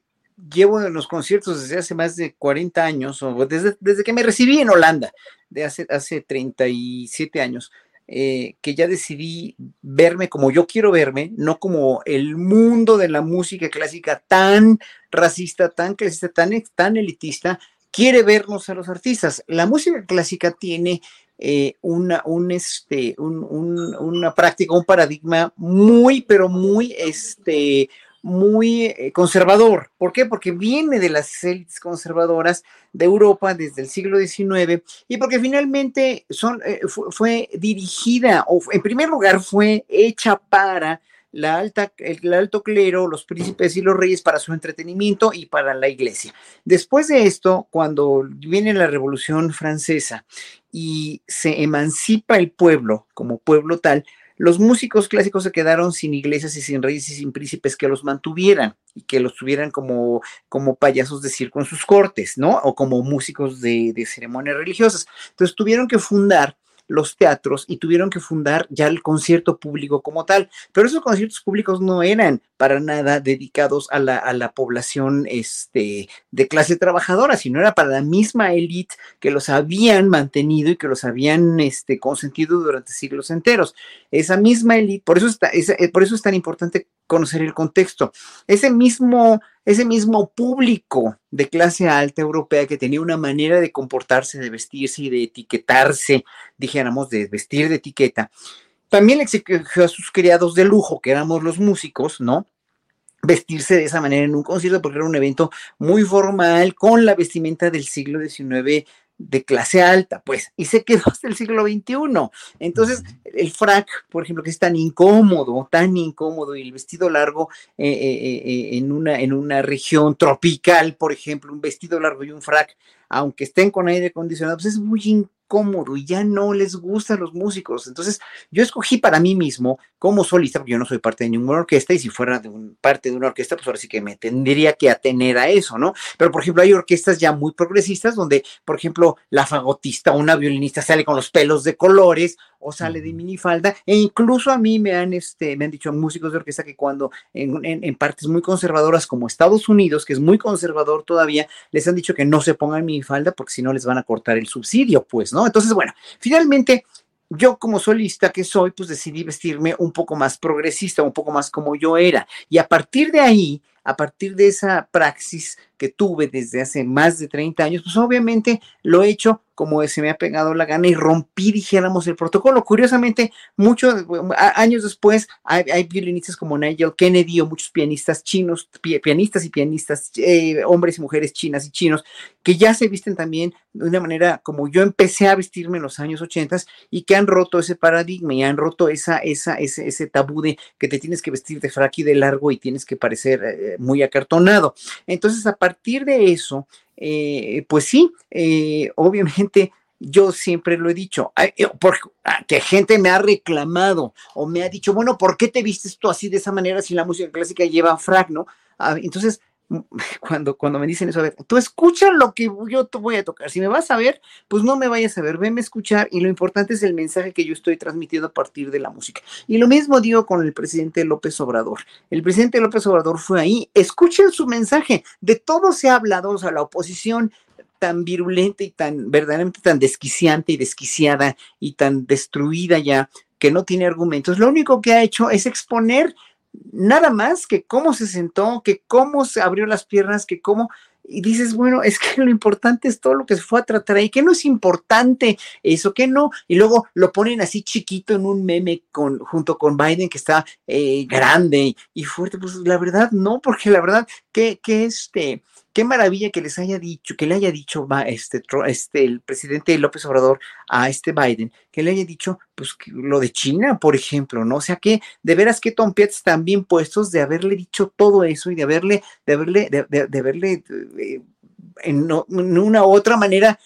llevo en los conciertos desde hace más de 40 años, o desde, desde que me recibí en Holanda, de hace, hace 37 años, eh, que ya decidí verme como yo quiero verme, no como el mundo de la música clásica tan racista, tan clasista, tan, tan elitista, quiere vernos a los artistas. La música clásica tiene eh, una, un, este, una práctica, un paradigma muy, pero muy, este, muy eh, conservador. ¿Por qué? Porque viene de las élites conservadoras de Europa desde el siglo XIX y porque finalmente son, eh, fue, dirigida, o en primer lugar fue hecha para la alta, el, alto clero, los príncipes y los reyes para su entretenimiento y para la iglesia. Después de esto, cuando viene la Revolución Francesa y se emancipa el pueblo como pueblo tal, los músicos clásicos se quedaron sin iglesias y sin reyes y sin príncipes que los mantuvieran y que los tuvieran como, como payasos de circo en sus cortes, ¿no? O como músicos de, de ceremonias religiosas. Entonces tuvieron que fundar los teatros y tuvieron que fundar ya el concierto público como tal. Pero esos conciertos públicos no eran para nada dedicados a la, a la población este, de clase trabajadora, sino era para la misma élite que los habían mantenido y que los habían este, consentido durante siglos enteros. Esa misma élite, por eso, está, eh, por eso es tan importante conocer el contexto. Ese mismo, ese mismo público de clase alta europea que tenía una manera de comportarse, de vestirse y de etiquetarse, dijéramos, de vestir de etiqueta, también le exigió a sus criados de lujo, que éramos los músicos, ¿no? vestirse de esa manera en un concierto porque era un evento muy formal con la vestimenta del siglo XIX de clase alta, pues, y se quedó hasta el siglo XXI. Entonces, el frac, por ejemplo, que es tan incómodo, tan incómodo, y el vestido largo eh, eh, eh, en, una, en una región tropical, por ejemplo, un vestido largo y un frac, aunque estén con aire acondicionado, pues es muy incómodo cómodo y ya no les gustan los músicos. Entonces, yo escogí para mí mismo como solista, porque yo no soy parte de ninguna orquesta y si fuera de un, parte de una orquesta, pues ahora sí que me tendría que atener a eso, ¿no? Pero, por ejemplo, hay orquestas ya muy progresistas donde, por ejemplo, la fagotista o una violinista sale con los pelos de colores o sale de minifalda e incluso a mí me han, este, me han dicho músicos de orquesta que cuando en, en partes muy conservadoras como Estados Unidos, que es muy conservador todavía, les han dicho que no se pongan minifalda porque si no les van a cortar el subsidio, pues, ¿no? Entonces, bueno, finalmente yo como solista que soy, pues decidí vestirme un poco más progresista, un poco más como yo era. Y a partir de ahí, a partir de esa praxis que tuve desde hace más de 30 años, pues obviamente lo he hecho como se me ha pegado la gana y rompí, dijéramos, el protocolo. Curiosamente, muchos años después, hay, violinistas como Nigel Kennedy o muchos pianistas chinos, pianistas y pianistas, eh, hombres y mujeres chinas y chinos, que ya se visten también de una manera como yo empecé a vestirme en los años 80 y que han roto ese paradigma y han roto esa, esa, ese, ese tabú de que te tienes que vestir de frac y de largo y tienes que parecer eh, muy acartonado. Entonces, a de eso, eh, pues sí, eh, obviamente yo siempre lo he dicho, porque ah, que gente me ha reclamado o me ha dicho, bueno, ¿por qué te vistes tú así de esa manera si la música clásica lleva frac, no? Ah, entonces, cuando, cuando me dicen eso, a ver, tú escucha lo que yo te voy a tocar. Si me vas a ver, pues no me vayas a ver, venme a escuchar y lo importante es el mensaje que yo estoy transmitiendo a partir de la música. Y lo mismo digo con el presidente López Obrador. El presidente López Obrador fue ahí, escuchen su mensaje. De todo se ha hablado, o sea, la oposición tan virulenta y tan verdaderamente tan desquiciante y desquiciada y tan destruida ya que no tiene argumentos, lo único que ha hecho es exponer nada más que cómo se sentó, que cómo se abrió las piernas, que cómo... Y dices, bueno, es que lo importante es todo lo que se fue a tratar ahí, que no es importante eso, que no. Y luego lo ponen así chiquito en un meme con, junto con Biden, que está eh, grande y fuerte. Pues la verdad, no, porque la verdad, que, que este, qué maravilla que les haya dicho, que le haya dicho este, este, el presidente López Obrador a este Biden, que le haya dicho, pues, lo de China, por ejemplo, ¿no? O sea, que de veras que Tom Pietz están bien puestos de haberle dicho todo eso y de haberle, de haberle, de, haberle eh, en, en, una u otra manera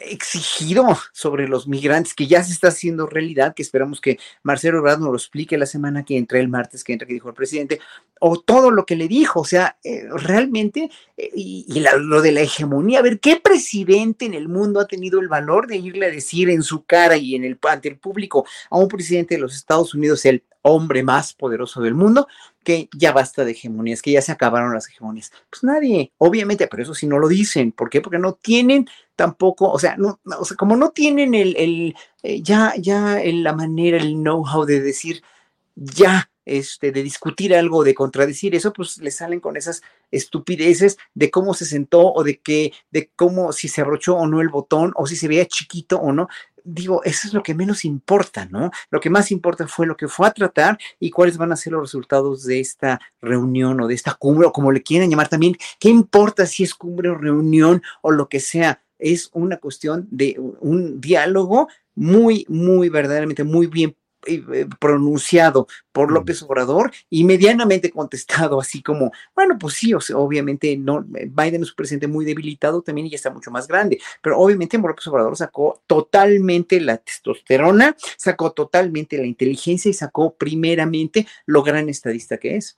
exigido sobre los migrantes, que ya se está haciendo realidad, que esperamos que Marcelo Ebrard nos lo explique la semana que entra, el martes que entra, que dijo el presidente, o todo lo que le dijo, o sea, eh, realmente, eh, y, lo de la hegemonía, a ver, ¿qué presidente en el mundo ha tenido el valor de irle a decir en su cara y en el, ante el público a un presidente de los Estados Unidos, el hombre más poderoso del mundo, que ya basta de hegemonías, que ya se acabaron las hegemonías. Pues nadie, obviamente, pero eso sí no lo dicen. ¿Por qué? Porque no tienen tampoco, o sea, no, o sea como no tienen el, el eh, ya, ya la manera, el know-how de decir, ya, este, de discutir algo, de contradecir eso, pues le salen con esas estupideces de cómo se sentó o de que, de cómo, si se abrochó o no el botón, o si se veía chiquito o no digo, eso es lo que menos importa, ¿no? Lo que más importa fue lo que fue a tratar y cuáles van a ser los resultados de esta reunión o de esta cumbre o como le quieran llamar también. ¿Qué importa si es cumbre o reunión o lo que sea? Es una cuestión de un diálogo muy, muy verdaderamente muy bien eh, pronunciado por López Obrador y medianamente contestado, así como, bueno, pues sí, o sea, obviamente no, Biden es un presidente muy debilitado también y ya está mucho más grande, pero obviamente López Obrador sacó totalmente la testosterona, sacó totalmente la inteligencia y sacó primeramente lo gran estadista que es.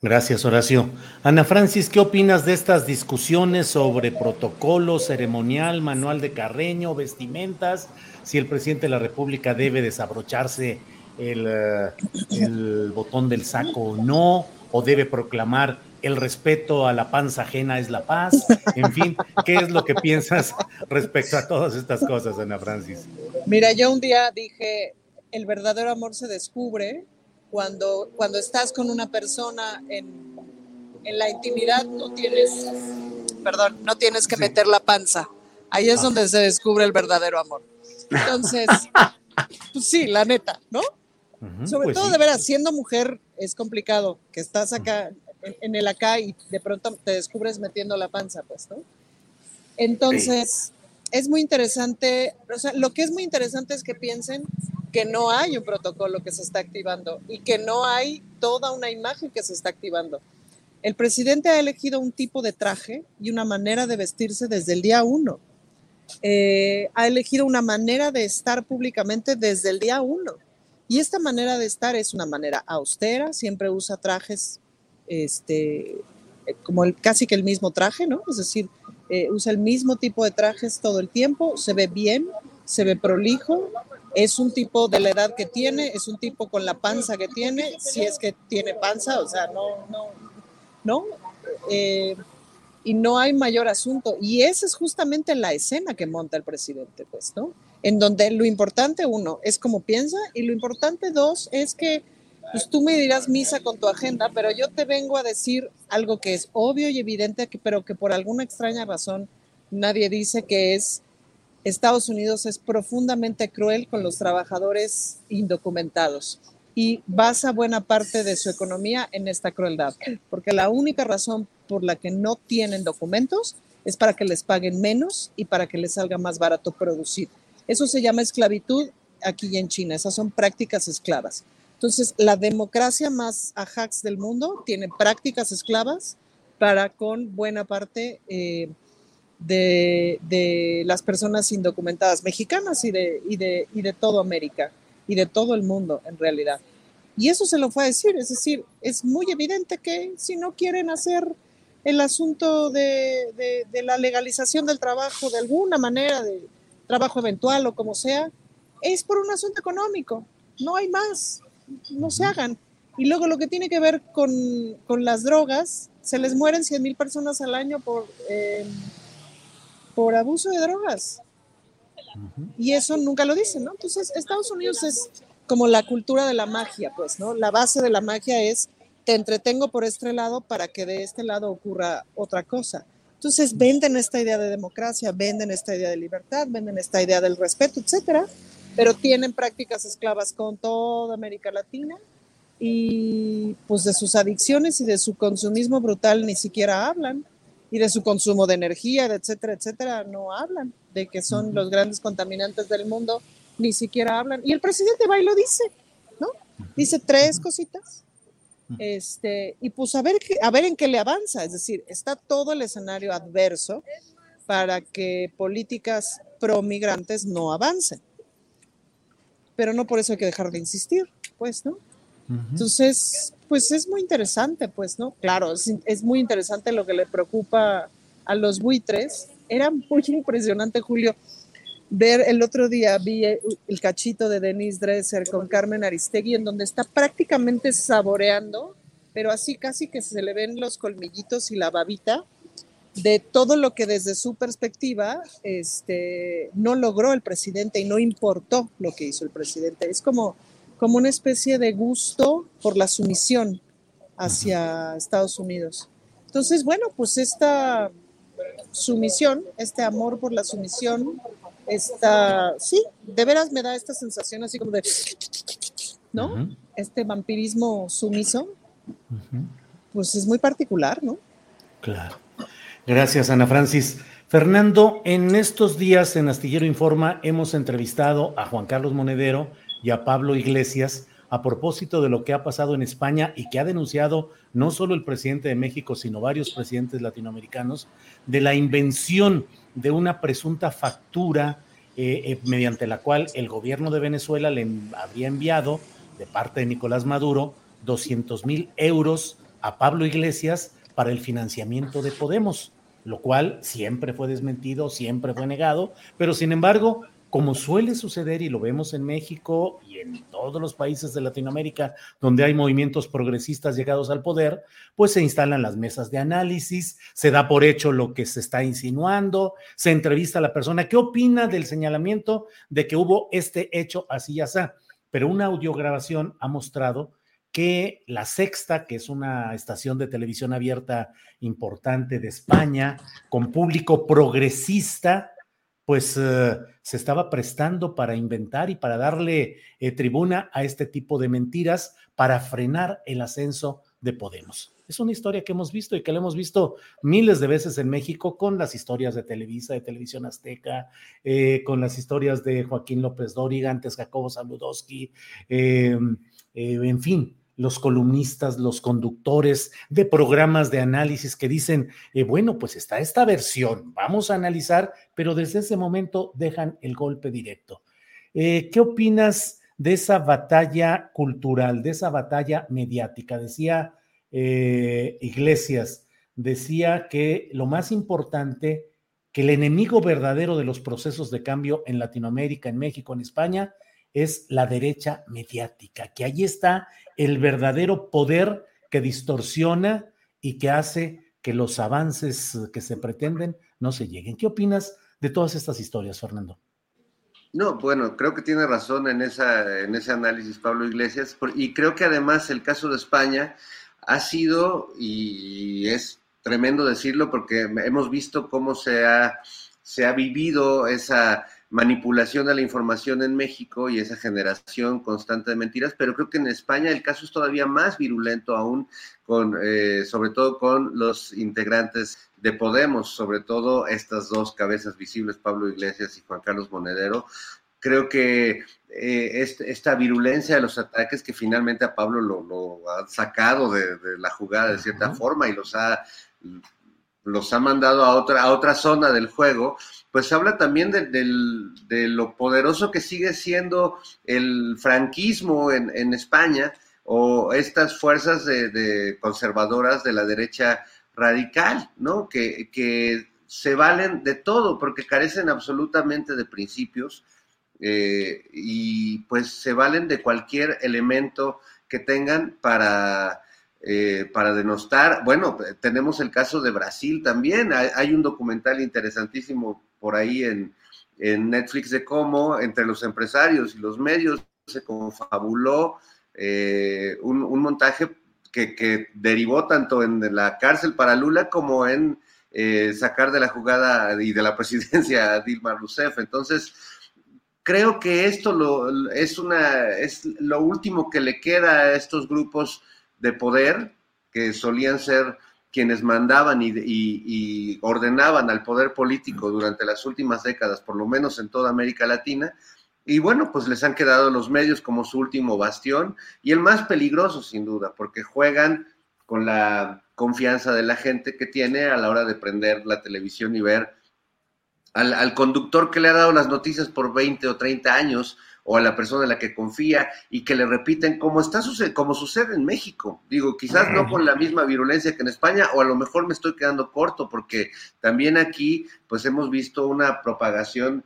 Gracias, Horacio. Ana Francis, ¿qué opinas de estas discusiones sobre protocolo ceremonial, manual de Carreño, vestimentas? Si el presidente de la República debe desabrocharse el, eh, el botón del saco o no, o debe proclamar el respeto a la panza ajena es la paz. En fin, ¿qué es lo que piensas respecto a todas estas cosas, Ana Francis? Mira, yo un día dije, el verdadero amor se descubre cuando, cuando estás con una persona en, la intimidad, no tienes, perdón, no tienes que meter la panza. Ahí es donde se descubre el verdadero amor. Entonces, pues sí, la neta, ¿no? Sobre pues todo, de veras, siendo mujer es complicado, que estás acá, en, el acá y de pronto te descubres metiendo la panza, pues, ¿no? Entonces, es muy interesante, o sea, lo que es muy interesante es que piensen que no hay un protocolo que se está activando y que no hay toda una imagen que se está activando. El presidente ha elegido un tipo de traje y una manera de vestirse desde el día uno. Eh, ha elegido una manera de estar públicamente desde el día uno. Y esta manera de estar es una manera austera, siempre usa trajes, este, eh, como el, casi que el mismo traje, ¿no? Es decir, eh, usa el mismo tipo de trajes todo el tiempo, se ve bien, se ve prolijo, es un tipo de la edad que tiene, es un tipo con la panza que tiene, si es que tiene panza, o sea, no, no, no. Eh, y no hay mayor asunto. Y esa es justamente la escena que monta el presidente, pues, ¿no? en donde lo importante, uno, es cómo piensa y lo importante, dos, es que pues tú me dirás misa con tu agenda, pero yo te vengo a decir algo que es obvio y evidente, pero que por alguna extraña razón nadie dice que es Estados Unidos es profundamente cruel con los trabajadores indocumentados y basa buena parte de su economía en esta crueldad, porque la única razón por la que no tienen documentos es para que les paguen menos y para que les salga más barato producir. Eso se llama esclavitud aquí en China, esas son prácticas esclavas. Entonces, la democracia más ajax del mundo tiene prácticas esclavas para con buena parte eh, de, las personas indocumentadas mexicanas y de, y, de, y de todo América y de todo el mundo en realidad. Y eso se lo fue a decir, es decir, es muy evidente que si no quieren hacer el asunto de, de la legalización del trabajo de alguna manera, de, trabajo eventual o como sea, es por un asunto económico, no hay más, no se hagan. Y luego lo que tiene que ver con, con las drogas, se les mueren 100 mil personas al año por, eh, por abuso de drogas. Y eso nunca lo dicen, ¿no? Entonces, Estados Unidos es como la cultura de la magia, pues, ¿no? La base de la magia es, te entretengo por este lado para que de este lado ocurra otra cosa. Entonces venden esta idea de democracia, venden esta idea de libertad, venden esta idea del respeto, etcétera, pero tienen prácticas esclavas con toda América Latina y pues de sus adicciones y de su consumismo brutal ni siquiera hablan y de su consumo de energía, etcétera, etcétera, no hablan, de que son los grandes contaminantes del mundo, ni siquiera hablan. Y el presidente va y lo dice, ¿no? Dice tres cositas este, y pues a ver, a ver en qué le avanza, es decir, está todo el escenario adverso para que políticas pro migrantes no avancen. Pero no por eso hay que dejar de insistir, pues, ¿no? Entonces, pues es muy interesante, pues, ¿no? Claro, es, muy interesante lo que le preocupa a los buitres. Era muy impresionante, Julio, ver el otro día, vi el cachito de Denise Dresser con Carmen Aristegui, en donde está prácticamente saboreando, pero así casi que se le ven los colmillitos y la babita de todo lo que desde su perspectiva este, no logró el presidente y no importó lo que hizo el presidente. Es como, como una especie de gusto por la sumisión hacia Estados Unidos. Entonces, bueno, pues esta sumisión, este amor por la sumisión, esta, sí, de veras me da esta sensación así como de, ¿no? Este vampirismo sumiso, pues es muy particular, ¿no? Claro. Gracias, Ana Francis. Fernando, en estos días en Astillero Informa hemos entrevistado a Juan Carlos Monedero y a Pablo Iglesias a propósito de lo que ha pasado en España y que ha denunciado no solo el presidente de México, sino varios presidentes latinoamericanos, de la invención de una presunta factura eh, eh, mediante la cual el gobierno de Venezuela le habría enviado de parte de Nicolás Maduro 200 mil euros a Pablo Iglesias para el financiamiento de Podemos, lo cual siempre fue desmentido, siempre fue negado, pero sin embargo, como suele suceder y lo vemos en México y en todos los países de Latinoamérica donde hay movimientos progresistas llegados al poder, pues se instalan las mesas de análisis, se da por hecho lo que se está insinuando, se entrevista a la persona, ¿qué opina del señalamiento de que hubo este hecho así y así? Pero una audiograbación ha mostrado que La Sexta, que es una estación de televisión abierta importante de España, con público progresista, pues eh, se estaba prestando para inventar y para darle eh, tribuna a este tipo de mentiras para frenar el ascenso de Podemos. Es una historia que hemos visto y que la hemos visto miles de veces en México con las historias de Televisa, de Televisión Azteca, eh, con las historias de Joaquín López Dóriga, antes Jacobo Saludowski, en fin, los columnistas, los conductores de programas de análisis que dicen, eh, bueno, pues está esta versión, vamos a analizar, pero desde ese momento dejan el golpe directo. Eh, ¿Qué opinas de esa batalla cultural, de esa batalla mediática? Decía eh, Iglesias, decía que lo más importante, que el enemigo verdadero de los procesos de cambio en Latinoamérica, en México, en España, es la derecha mediática, que ahí está el verdadero poder que distorsiona y que hace que los avances que se pretenden no se lleguen. ¿Qué opinas de todas estas historias, Fernando? No, bueno, creo que tiene razón en, esa, en ese análisis Pablo Iglesias, y creo que además el caso de España ha sido, y es tremendo decirlo, porque hemos visto cómo se ha, se ha vivido esa manipulación de la información en México y esa generación constante de mentiras, pero creo que en España el caso es todavía más virulento aún, con, eh, sobre todo con los integrantes de Podemos, sobre todo estas dos cabezas visibles, Pablo Iglesias y Juan Carlos Monedero. Creo que eh, esta virulencia de los ataques que finalmente a Pablo lo, ha sacado de, la jugada de cierta forma y los ha los ha mandado a otra, a otra zona del juego, pues habla también de, lo poderoso que sigue siendo el franquismo en, España o estas fuerzas de, conservadoras de la derecha radical, ¿no? Que, que, se valen de todo porque carecen absolutamente de principios eh, y pues se valen de cualquier elemento que tengan para eh, para denostar. Bueno, tenemos el caso de Brasil también. Hay, un documental interesantísimo por ahí en, Netflix de cómo entre los empresarios y los medios se confabuló eh, un, montaje que, derivó tanto en la cárcel para Lula como en eh, sacar de la jugada y de la presidencia a Dilma Rousseff. Entonces, creo que esto lo, es, una, es lo último que le queda a estos grupos de poder que solían ser quienes mandaban y, ordenaban al poder político durante las últimas décadas, por lo menos en toda América Latina. Y bueno, pues les han quedado los medios como su último bastión y el más peligroso sin duda, porque juegan con la confianza de la gente que tiene a la hora de prender la televisión y ver al, al conductor que le ha dado las noticias por 20 o 30 años o a la persona en la que confía y que le repiten como está como sucede en México. Digo, quizás no con la misma virulencia que en España o a lo mejor me estoy quedando corto porque también aquí pues hemos visto una propagación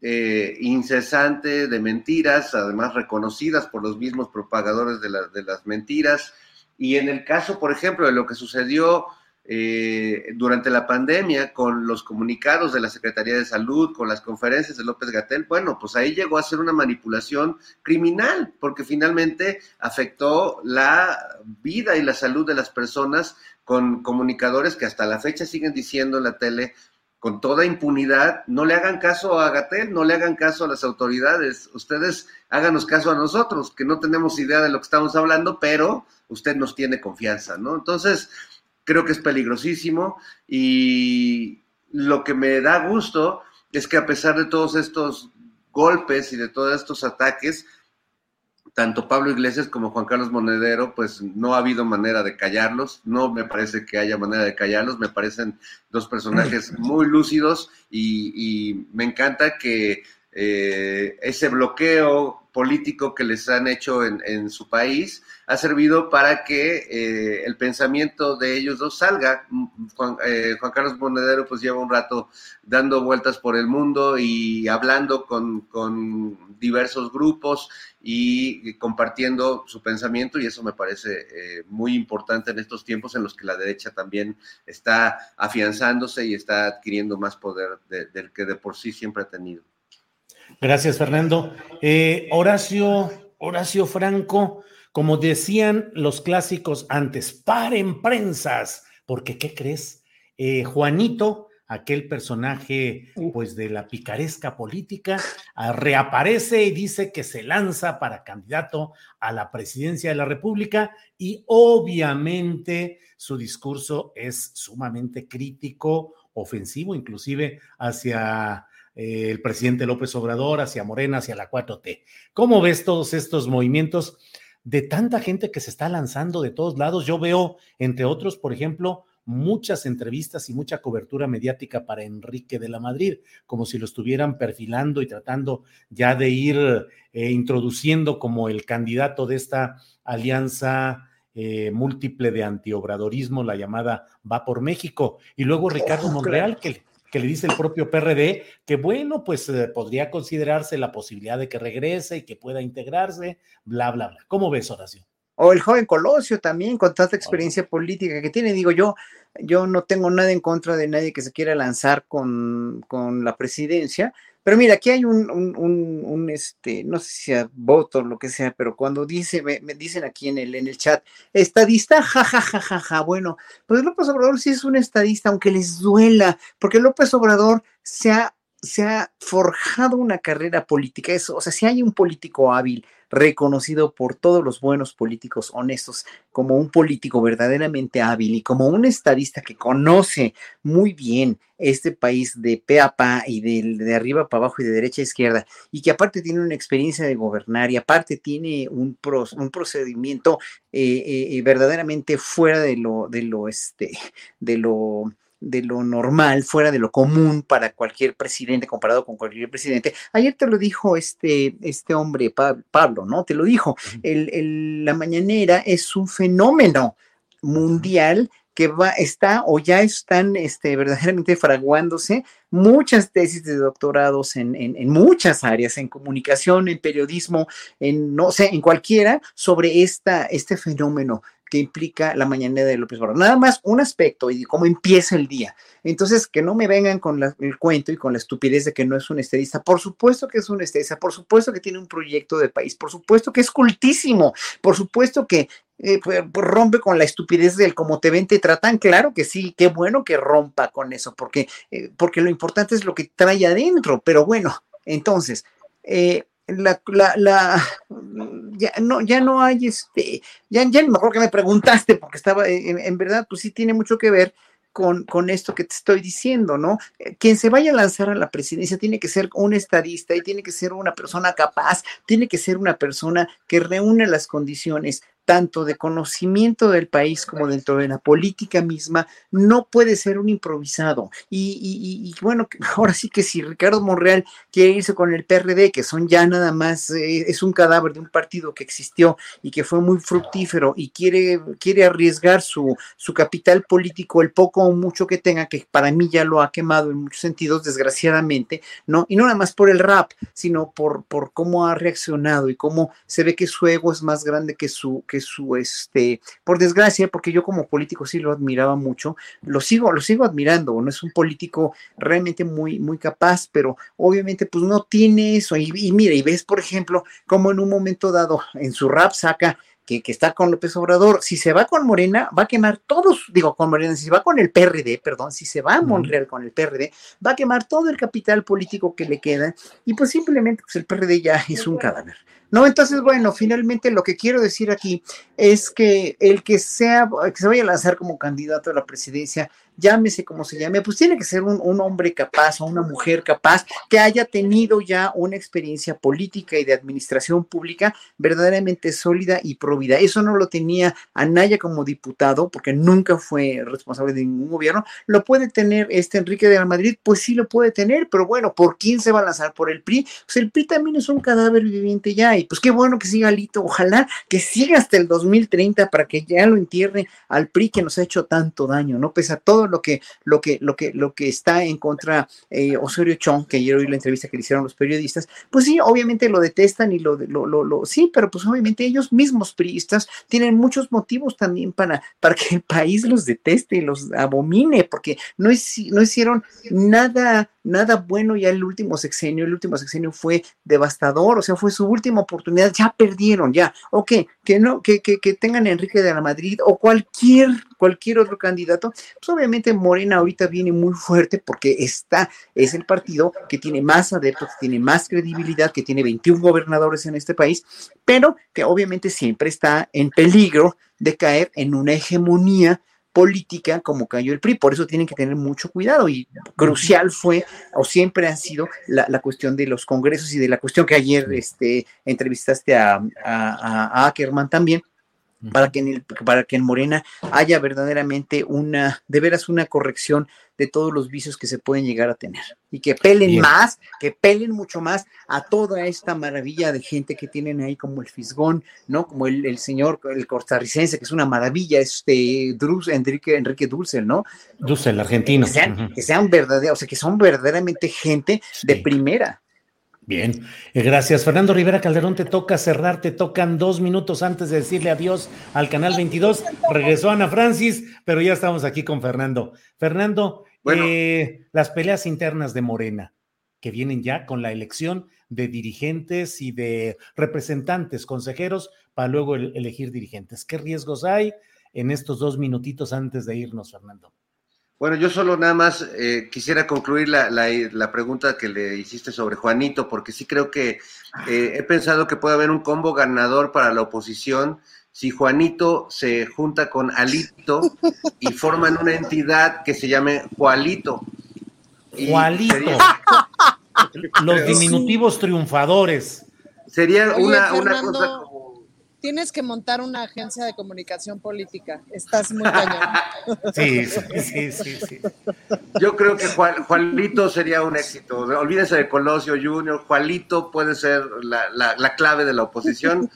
eh, incesante de mentiras, además reconocidas por los mismos propagadores de, de las mentiras. Y en el caso, por ejemplo, de lo que sucedió eh, durante la pandemia con los comunicados de la Secretaría de Salud, con las conferencias de López Gatel, bueno, pues ahí llegó a ser una manipulación criminal, porque finalmente afectó la vida y la salud de las personas con comunicadores que hasta la fecha siguen diciendo en la tele con toda impunidad, no le hagan caso a Gatel, no le hagan caso a las autoridades, ustedes háganos caso a nosotros, que no tenemos idea de lo que estamos hablando, pero usted nos tiene confianza, ¿no? Entonces, creo que es peligrosísimo y lo que me da gusto es que a pesar de todos estos golpes y de todos estos ataques, tanto Pablo Iglesias como Juan Carlos Monedero, pues no ha habido manera de callarlos, no me parece que haya manera de callarlos, me parecen dos personajes muy lúcidos y, me encanta que eh, ese bloqueo político que les han hecho en, su país ha servido para que eh, el pensamiento de ellos dos salga. Juan, eh, Juan, Carlos Monedero pues lleva un rato dando vueltas por el mundo y hablando con, con diversos grupos y compartiendo su pensamiento y eso me parece eh, muy importante en estos tiempos en los que la derecha también está afianzándose y está adquiriendo más poder del que de por sí siempre ha tenido. Gracias, Fernando. Eh, Horacio, Horacio Franco, como decían los clásicos antes, paren prensas, porque ¿qué crees? Eh, Juanito aquel personaje pues de la picaresca política, ah, reaparece y dice que se lanza para candidato a la presidencia de la República y obviamente su discurso es sumamente crítico, ofensivo inclusive hacia eh, el presidente López Obrador, hacia Morena, hacia la 4T. ¿Cómo ves todos estos movimientos de tanta gente que se está lanzando de todos lados? Yo veo, entre otros, por ejemplo, muchas entrevistas y mucha cobertura mediática para Enrique de la Madrid, como si lo estuvieran perfilando y tratando ya de ir eh, introduciendo como el candidato de esta alianza eh, múltiple de antiobradorismo, la llamada Va por México. Y luego Ricardo Monreal, que, que le dice el propio PRD que bueno, pues eh, podría considerarse la posibilidad de que regrese y que pueda integrarse, bla, bla, bla. ¿Cómo ves, Horacio? O el joven Colosio también, con tanta experiencia política que tiene, digo yo, yo no tengo nada en contra de nadie que se quiera lanzar con, la presidencia, pero mira, aquí hay un, un, este, no sé si sea voto o lo que sea, pero cuando dice, me, dicen aquí en el, en el chat, estadista, jajajajaja, ja, ja, ja, bueno, pues López Obrador sí es un estadista, aunque les duela, porque López Obrador se ha, se ha forjado una carrera política, eso, o sea, si hay un político hábil, reconocido por todos los buenos políticos honestos como un político verdaderamente hábil y como un estadista que conoce muy bien este país de pe a pa y de, de, arriba para abajo y de derecha a izquierda, y que aparte tiene una experiencia de gobernar y aparte tiene un, un procedimiento eh, eh, verdaderamente fuera de lo, de lo, este, de lo de lo normal, fuera de lo común para cualquier presidente, comparado con cualquier presidente. Ayer te lo dijo este, este hombre, Pablo, ¿no? Te lo dijo. El, la mañanera es un fenómeno mundial que va, está o ya están este, verdaderamente fraguándose muchas tesis de doctorados en, en, muchas áreas, en comunicación, en periodismo, en no sé, en cualquiera, sobre esta, este fenómeno que implica la mañana de López Obrador. Nada más un aspecto y cómo empieza el día. Entonces, que no me vengan con el cuento y con la estupidez de que no es un estadista. Por supuesto que es un estadista, por supuesto que tiene un proyecto de país, por supuesto que es cultísimo, por supuesto que eh, pues, pues, rompe con la estupidez del cómo te ven, te tratan. Claro que sí, qué bueno que rompa con eso, porque, eh, porque lo importante es lo que trae adentro. Pero bueno, entonces, eh, la, la, la, ya no, ya no hay este, ya, ya mejor que me preguntaste, porque estaba, en, verdad, pues sí tiene mucho que ver con, con, esto que te estoy diciendo, ¿no? Eh, quien se vaya a lanzar a la presidencia tiene que ser un estadista y tiene que ser una persona capaz, tiene que ser una persona que reúne las condiciones tanto de conocimiento del país como dentro de la política misma, no puede ser un improvisado. Y, bueno, ahora sí que si Ricardo Monreal quiere irse con el PRD, que son ya nada más, eh, es un cadáver de un partido que existió y que fue muy fructífero y quiere, quiere arriesgar su, su capital político, el poco o mucho que tenga, que para mí ya lo ha quemado en muchos sentidos, desgraciadamente, ¿no? Y no nada más por el rap, sino por, por cómo ha reaccionado y cómo se ve que su ego es más grande que su, que su, este, por desgracia, porque yo como político sí lo admiraba mucho, lo sigo, lo sigo admirando, no es un político realmente muy, muy capaz, pero obviamente pues no tiene eso. Y, y mira, y ves, por ejemplo, como en un momento dado en su rap saca que, que, está con López Obrador, si se va con Morena, va a quemar todos, digo con Morena, si se va con el PRD, perdón, si se va a Monreal con el PRD, va a quemar todo el capital político que le queda y pues simplemente pues el PRD ya es un cadáver. No, entonces, bueno, finalmente lo que quiero decir aquí es que el que sea, que se vaya a lanzar como candidato a la presidencia llámese como se llame, pues tiene que ser un, hombre capaz o una mujer capaz que haya tenido ya una experiencia política y de administración pública verdaderamente sólida y provida. Eso no lo tenía Anaya como diputado, porque nunca fue responsable de ningún gobierno. Lo puede tener este Enrique de la Madrid, pues sí lo puede tener, pero bueno, ¿por quién se va a lanzar? ¿Por el PRI? Pues el PRI también es un cadáver viviente ya, y pues qué bueno que siga Alito, ojalá que siga hasta el 2030 para que ya lo entierre al PRI que nos ha hecho tanto daño, ¿no? Pese a todo lo que, lo que, lo que, lo que está en contra eh, Osorio Chong, que ayer oí la entrevista que le hicieron los periodistas, pues sí, obviamente lo detestan y lo, lo, lo, lo sí, pero pues obviamente ellos mismos priistas tienen muchos motivos también para, para que el país los deteste y los abomine, porque no, no hicieron nada, nada bueno ya el último sexenio, el último sexenio fue devastador, o sea, fue su última oportunidad, ya perdieron, ya, ok, que no, que, que, que tengan a Enrique de la Madrid o cualquier, cualquier otro candidato, pues obviamente Morena ahorita viene muy fuerte porque está, es el partido que tiene más adeptos, que tiene más credibilidad, que tiene 21 gobernadores en este país, pero que obviamente siempre está en peligro de caer en una hegemonía política como cayó el PRI. Por eso tienen que tener mucho cuidado y crucial fue o siempre ha sido la, la cuestión de los congresos y de la cuestión que ayer este, entrevistaste a, a, a Ackerman también, para que, en el, para que en Morena haya verdaderamente una, de veras una corrección de todos los vicios que se pueden llegar a tener y que pelen Bien. más, que pelen mucho más a toda esta maravilla de gente que tienen ahí como el Fisgón, ¿no? Como el, el señor, el costarricense, que es una maravilla, este Drus, Enrique, Enrique Dulce, ¿no? Dulce, el argentino. Que sean, uh -huh. que sean verdaderos, o sea, que son verdaderamente gente sí. de primera. Bien, eh, gracias. Fernando Rivera Calderón, te toca cerrar, te tocan dos minutos antes de decirle adiós al Canal 22. Regresó Ana Francis, pero ya estamos aquí con Fernando. Fernando, bueno. eh, las peleas internas de Morena, que vienen ya con la elección de dirigentes y de representantes, consejeros, para luego el, elegir dirigentes. ¿Qué riesgos hay en estos dos minutitos antes de irnos, Fernando? Bueno, yo solo nada más eh, quisiera concluir la, la, la, pregunta que le hiciste sobre Juanito, porque sí creo que eh, he pensado que puede haber un combo ganador para la oposición si Juanito se junta con Alito y forman una entidad que se llame Jualito. Jualito. Sería... Los diminutivos sí. triunfadores. Sería Oye, una, una cosa tienes que montar una agencia de comunicación política. Estás muy cañón. Sí, sí, sí, sí. Yo creo que Juan, Juanito sería un éxito. Olvídense de Colosio Junior. Juanito puede ser la, la, la clave de la oposición.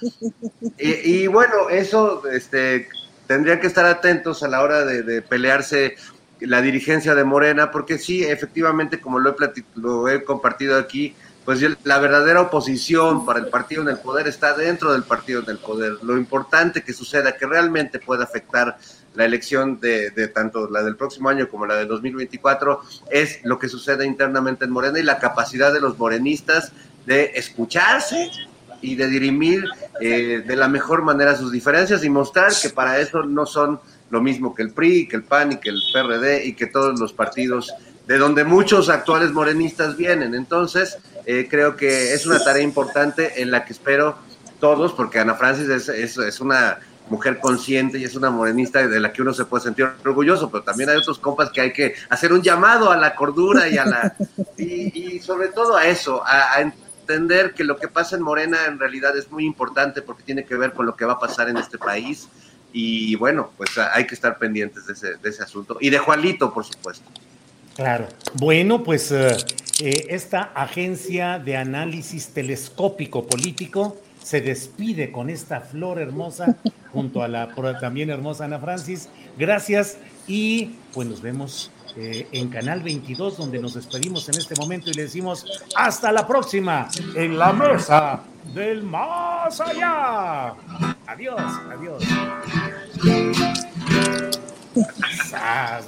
Y, y, bueno, eso este, tendría que estar atentos a la hora de, de pelearse la dirigencia de Morena, porque sí, efectivamente, como lo he, lo he compartido aquí, pues la verdadera oposición para el partido en el poder está dentro del partido en el poder. Lo importante que suceda, que realmente pueda afectar la elección de, de, tanto la del próximo año como la del 2024, es lo que sucede internamente en Morena y la capacidad de los morenistas de escucharse y de dirimir eh, de la mejor manera sus diferencias y mostrar que para eso no son lo mismo que el PRI, que el PAN y que el PRD y que todos los partidos de donde muchos actuales morenistas vienen. Entonces, eh, creo que es una tarea importante en la que espero todos, porque Ana Francis es, es, es, una mujer consciente y es una morenista de la que uno se puede sentir orgulloso, pero también hay otros compas que hay que hacer un llamado a la cordura y a la y, y sobre todo a eso, a, a, entender que lo que pasa en Morena en realidad es muy importante porque tiene que ver con lo que va a pasar en este país y bueno, pues hay que estar pendientes de ese, de ese asunto y de Juanito, por supuesto. Claro. Bueno, pues eh, eh, esta agencia de análisis telescópico político se despide con esta flor hermosa junto a la también hermosa Ana Francis. Gracias y pues nos vemos eh, en Canal 22 donde nos despedimos en este momento y le decimos hasta la próxima en la mesa del más allá. Adiós, adiós.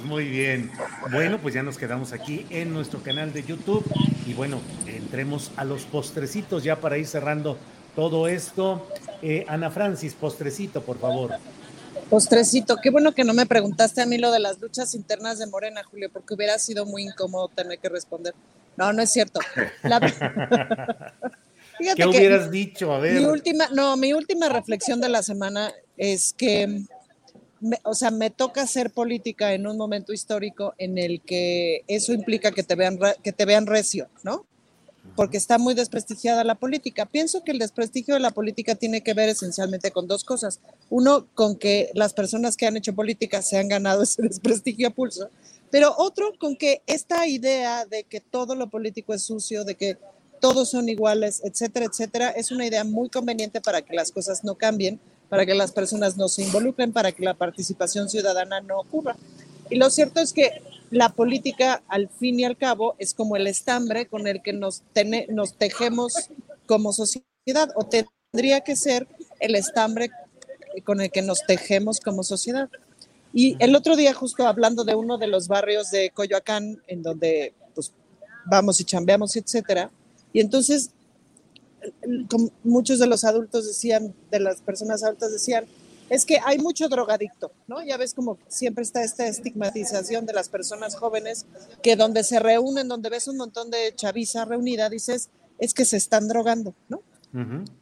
Muy bien. Bueno, pues ya nos quedamos aquí en nuestro canal de YouTube. Y bueno, entremos a los postrecitos ya para ir cerrando todo esto. Eh, Ana Francis, postrecito, por favor. Postrecito, qué bueno que no me preguntaste a mí lo de las luchas internas de Morena, Julio, porque hubiera sido muy incómodo tener que responder. No, no es cierto. La... ¿Qué hubieras dicho? A ver. Mi última, no, mi última reflexión de la semana es que o sea, me toca hacer política en un momento histórico en el que eso implica que te vean, que te vean recio, ¿no? Porque está muy desprestigiada la política. Pienso que el desprestigio de la política tiene que ver esencialmente con dos cosas. Uno, con que las personas que han hecho política se han ganado ese desprestigio a pulso, pero otro, con que esta idea de que todo lo político es sucio, de que todos son iguales, etcétera, etcétera, es una idea muy conveniente para que las cosas no cambien, para que las personas no se involucren, para que la participación ciudadana no ocurra. Y lo cierto es que la política, al fin y al cabo, es como el estambre con el que nos, nos tejemos como sociedad, o tendría que ser el estambre con el que nos tejemos como sociedad. Y el otro día, justo hablando de uno de los barrios de Coyoacán, en donde pues, vamos y chambeamos, etcétera, y entonces muchos de los adultos decían, de las personas adultas decían, es que hay mucho drogadicto, ¿no? Ya ves como siempre está esta estigmatización de las personas jóvenes que donde se reúnen, donde ves un montón de chaviza reunida, dices, es que se están drogando, ¿no?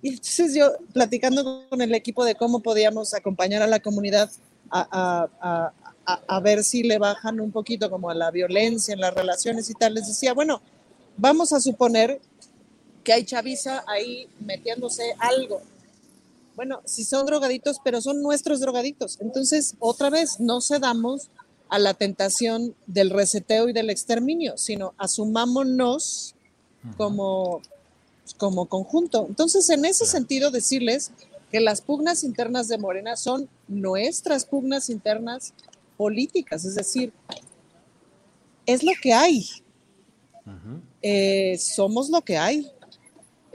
Y entonces yo, platicando con el equipo de cómo podíamos acompañar a la comunidad a, a, a, a, ver si le bajan un poquito como a la violencia en las relaciones y tal, les decía, bueno, vamos a suponer que hay chaviza ahí metiéndose algo. Bueno, si son drogaditos, pero son nuestros drogaditos. Entonces, otra vez, no cedamos a la tentación del reseteo y del exterminio, sino asumámonos como, como conjunto. Entonces, en ese sentido, decirles que las pugnas internas de Morena son nuestras pugnas internas políticas, es decir, es lo que hay. Eh, somos lo que hay.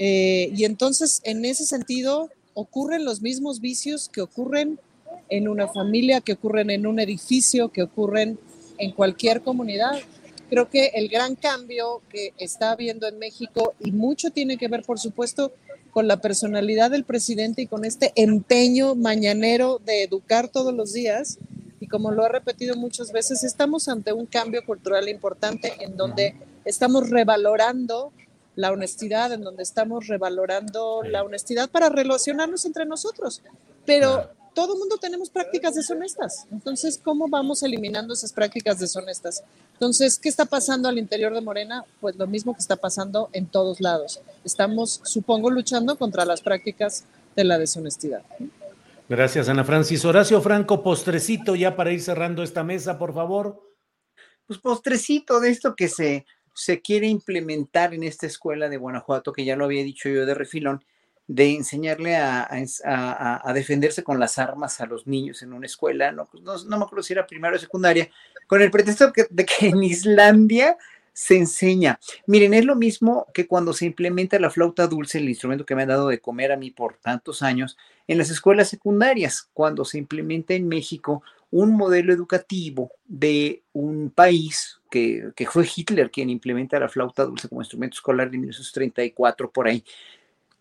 Eh, y entonces, en ese sentido, ocurren los mismos vicios que ocurren en una familia, que ocurren en un edificio, que ocurren en cualquier comunidad. Creo que el gran cambio que está habiendo en México, y mucho tiene que ver, por supuesto, con la personalidad del presidente y con este empeño mañanero de educar todos los días, y como lo ha repetido muchas veces, estamos ante un cambio cultural importante en donde estamos revalorando la honestidad, en donde estamos revalorando la honestidad para relacionarnos entre nosotros. Pero todo el mundo tenemos prácticas deshonestas. Entonces, ¿cómo vamos eliminando esas prácticas deshonestas? Entonces, ¿qué está pasando al interior de Morena? Pues lo mismo que está pasando en todos lados. Estamos, supongo, luchando contra las prácticas de la deshonestidad. Gracias, Ana Francis. Horacio Franco, postrecito ya para ir cerrando esta mesa, por favor. Pues postrecito de esto que se se quiere implementar en esta escuela de Guanajuato, que ya lo había dicho yo de refilón, de enseñarle a, defenderse con las armas a los niños en una escuela, no, no, me acuerdo si era primaria o secundaria, con el pretexto de que en Islandia se enseña. Miren, es lo mismo que cuando se implementa la flauta dulce, el instrumento que me han dado de comer a mí por tantos años, en las escuelas secundarias, cuando se implementa en México un modelo educativo de un país que, fue Hitler quien implementa la flauta dulce como instrumento escolar de 1934 por ahí,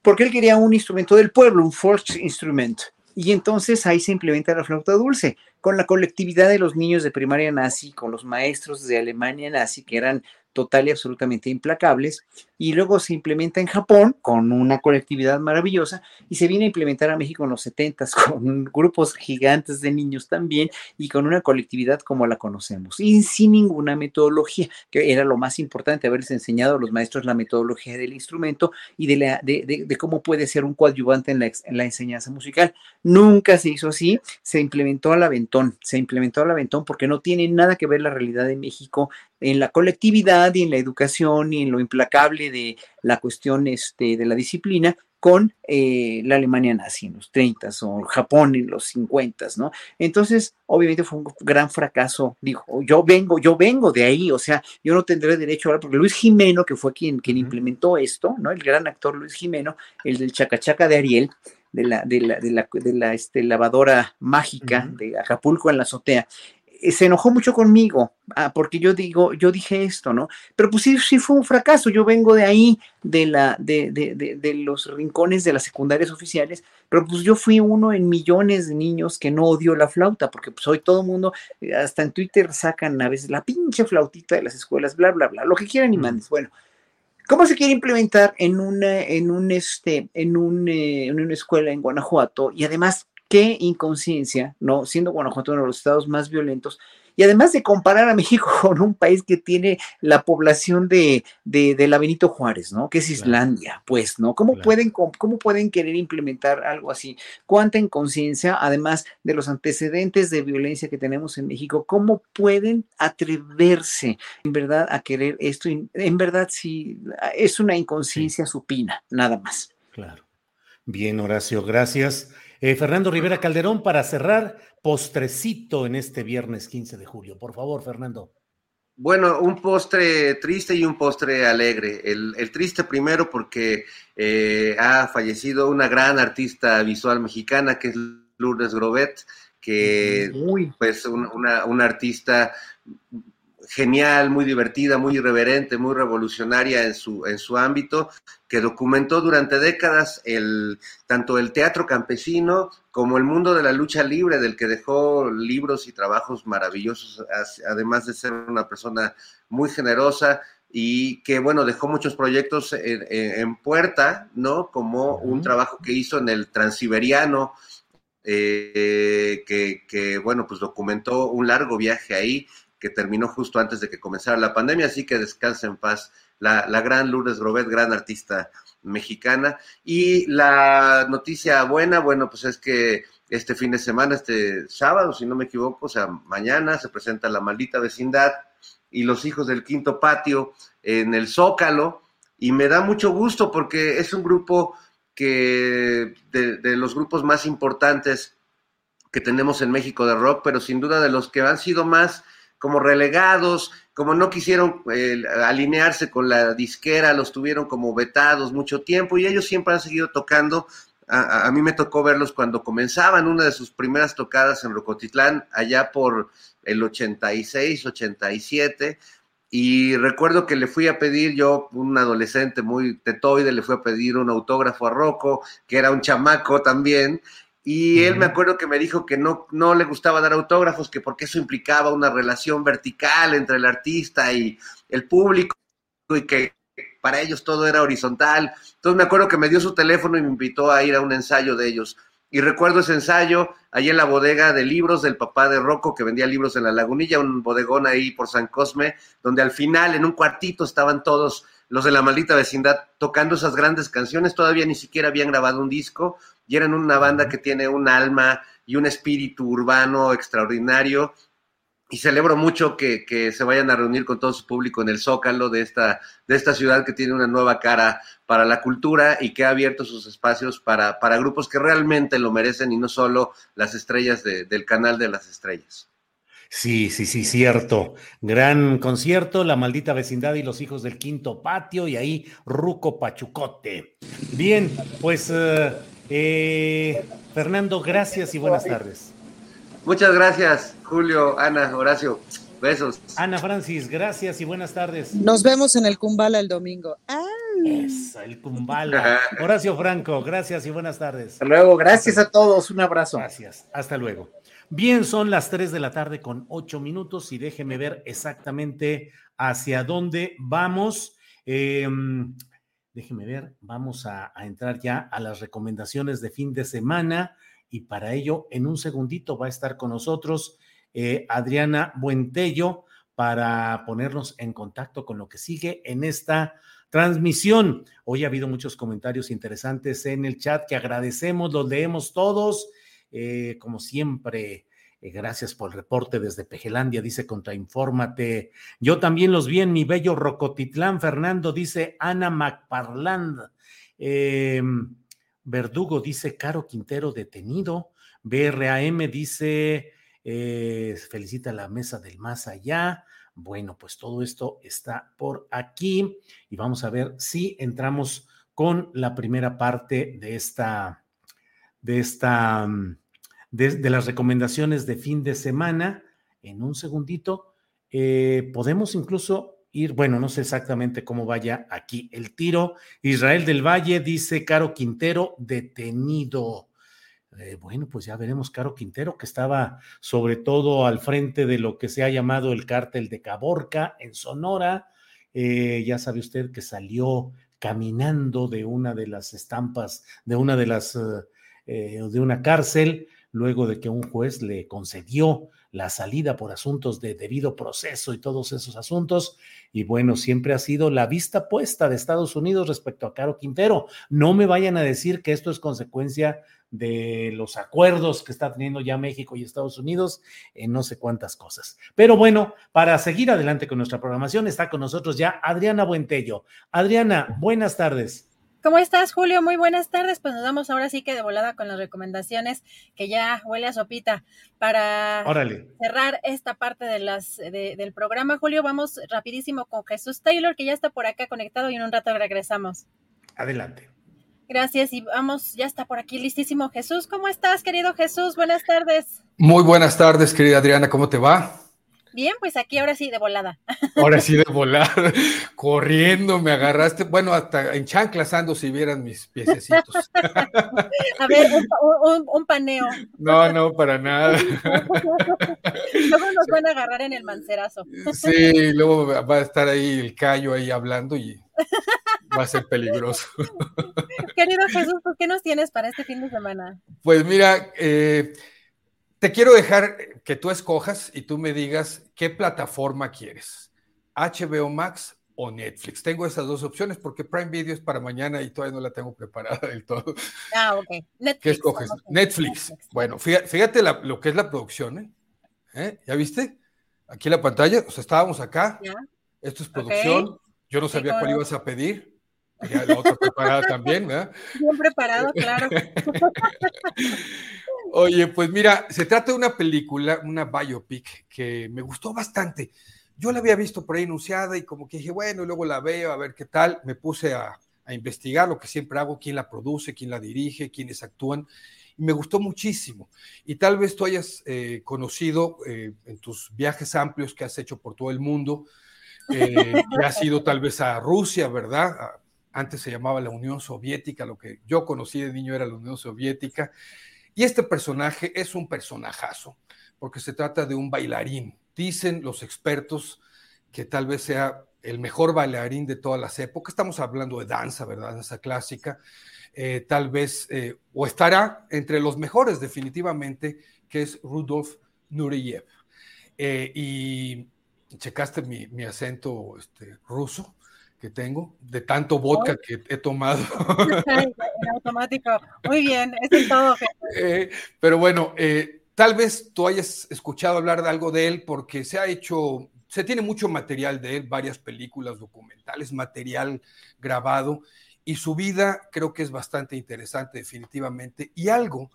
porque él quería un instrumento del pueblo, un Volksinstrument. Y entonces ahí se implementa la flauta dulce, con la colectividad de los niños de primaria nazi, con los maestros de Alemania nazi, que eran total y absolutamente implacables, y luego se implementa en Japón con una colectividad maravillosa y se viene a implementar a México en los 70 con grupos gigantes de niños también y con una colectividad como la conocemos y sin ninguna metodología, que era lo más importante, haberles enseñado a los maestros la metodología del instrumento y de, cómo puede ser un coadyuvante en la, en la enseñanza musical. Nunca se hizo así, se implementó al aventón, se implementó al aventón porque no tiene nada que ver la realidad de México en la colectividad y en la educación y en lo implacable de la cuestión este, de la disciplina con eh, la Alemania nazi en los 30 o Japón en los 50, ¿no? Entonces, obviamente fue un gran fracaso. Dijo, yo vengo, yo vengo de ahí, o sea, yo no tendré derecho a hablar, porque Luis Jimeno, que fue quien, quien implementó esto, ¿no? El gran actor Luis Jimeno, el del Chacachaca de Ariel, de la, de la, de la, de la este, lavadora mágica de Acapulco en la azotea, se enojó mucho conmigo, ah, porque yo digo, yo dije esto, ¿no? Pero pues sí, sí fue un fracaso. Yo vengo de ahí, de la, de, de, de, los rincones de las secundarias oficiales, pero pues yo fui uno en millones de niños que no odió la flauta, porque pues hoy todo el mundo, eh, hasta en Twitter sacan a veces la pinche flautita de las escuelas, bla, bla, bla, lo que quieran y mandes. Bueno, ¿Cómo se quiere implementar en una, en un este, en, un, eh, en una escuela en Guanajuato? Y además qué inconsciencia, ¿no? Siendo Guanajuato uno de los estados más violentos, y además de comparar a México con un país que tiene la población de, de, la Benito Juárez, ¿no? Que es Islandia, pues, ¿no? ¿Cómo, pueden, ¿Cómo pueden querer implementar algo así? ¿Cuánta inconsciencia, además de los antecedentes de violencia que tenemos en México, cómo pueden atreverse, en verdad, a querer esto? En verdad, sí, es una inconsciencia supina, nada más. Claro. Bien, Horacio, gracias. Eh, Fernando Rivera Calderón, para cerrar, postrecito en este viernes 15 de julio. Por favor, Fernando. Bueno, un postre triste y un postre alegre. El, triste primero porque eh, ha fallecido una gran artista visual mexicana que es Lourdes Grobet, que pues una, una artista genial, muy divertida, muy irreverente, muy revolucionaria en su, en su ámbito, que documentó durante décadas el, tanto el teatro campesino como el mundo de la lucha libre, del que dejó libros y trabajos maravillosos, además de ser una persona muy generosa y que, bueno, dejó muchos proyectos en, puerta, ¿no? Como un trabajo que hizo en el Transiberiano, eh, que, que, bueno, pues documentó un largo viaje ahí que terminó justo antes de que comenzara la pandemia, así que descansa en paz la, gran Lourdes Grobet, gran artista mexicana. Y la noticia buena, bueno, pues es que este fin de semana, este sábado, si no me equivoco, o sea, mañana se presenta La Maldita Vecindad y Los Hijos del Quinto Patio en el Zócalo. Y me da mucho gusto porque es un grupo que de, de los grupos más importantes que tenemos en México de rock, pero sin duda de los que han sido más como relegados, como no quisieron eh, alinearse con la disquera, los tuvieron como vetados mucho tiempo y ellos siempre han seguido tocando. A, mí me tocó verlos cuando comenzaban una de sus primeras tocadas en Rocotitlán, allá por el 86, 87. Y recuerdo que le fui a pedir, yo, un adolescente muy tetoide, le fui a pedir un autógrafo a Rocco, que era un chamaco también, y él me acuerdo que me dijo que no, no le gustaba dar autógrafos, que porque eso implicaba una relación vertical entre el artista y el público y que para ellos todo era horizontal. Entonces me acuerdo que me dio su teléfono y me invitó a ir a un ensayo de ellos. Y recuerdo ese ensayo ahí en la bodega de libros del papá de Rocco, que vendía libros en la lagunilla, un bodegón ahí por San Cosme, donde al final en un cuartito estaban todos los de la maldita vecindad tocando esas grandes canciones, todavía ni siquiera habían grabado un disco, y eran una banda que tiene un alma y un espíritu urbano extraordinario. Y celebro mucho que, se vayan a reunir con todo su público en el Zócalo de esta, de esta ciudad que tiene una nueva cara para la cultura y que ha abierto sus espacios para, para grupos que realmente lo merecen y no solo las estrellas del canal de las estrellas. Sí, sí, sí, cierto. Gran concierto, La Maldita Vecindad y los Hijos del Quinto Patio y ahí Ruco Pachucote. Bien, pues eh, eh, Fernando, gracias y buenas tardes. Muchas gracias, Julio, Ana, Horacio. Besos. Ana Francis, gracias y buenas tardes. Nos vemos en el Kumbala el domingo. el Kumbala. Horacio Franco, gracias y buenas tardes. Hasta luego, gracias a todos, un abrazo. Gracias, hasta luego. Bien, son las 3 de la tarde con 8 minutos y déjeme ver exactamente hacia dónde vamos. Eh, Déjeme ver, vamos a, entrar ya a las recomendaciones de fin de semana y para ello en un segundito va a estar con nosotros eh, Adriana Buentello para ponernos en contacto con lo que sigue en esta transmisión. Hoy ha habido muchos comentarios interesantes en el chat que agradecemos, los leemos todos. Eh, como siempre, eh, gracias por el reporte desde Pejelandia, dice Contrainfórmate. Yo también los vi en mi bello Rocotitlán, Fernando, dice Ana McParland. Em, Verdugo dice Caro Quintero detenido. BRAM dice eh, felicita la mesa del más allá. Bueno, pues todo esto está por aquí y vamos a ver si entramos con la primera parte de esta, de esta mm, de, las recomendaciones de fin de semana. En un segundito, eh, podemos incluso ir, bueno, no sé exactamente cómo vaya aquí el tiro. Israel del Valle dice, Caro Quintero, detenido. Eh, bueno, pues ya veremos Caro Quintero, que estaba sobre todo al frente de lo que se ha llamado el cártel de Caborca en Sonora. Eh, ya sabe usted que salió caminando de una de las estampas, de una de las, de una cárcel luego de que un juez le concedió la salida por asuntos de debido proceso y todos esos asuntos. Y bueno, siempre ha sido la vista puesta de Estados Unidos respecto a Caro Quintero. No me vayan a decir que esto es consecuencia de los acuerdos que está teniendo ya México y Estados Unidos en no sé cuántas cosas. Pero bueno, para seguir adelante con nuestra programación, está con nosotros ya Adriana Buentello. Adriana, buenas tardes. ¿Cómo estás, Julio? Muy buenas tardes. Pues nos vamos ahora sí que de volada con las recomendaciones que ya huele a sopita para cerrar esta parte de las del programa. Julio, vamos rapidísimo con Jesús Taylor, que ya está por acá conectado y en un rato regresamos. Adelante. Gracias y vamos, ya está por aquí listísimo Jesús. ¿Cómo estás, querido Jesús? Buenas tardes. Muy buenas tardes, querida Adriana. ¿Cómo te va? Bien, pues aquí ahora sí de volada. Ahora sí de volada, corriendo, me agarraste, bueno, hasta en chanclas ando si vieran mis piececitos. A ver, un, paneo. No, no, para nada. Luego nos van a agarrar en el mancerazo. Sí, luego va a estar ahí el callo ahí hablando y va a ser peligroso. Querido Jesús, ¿qué nos tienes para este fin de semana? Pues mira, eh, te quiero dejar que tú escojas y tú me digas qué plataforma quieres, HBO Max o Netflix. Tengo esas dos opciones porque Prime Video es para mañana y todavía no la tengo preparada del todo. Ah, ok. Netflix, ¿Qué escoges? Netflix. Bueno, fíjate, lo que es la producción, ¿eh? ¿eh? ¿Ya viste? Aquí en la pantalla, o sea, estábamos acá. Esto es producción. Yo no sabía cuál ibas a pedir. Ya la otra preparada también, ¿verdad? Bien preparado, claro. Oye, pues mira, se trata de una película, una biopic, que me gustó bastante. Yo la había visto por ahí anunciada y como que dije, bueno, luego la veo a ver qué tal. Me puse a, investigar lo que siempre hago, quién la produce, quién la dirige, quiénes actúan. Y me gustó muchísimo. Y tal vez tú hayas eh, conocido eh, en tus viajes amplios que has hecho por todo el mundo, eh, que has ido tal vez a Rusia, ¿verdad? Antes se llamaba la Unión Soviética, lo que yo conocí de niño era la Unión Soviética. Y este personaje es un personajazo, porque se trata de un bailarín. Dicen los expertos que tal vez sea el mejor bailarín de todas las épocas. Estamos hablando de danza, ¿verdad? Danza clásica. Eh, tal vez, eh, o estará entre los mejores definitivamente, que es Rudolf Nureyev. Eh, y checaste mi, mi acento este, ruso que tengo, de tanto vodka que he tomado. En automático. Muy bien, eso es todo. Eh, pero bueno, eh, tal vez tú hayas escuchado hablar de algo de él porque se ha hecho, se tiene mucho material de él, varias películas documentales, material grabado, y su vida creo que es bastante interesante definitivamente. Y algo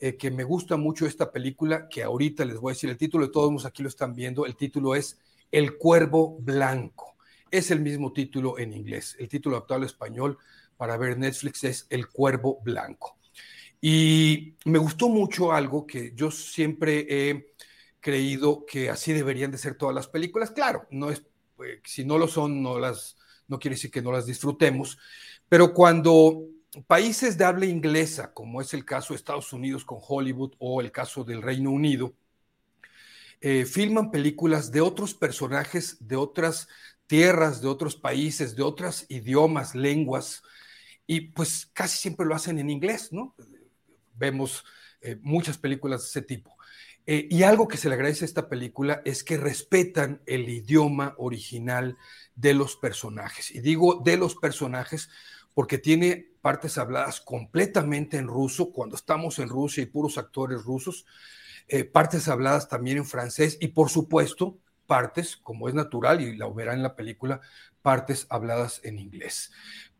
eh, que me gusta mucho esta película, que ahorita les voy a decir el título, de todos aquí lo están viendo, el título es El Cuervo Blanco es el mismo título en inglés. El título actual español para ver Netflix es El Cuervo Blanco. Y me gustó mucho algo que yo siempre he creído que así deberían de ser todas las películas. Claro, no es, eh, si no lo son, no las, no quiere decir que no las disfrutemos, pero cuando países de habla inglesa, como es el caso de Estados Unidos con Hollywood o el caso del Reino Unido, eh, filman películas de otros personajes, de otras tierras, de otros países, de otros idiomas, lenguas, y pues casi siempre lo hacen en inglés, ¿no? Vemos eh, muchas películas de ese tipo. Eh, y algo que se le agradece a esta película es que respetan el idioma original de los personajes. Y digo de los personajes porque tiene partes habladas completamente en ruso, cuando estamos en Rusia y puros actores rusos, eh, partes habladas también en francés y por supuesto partes, como es natural y la verán en la película, partes habladas en inglés.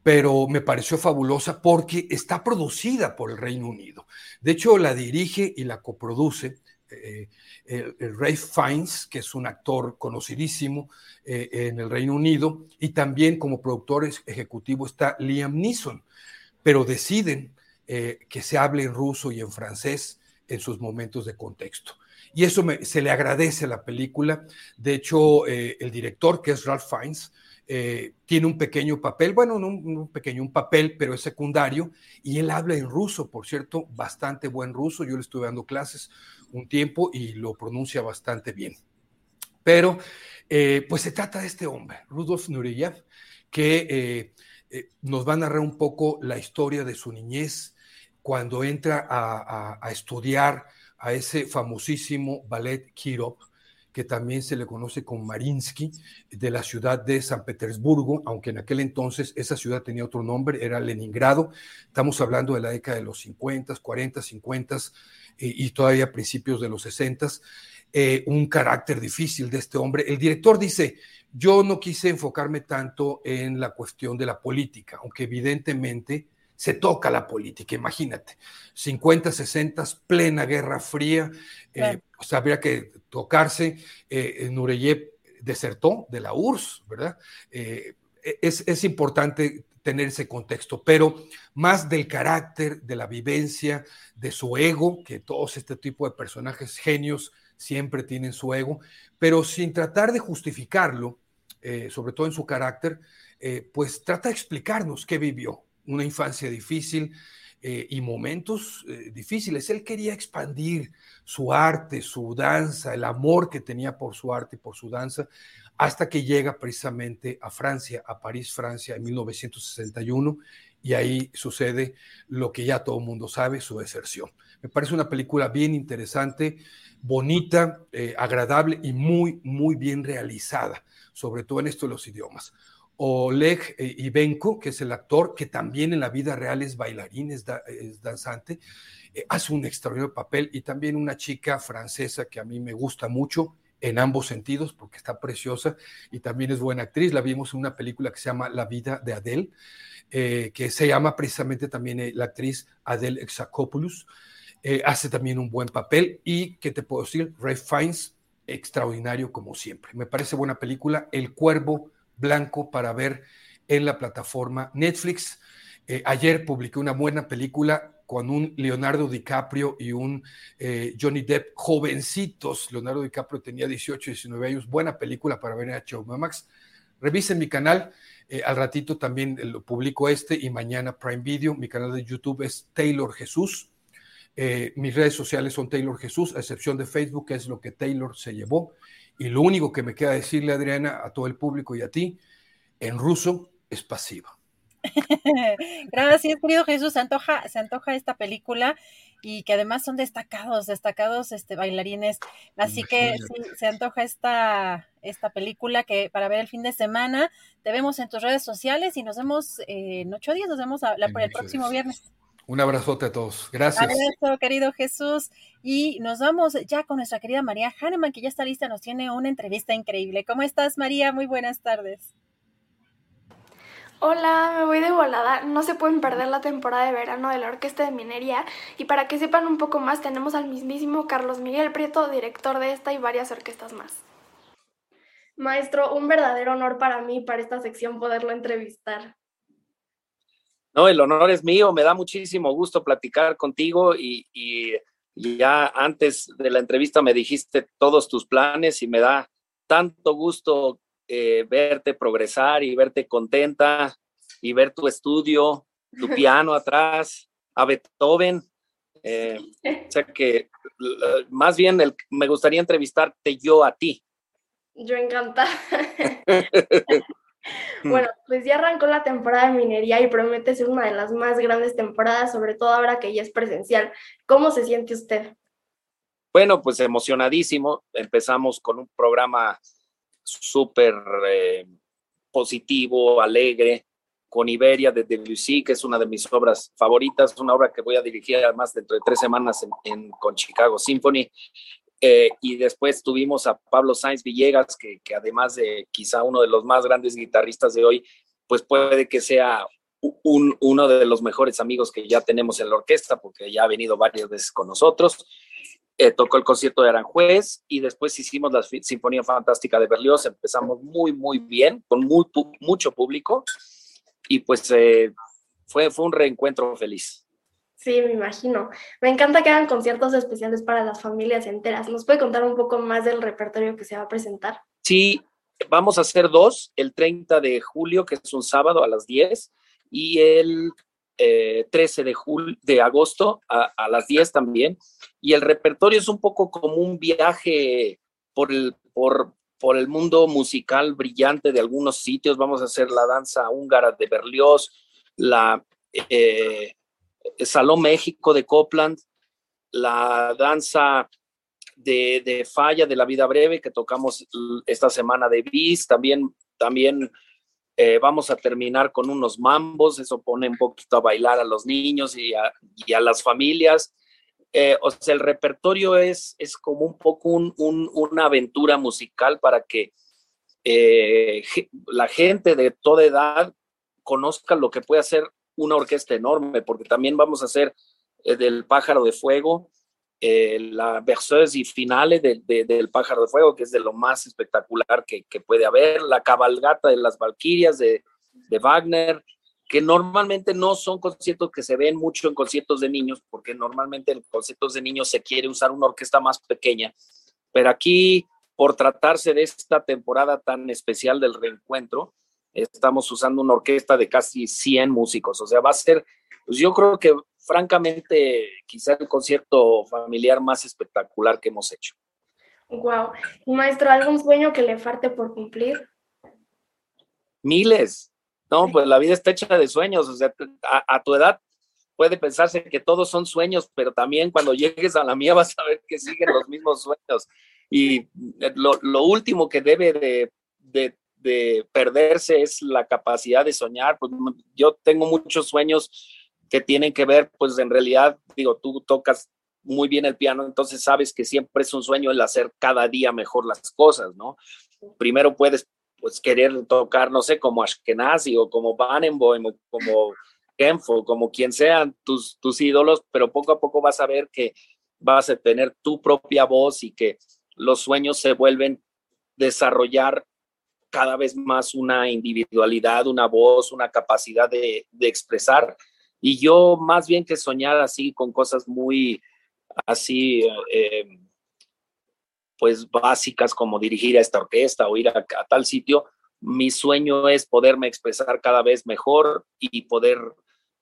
Pero me pareció fabulosa porque está producida por el Reino Unido. De hecho, la dirige y la coproduce eh, el, Ray Fiennes, que es un actor conocidísimo eh, en el Reino Unido, y también como productor ejecutivo está Liam Neeson, pero deciden eh, que se hable en ruso y en francés en sus momentos de contexto y eso se le agradece a la película. De hecho, eh, el director, que es Ralph Fiennes, eh, tiene un pequeño papel, bueno, no un pequeño, un papel, pero es secundario, y él habla en ruso, por cierto, bastante buen ruso. Yo le estuve dando clases un tiempo y lo pronuncia bastante bien. Pero, eh, pues se trata de este hombre, Rudolf Nureyev, que nos va a narrar un poco la historia de su niñez cuando entra a estudiar a ese famosísimo ballet Kirov, que también se le conoce como Marinsky, de la ciudad de San Petersburgo, aunque en aquel entonces esa ciudad tenía otro nombre, era Leningrado. Estamos hablando de la década de los 50, 40, 50 y todavía principios de los 60. Eh, un carácter difícil de este hombre. El director dice, yo no quise enfocarme tanto en la cuestión de la política, aunque evidentemente se toca la política, imagínate, 50, 60, plena Guerra Fría, eh, habría que tocarse, eh, Nureyev desertó de la URSS, ¿verdad? Eh, es, es, importante tener ese contexto, pero más del carácter, de la vivencia, de su ego, que todos este tipo de personajes genios siempre tienen su ego, pero sin tratar de justificarlo, eh, sobre todo en su carácter, pues trata de explicarnos qué vivió, una infancia difícil eh, y momentos eh, difíciles. Él quería expandir su arte, su danza, el amor que tenía por su arte y por su danza, hasta que llega precisamente a Francia, a París, Francia, en 1961, y ahí sucede lo que ya todo el mundo sabe, su deserción. Me parece una película bien interesante, bonita, eh, agradable y muy, muy bien realizada, sobre todo en esto de los idiomas. Oleg eh, Ibenko, que es el actor, que también en la vida real es bailarín, es, danzante, eh, hace un extraordinario papel, y también una chica francesa que a mí me gusta mucho en ambos sentidos, porque está preciosa y también es buena actriz. La vimos en una película que se llama La vida de Adele, eh, que se llama precisamente también la actriz Adele Exarchopoulos. hace también un buen papel y, ¿qué te puedo decir? Ray Fiennes, extraordinario como siempre. Me parece buena película. El Cuervo blanco para ver en la plataforma Netflix. Eh, ayer publiqué una buena película con un Leonardo DiCaprio y un eh, Johnny Depp jovencitos. Leonardo DiCaprio tenía 18, 19 años. Buena película para ver en HBO Max. Revisen mi canal. Eh, al ratito también lo publico este y mañana Prime Video. Mi canal de YouTube es Taylor Jesús. mis redes sociales son Taylor Jesús, a excepción de Facebook, que es lo que Taylor se llevó. Y lo único que me queda decirle, Adriana, a todo el público y a ti, en ruso es pasiva. Gracias, querido Jesús. Se antoja, se antoja esta película y que además son destacados, destacados este, bailarines. Así que sí, se antoja esta, esta película que para ver el fin de semana te vemos en tus redes sociales y nos vemos en ocho días, nos vemos por el próximo viernes. Un abrazote a todos. Gracias. Abrazo, querido Jesús. Y nos vamos ya con nuestra querida María Hahnemann, que ya está lista, nos tiene una entrevista increíble. ¿Cómo estás, María? Muy buenas tardes. Hola, me voy de volada. No se pueden perder la temporada de verano de la Orquesta de Minería. Y para que sepan un poco más, tenemos al mismísimo Carlos Miguel Prieto, director de esta y varias orquestas más. Maestro, un verdadero honor para mí, para esta sección, poderlo entrevistar. No, el honor es mío, me da muchísimo gusto platicar contigo y, ya antes de la entrevista me dijiste todos tus planes y me da tanto gusto eh, verte progresar y verte contenta y ver tu estudio, tu piano atrás, a Beethoven. Eh, o sea que más bien me gustaría entrevistarte yo a ti. Yo encantada. Mm. Bueno, pues ya arrancó la temporada de minería y promete ser una de las más grandes temporadas, sobre todo ahora que ya es presencial. ¿Cómo se siente usted? Bueno, pues emocionadísimo. Empezamos con un programa súper eh, positivo, alegre, con Iberia de Debussy, que es una de mis obras favoritas, una obra que voy a dirigir además dentro de tres semanas en, con Chicago Symphony. Eh, y después tuvimos a Pablo Sáenz Villegas, que, además de quizá uno de los más grandes guitarristas de hoy, pues puede que sea un, uno de los mejores amigos que ya tenemos en la orquesta, porque ya ha venido varias veces con nosotros. Eh, tocó el concierto de Aranjuez y después hicimos la Sinfonía Fantástica de Berlioz. Empezamos muy, muy bien, con muy, mucho público y pues eh, fue, fue un reencuentro feliz. Sí, me imagino. Me encanta que hagan conciertos especiales para las familias enteras. ¿Nos puede contar un poco más del repertorio que se va a presentar? Sí, vamos a hacer dos, el 30 de julio, que es un sábado a las 10, y el 13 eh, de, de agosto a, las 10 también. Y el repertorio es un poco como un viaje por el, por, por el mundo musical brillante de algunos sitios. Vamos a hacer la danza húngara de Berlioz, la... Eh, Salón México de Copland, la danza de, de, Falla de la Vida Breve que tocamos esta semana de Bis, también, también eh, vamos a terminar con unos mambos, eso pone un poquito a bailar a los niños y a, las familias. Eh, o sea, el repertorio es, es como un poco un, una aventura musical para que eh, la gente de toda edad conozca lo que puede hacer una orquesta enorme, porque también vamos a hacer del pájaro de fuego, la verseuse y finale del pájaro de fuego, que es de lo más espectacular que, que puede haber, la cabalgata de las Valquirias de, de Wagner, que normalmente no son conciertos que se ven mucho en conciertos de niños, porque normalmente en conciertos de niños se quiere usar una orquesta más pequeña, pero aquí, por tratarse de esta temporada tan especial del reencuentro, estamos usando una orquesta de casi 100 músicos, o sea, va a ser, pues yo creo que francamente quizá el concierto familiar más espectacular que hemos hecho. Wow. Maestro, ¿algún sueño que le falte por cumplir? Miles. No, pues la vida está hecha de sueños. O sea, a, tu edad puede pensarse que todos son sueños, pero también cuando llegues a la mía vas a ver que siguen los mismos sueños. Y lo, último que debe de, de, de, perderse es la capacidad de soñar. Pues yo tengo muchos sueños que tienen que ver, pues en realidad, digo, tú tocas muy bien el piano, entonces sabes que siempre es un sueño el hacer cada día mejor las cosas, ¿no? Primero puedes pues querer tocar, no sé, como Ashkenazi o como Barenboim o como Kenfo, como quien sean tus, tus ídolos, pero poco a poco vas a ver que vas a tener tu propia voz y que los sueños se vuelven desarrollar cada vez más una individualidad, una voz, una capacidad de, de expresar. Y yo más bien que soñar así con cosas muy así, eh, pues básicas como dirigir a esta orquesta o ir a, tal sitio, mi sueño es poderme expresar cada vez mejor y poder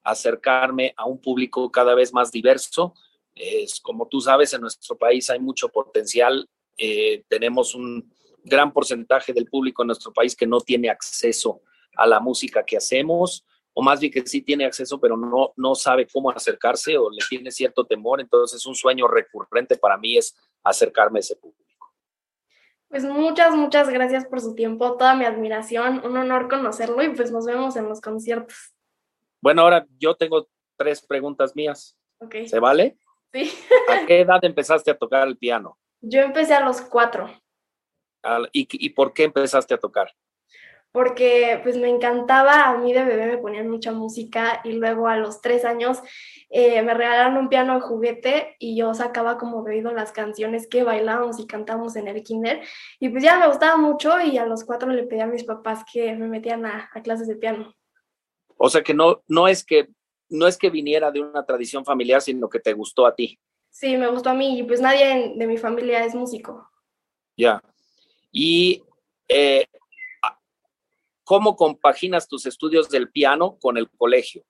acercarme a un público cada vez más diverso. Es, como tú sabes, en nuestro país hay mucho potencial. Eh, tenemos un gran porcentaje del público en nuestro país que no tiene acceso a la música que hacemos, o más bien que sí tiene acceso, pero no, no sabe cómo acercarse o le tiene cierto temor. Entonces, un sueño recurrente para mí es acercarme a ese público. Pues muchas, muchas gracias por su tiempo, toda mi admiración, un honor conocerlo y pues nos vemos en los conciertos. Bueno, ahora yo tengo tres preguntas mías. Okay. ¿Se vale? Sí. ¿A qué edad empezaste a tocar el piano? Yo empecé a los cuatro. ¿Y, y por qué empezaste a tocar? porque pues me encantaba, a mí de bebé me ponían mucha música y luego a los tres años eh, me regalaron un piano de juguete y yo sacaba como de oído las canciones que bailábamos y cantamos en el kinder y pues ya me gustaba mucho y a los cuatro le pedí a mis papás que me metieran a, clases de piano. O sea que no, no es que no es que viniera de una tradición familiar, sino que te gustó a ti. Sí, me gustó a mí y pues nadie de mi familia es músico. Ya. Y eh, ¿Cómo compaginas tus estudios del piano con el colegio?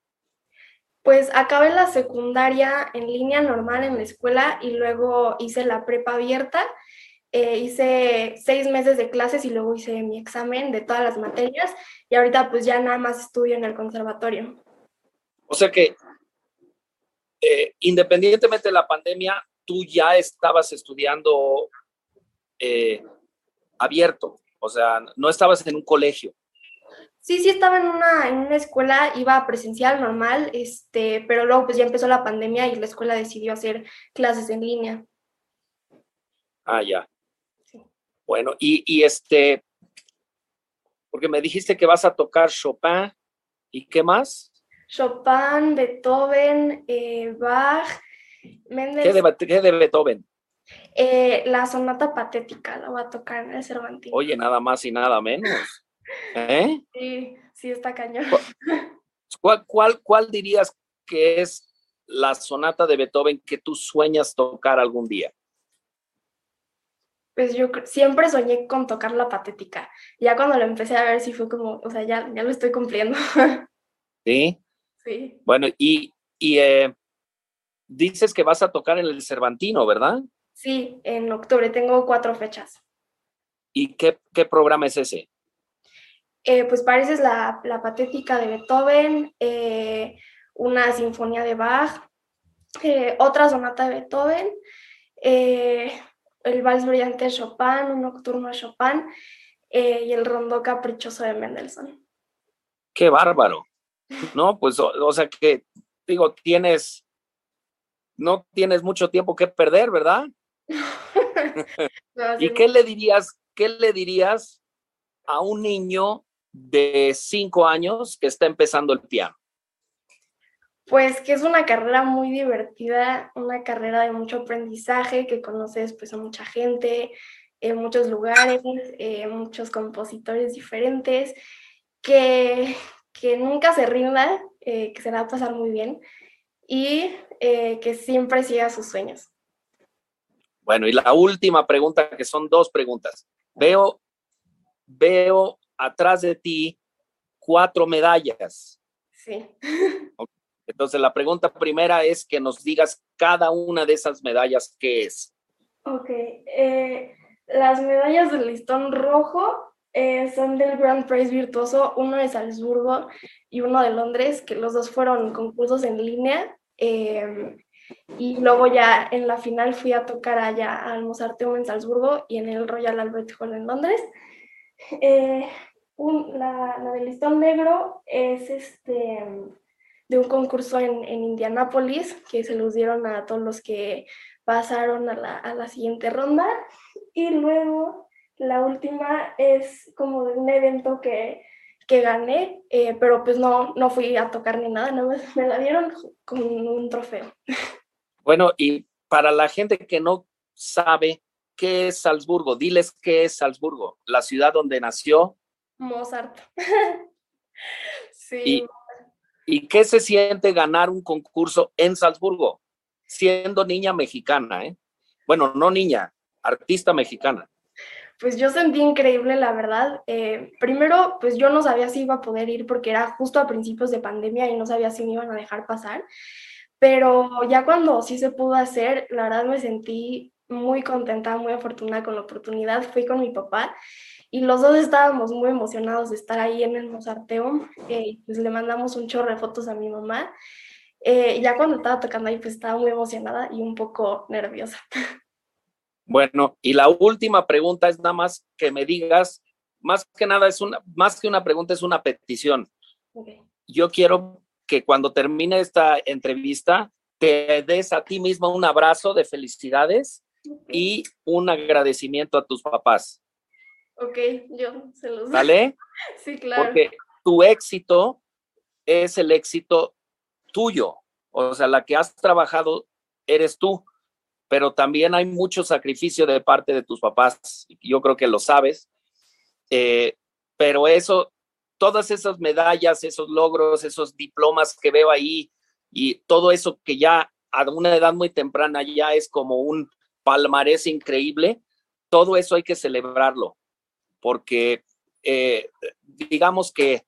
Pues acabé la secundaria en línea normal en la escuela y luego hice la prepa abierta. Eh, hice seis meses de clases y luego hice mi examen de todas las materias y ahorita pues ya nada más estudio en el conservatorio. O sea que eh, independientemente de la pandemia, tú ya estabas estudiando eh, abierto, o sea, no estabas en un colegio. Sí, sí estaba en una, en una escuela, iba presencial normal, este, pero luego pues ya empezó la pandemia y la escuela decidió hacer clases en línea. Ah, ya. Bueno, y, y este, porque me dijiste que vas a tocar Chopin y qué más? Chopin, Beethoven, eh, Bach, Mendes. ¿Qué de, qué de Beethoven? Eh, la sonata patética la voy a tocar en el Cervantino. Oye, nada más y nada menos. ¿Eh? Sí, sí está cañón. ¿Cuál, cuál, cuál dirías que es la sonata de Beethoven que tú sueñas tocar algún día? Pues yo siempre soñé con tocar la patética. Ya cuando lo empecé a ver, sí fue como, o sea, ya, ya lo estoy cumpliendo. ¿Sí? Sí. Bueno, y, y eh, dices que vas a tocar en el Cervantino, ¿verdad? Sí, en octubre. Tengo cuatro fechas. ¿Y qué, qué programa es ese? Eh, pues pareces la, la, patética de Beethoven, eh, una sinfonía de Bach, eh, otra sonata de Beethoven, el vals brillante de Chopin, un nocturno de Chopin y el rondó caprichoso de Mendelssohn. ¡Qué bárbaro! No, pues, o, sea que, digo, tienes, no tienes mucho tiempo que perder, ¿verdad? ¿Y qué le dirías, qué le dirías a un niño de cinco años que está empezando el piano? Pues que es una carrera muy divertida, una carrera de mucho aprendizaje, que conoces pues a mucha gente, en muchos lugares, eh, muchos compositores diferentes, que, que nunca se rinda, eh, que se va a pasar muy bien y eh, que siempre siga sus sueños. Bueno, y la última pregunta, que son dos preguntas. Veo, veo atrás de ti cuatro medallas. Sí. Entonces, la pregunta primera es que nos digas cada una de esas medallas qué es. Ok. Eh, las medallas del listón rojo eh, son del Grand Prix Virtuoso, uno de Salzburgo y uno de Londres, que los dos fueron concursos en línea. Em, y luego ya en la final fui a tocar allá al Mozarteum en Salzburgo y en el Royal Albert Hall en Londres. Eh, la, la, del listón negro es este de un concurso en, en Indianápolis que se los dieron a todos los que pasaron a la, a la siguiente ronda. Y luego la última es como de un evento que, que gané, eh, pero pues no, no fui a tocar ni nada, nada más me la dieron con un trofeo. Bueno, y para la gente que no sabe qué es Salzburgo, diles qué es Salzburgo, la ciudad donde nació. Mozart. sí. ¿Y qué se siente ganar un concurso en Salzburgo? Siendo niña mexicana, ¿eh? Bueno, no niña, artista mexicana. Pues yo sentí increíble, la verdad. Eh, primero, pues yo no sabía si iba a poder ir porque era justo a principios de pandemia y no sabía si me iban a dejar pasar. Pero ya cuando sí se pudo hacer, la verdad me sentí muy contenta, muy afortunada con la oportunidad. Fui con mi papá y los dos estábamos muy emocionados de estar ahí en el Mozarteum. Eh, pues le mandamos un chorro de fotos a mi mamá. Eh, ya cuando estaba tocando ahí, pues estaba muy emocionada y un poco nerviosa. Bueno, y la última pregunta es nada más que me digas, más que nada es una, más que una pregunta, es una petición. Yo quiero que cuando termine esta entrevista, te des a ti mismo un abrazo de felicidades y un agradecimiento a tus papás. Ok, yo se los ¿Vale? sí, claro. Porque tu éxito es el éxito tuyo. O sea, la que has trabajado eres tú, pero también hay mucho sacrificio de parte de tus papás. Yo creo que lo sabes. Eh, pero eso, todas esas medallas, esos logros, esos diplomas que veo ahí y todo eso que ya a una edad muy temprana ya es como un palmarés increíble, todo eso hay que celebrarlo porque eh, digamos que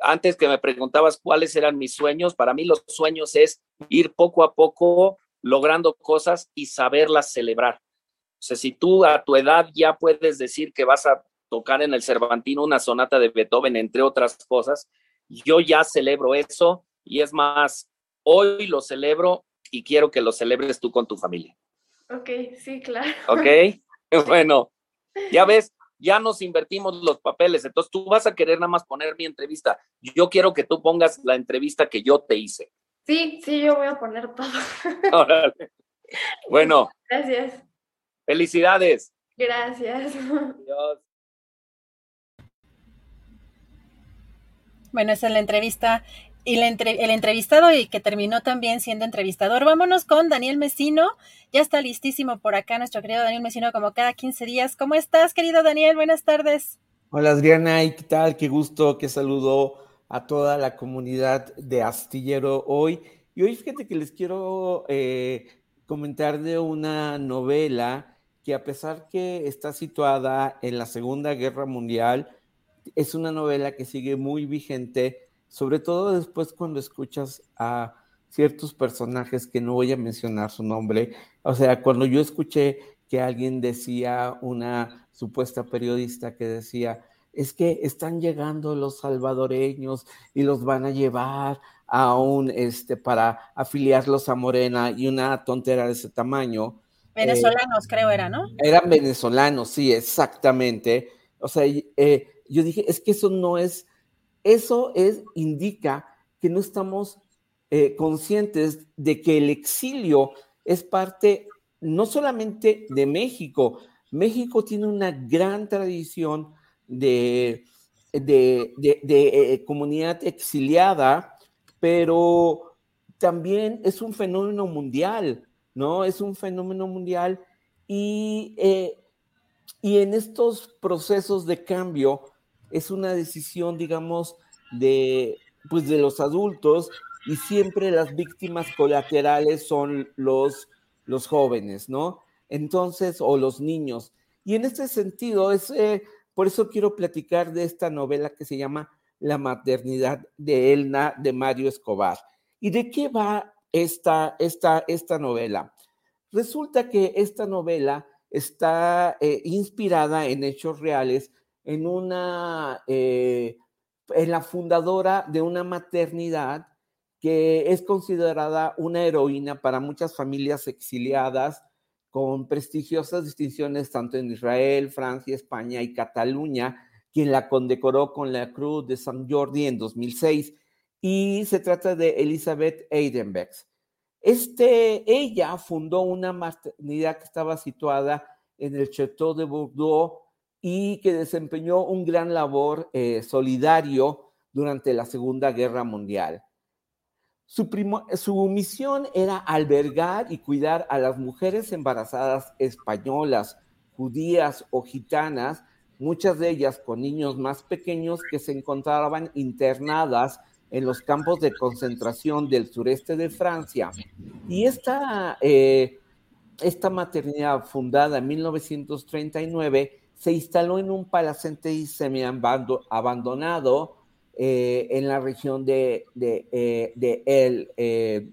antes que me preguntabas cuáles eran mis sueños, para mí los sueños es ir poco a poco logrando cosas y saberlas celebrar. O sea, si tú a tu edad ya puedes decir que vas a tocar en el Cervantino una sonata de Beethoven, entre otras cosas, yo ya celebro eso y es más, hoy lo celebro y quiero que lo celebres tú con tu familia. Ok, sí, claro. Ok, bueno, ya ves, ya nos invertimos los papeles, entonces tú vas a querer nada más poner mi entrevista. Yo quiero que tú pongas la entrevista que yo te hice. Sí, sí, yo voy a poner todo. Bueno. Gracias. Felicidades. Gracias. Adiós. Bueno, esa es la entrevista y el entrevistado y que terminó también siendo entrevistador. Vámonos con Daniel Mesino. Ya está listísimo por acá nuestro querido Daniel Mesino como cada 15 días. ¿Cómo estás, querido Daniel? Buenas tardes. Hola Adriana, ¿y qué tal? Qué gusto, qué saludo a toda la comunidad de Astillero hoy. Y hoy fíjate que les quiero eh, comentar de una novela que a pesar que está situada en la Segunda Guerra Mundial, es una novela que sigue muy vigente sobre todo después cuando escuchas a ciertos personajes que no voy a mencionar su nombre, o sea, cuando yo escuché que alguien decía, una supuesta periodista que decía es que están llegando los salvadoreños y los van a llevar a un, este, para afiliarlos a Morena y una tontera de ese tamaño. Eh, venezolanos, creo era, ¿no? Eran venezolanos, sí, exactamente. O sea, eh, yo dije, es que eso no es, eso es, indica que no estamos eh, conscientes de que el exilio es parte no solamente de México, México tiene una gran tradición de, de, eh, comunidad exiliada, pero también es un fenómeno mundial, ¿no? Es un fenómeno mundial y, eh, y en estos procesos de cambio es una decisión, digamos, de, pues de los adultos y siempre las víctimas colaterales son los, los jóvenes, ¿no? Entonces, o los niños. Y en este sentido, es, eh, por eso quiero platicar de esta novela que se llama La maternidad de Elna de Mario Escobar. ¿Y de qué va esta, esta, esta novela? Resulta que esta novela está eh, inspirada en hechos reales, en una, eh, en la fundadora de una maternidad que es considerada una heroína para muchas familias exiliadas con prestigiosas distinciones tanto en Israel, Francia, España y Cataluña, quien la condecoró con la Cruz de San Jordi en 2006. Y se trata de Elizabeth Eidenbeck. Este, ella fundó una maternidad que estaba situada en el Chateau de Bordeaux y que desempeñó un gran labor eh, solidario durante la Segunda Guerra Mundial. Su, misión era albergar y cuidar a las mujeres embarazadas españolas, judías o gitanas, muchas de ellas con niños más pequeños que se encontraban internadas en los campos de concentración del sureste de Francia. Y esta, eh, esta maternidad fundada en 1939 se instaló en un palacete semi abandonado eh, en la región de, de, eh, de, El, eh,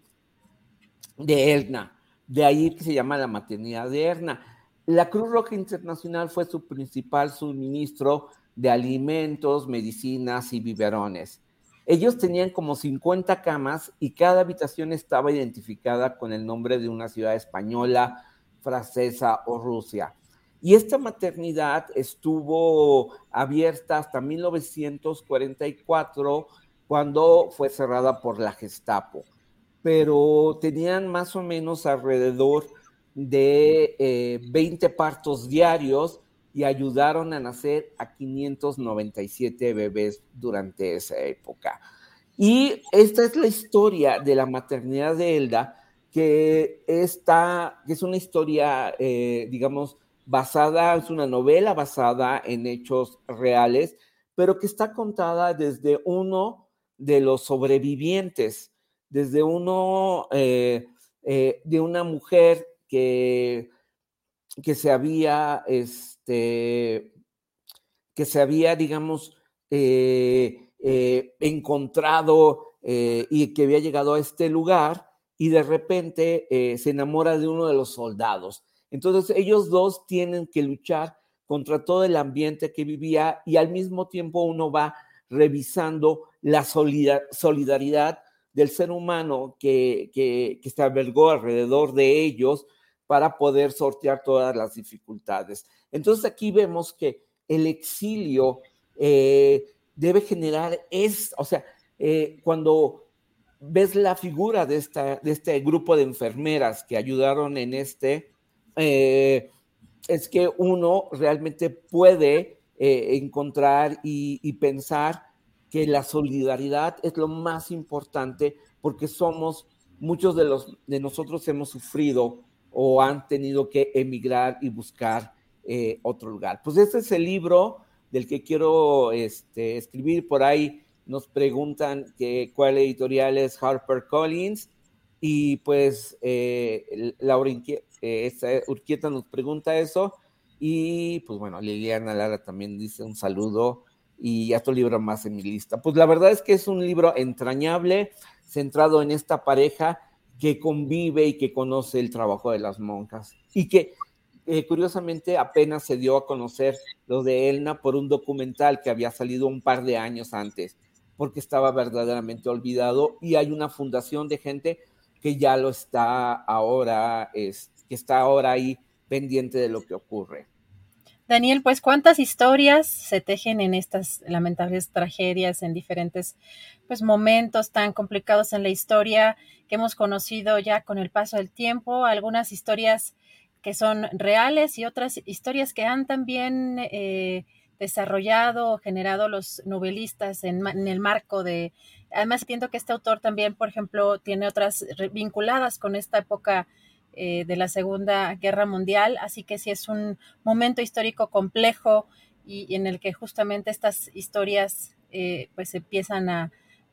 de Elna. De ahí que se llama la maternidad de Erna. La Cruz Roja Internacional fue su principal suministro de alimentos, medicinas y biberones. Ellos tenían como 50 camas y cada habitación estaba identificada con el nombre de una ciudad española, francesa o Rusia. Y esta maternidad estuvo abierta hasta 1944, cuando fue cerrada por la Gestapo. Pero tenían más o menos alrededor de 20 eh, partos diarios y ayudaron a nacer a 597 bebés durante esa época. Y esta es la historia de la maternidad de Elda, que, está, que es una historia, eh, digamos, basada, es una novela basada en hechos reales, pero que está contada desde uno de los sobrevivientes, desde uno eh, eh, de una mujer que, que se había, este, que se había, digamos, eh, encontrado y que había llegado a este lugar y de repente se enamora de uno de los soldados entonces ellos dos tienen que luchar contra todo el ambiente que vivía y al mismo tiempo uno va revisando la solidaridad del ser humano que, se albergó alrededor de ellos para poder sortear todas las dificultades. Entonces aquí vemos que el exilio eh, debe generar es, o sea, eh, cuando ves la figura de, esta, de este grupo de enfermeras que ayudaron en este, eh, es que uno realmente puede eh, encontrar y, pensar que la solidaridad es lo más importante porque somos, muchos de, los, de nosotros hemos sufrido o han tenido que emigrar y buscar eh, otro lugar. Pues este es el libro del que quiero este, escribir. Por ahí nos preguntan que, cuál editorial es Harper Collins y pues eh, Laura eh, Urquieta nos pregunta eso. Y pues bueno, Liliana Lara también dice un saludo y otro libro más en mi lista. Pues la verdad es que es un libro entrañable, centrado en esta pareja que convive y que conoce el trabajo de las monjas y que Eh, curiosamente, apenas se dio a conocer lo de Elna por un documental que había salido un par de años antes, porque estaba verdaderamente olvidado y hay una fundación de gente que ya lo está ahora, es, que está ahora ahí pendiente de lo que ocurre. Daniel, pues cuántas historias se tejen en estas lamentables tragedias, en diferentes pues, momentos tan complicados en la historia que hemos conocido ya con el paso del tiempo, algunas historias que son reales y otras historias que han también eh, desarrollado o generado los novelistas en, en, el marco de... Además, entiendo que este autor también, por ejemplo, tiene otras vinculadas con esta época eh, de la Segunda Guerra Mundial, así que sí es un momento histórico complejo y, en el que justamente estas historias eh, pues empiezan a,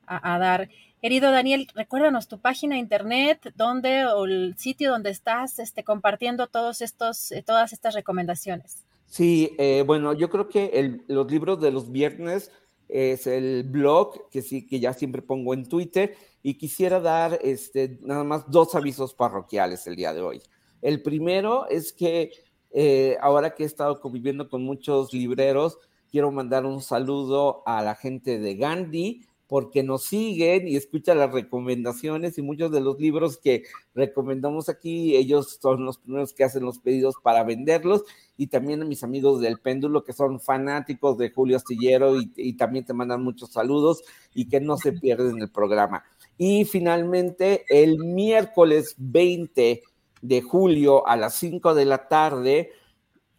dar. Querido Daniel, recuérdanos tu página de internet, donde o el sitio donde estás este, compartiendo todos estos, eh, todas estas recomendaciones. Sí, bueno, yo creo que los libros de los viernes es el blog que sí que ya siempre pongo en Twitter y quisiera dar este, nada más dos avisos parroquiales el día de hoy. El primero es que eh, ahora que he estado conviviendo con muchos libreros, quiero mandar un saludo a la gente de Gandhi, porque nos siguen y escuchan las recomendaciones y muchos de los libros que recomendamos aquí, ellos son los primeros que hacen los pedidos para venderlos y también a mis amigos del péndulo que son fanáticos de Julio Astillero y, también te mandan muchos saludos y que no se pierden el programa. Y finalmente el miércoles 20 de julio a las 5 de la tarde,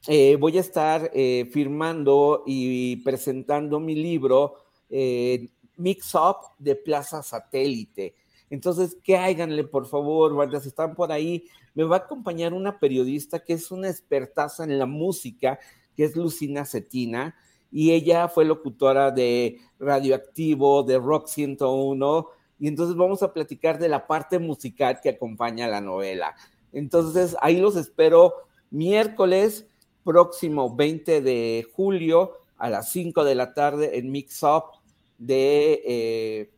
eh, voy a estar eh, firmando y presentando mi libro eh, Mix Up de Plaza Satélite. Entonces, que háganle, por favor, guardas, están por ahí. Me va a acompañar una periodista que es una expertaza en la música, que es Lucina Cetina, y ella fue locutora de Radioactivo, de Rock 101, y entonces vamos a platicar de la parte musical que acompaña la novela. Entonces, ahí los espero miércoles próximo 20 de julio a las 5 de la tarde en Mix Up de, eh,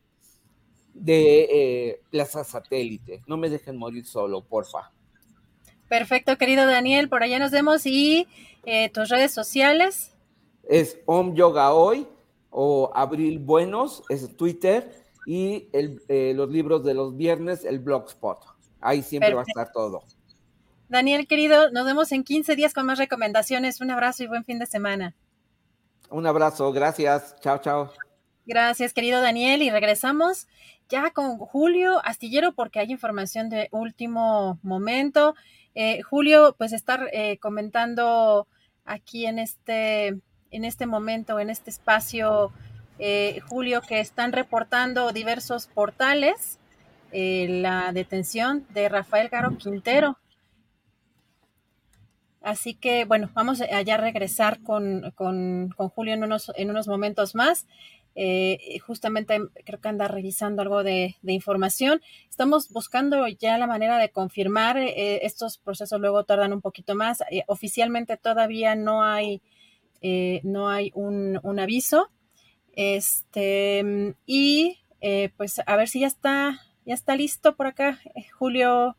de eh, Plaza Satélite. No me dejen morir solo, porfa. Perfecto, querido Daniel, por allá nos vemos y eh, tus redes sociales. Es Om Yoga Hoy o Abril Buenos, es Twitter, y los libros de los viernes, el Blogspot. Ahí siempre va a estar todo. Daniel, querido, nos vemos en 15 días con más recomendaciones. Un abrazo y buen fin de semana. Un abrazo, gracias. Chao, chao. Gracias, querido Daniel. Y regresamos ya con Julio Astillero porque hay información de último momento. Eh, Julio, pues estar eh, comentando aquí en este, en este momento, en este espacio, eh, Julio, que están reportando diversos portales la detención de Rafael Garo Quintero. Así que, bueno, vamos allá a regresar con, con, con Julio en unos, en unos momentos más. Eh, justamente creo que anda revisando algo de, información. Estamos buscando ya la manera de confirmar. Eh, estos procesos luego tardan un poquito más. Eh, oficialmente todavía no hay, no hay un, un, aviso. Este, y pues a ver si ya está, ya está listo por acá, Julio.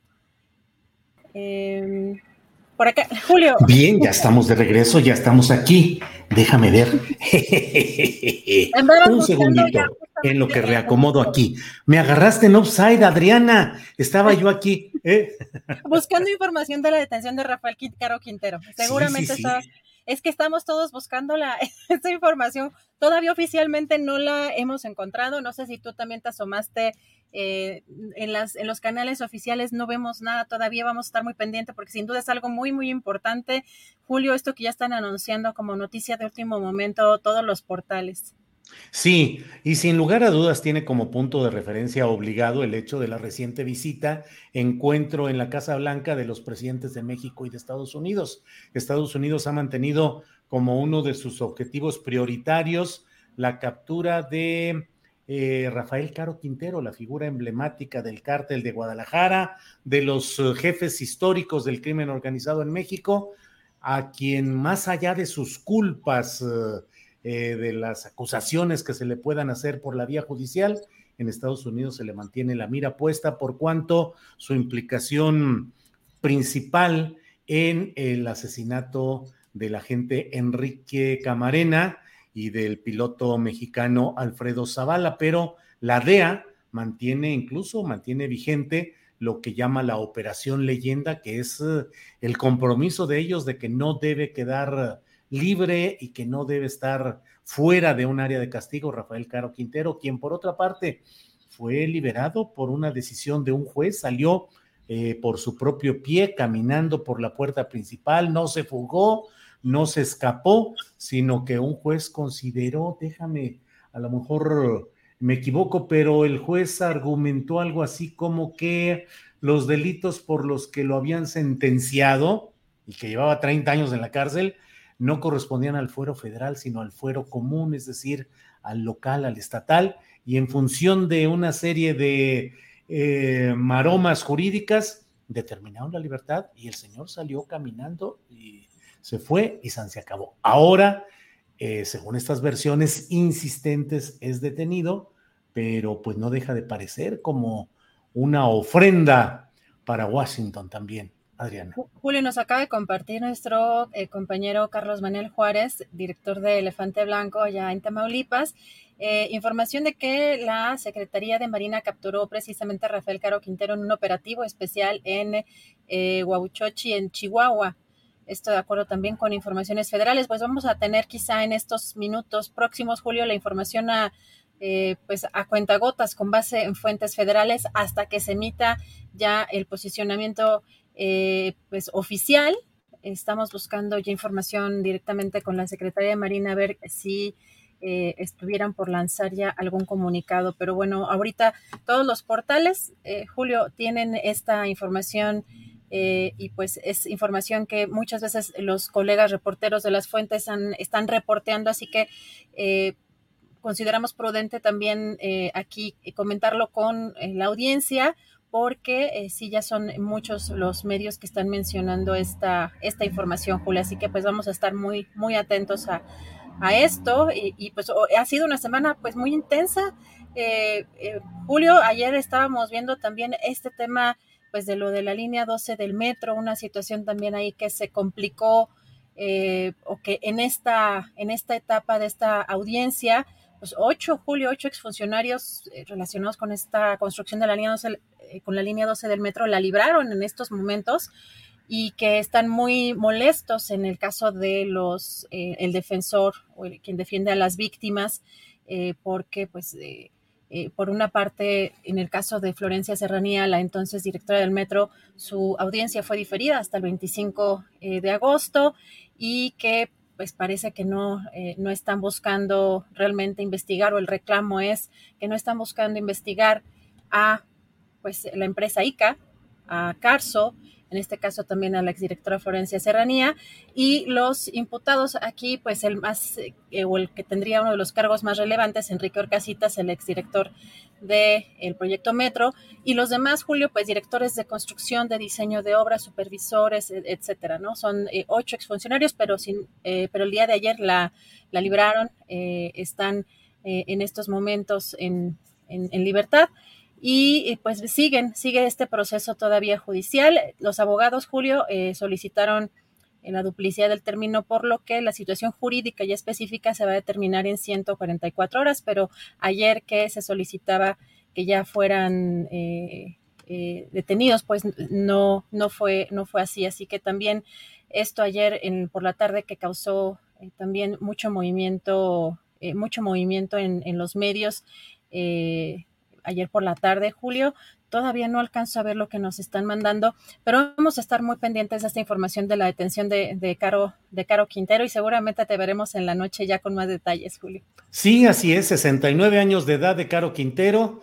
Por acá, Julio. Bien, ya estamos de regreso, ya estamos aquí. Déjame ver. Un segundito en lo que reacomodo aquí. Me agarraste en offside, Adriana. Estaba yo aquí. ¿eh? Buscando información de la detención de Rafael Caro Quintero. Seguramente Es que estamos todos buscando la, esa información. Todavía oficialmente no la hemos encontrado. No sé si tú también te asomaste eh, en, las, en los canales oficiales no vemos nada todavía, vamos a estar muy pendientes porque sin duda es algo muy, muy importante. Julio, esto que ya están anunciando como noticia de último momento todos los portales. Sí, y sin lugar a dudas tiene como punto de referencia obligado el hecho de la reciente visita, encuentro en la Casa Blanca de los presidentes de México y de Estados Unidos. Estados Unidos ha mantenido como uno de sus objetivos prioritarios la captura de eh, Rafael Caro Quintero, la figura emblemática del cártel de Guadalajara, de los eh, jefes históricos del crimen organizado en México, a quien más allá de sus culpas, eh, de las acusaciones que se le puedan hacer por la vía judicial, en Estados Unidos se le mantiene la mira puesta por cuanto su implicación principal en el asesinato del agente Enrique Camarena y del piloto mexicano Alfredo Zavala, pero la DEA mantiene incluso, mantiene vigente lo que llama la operación leyenda, que es eh, el compromiso de ellos de que no debe quedar libre y que no debe estar fuera de un área de castigo Rafael Caro Quintero, quien por otra parte fue liberado por una decisión de un juez, salió eh, por su propio pie caminando por la puerta principal, no se fugó, no se escapó, sino que un juez consideró, déjame, a lo mejor me equivoco, pero el juez argumentó algo así como que los delitos por los que lo habían sentenciado y que llevaba 30 años en la cárcel no correspondían al fuero federal, sino al fuero común, es decir, al local, al estatal, y en función de una serie de eh, maromas jurídicas, determinaron la libertad y el señor salió caminando y se fue y se acabó. Ahora, eh, según estas versiones insistentes, es detenido, pero pues no deja de parecer como una ofrenda para Washington también. Adriana. Julio nos acaba de compartir nuestro eh, compañero Carlos Manuel Juárez, director de Elefante Blanco allá en Tamaulipas, eh, información de que la Secretaría de Marina capturó precisamente a Rafael Caro Quintero en un operativo especial en eh, en Chihuahua. Esto de acuerdo también con informaciones federales. Pues vamos a tener quizá en estos minutos próximos, Julio, la información a, eh, pues a cuentagotas con base en fuentes federales hasta que se emita ya el posicionamiento eh, pues oficial. Estamos buscando ya información directamente con la Secretaría de Marina a ver si eh, estuvieran por lanzar ya algún comunicado. Pero bueno, ahorita todos los portales, Julio, tienen esta información eh, y pues es información que muchas veces los colegas reporteros de las fuentes están reporteando, así que eh, consideramos prudente también eh, aquí comentarlo con la audiencia porque sí ya son muchos los medios que están mencionando esta, esta información, Julia, así que pues vamos a estar muy, muy atentos a, esto y, y, pues ha sido una semana pues muy intensa. Julio, ayer estábamos viendo también este tema pues de lo de la línea 12 del metro, una situación también ahí que se complicó eh, o que en esta, en esta etapa de esta audiencia, pues ocho, Julio, ocho exfuncionarios eh, relacionados con esta construcción de la línea 12, eh, con la línea 12 del metro la libraron en estos momentos y que están muy molestos en el caso de los, el defensor o quien defiende a las víctimas, porque pues eh, por una parte, en el caso de Florencia Serranía, la entonces directora del metro, su audiencia fue diferida hasta el 25 eh, de agosto y que pues parece que no, eh, no están buscando realmente investigar o el reclamo es que no están buscando investigar a pues la empresa ICA, a Carso, en este caso también a la exdirectora Florencia Serranía, y los imputados aquí, pues el más, eh, o el que tendría uno de los cargos más relevantes, Enrique Orcasitas, el exdirector del el proyecto Metro, y los demás, Julio, pues directores de construcción, de diseño de obras, supervisores, e, etcétera. Son eh, ocho exfuncionarios, pero, sin, eh, pero el día de ayer la, la libraron, están en estos momentos en, en libertad y pues siguen, sigue este proceso todavía judicial. Los abogados, Julio, eh, solicitaron la duplicidad del término, por lo que la situación jurídica ya específica se va a determinar en 144 horas, pero ayer que se solicitaba que ya fueran eh, eh, detenidos, pues no, no, fue, no fue así. Así que también esto ayer en, por la tarde que causó también mucho movimiento, mucho movimiento en, en los medios ayer por la tarde, Julio. Todavía no alcanzo a ver lo que nos están mandando, pero vamos a estar muy pendientes de esta información de la detención de, Caro, de Caro Quintero y seguramente te veremos en la noche ya con más detalles, Julio. Sí, así es, 69 años de edad de Caro Quintero.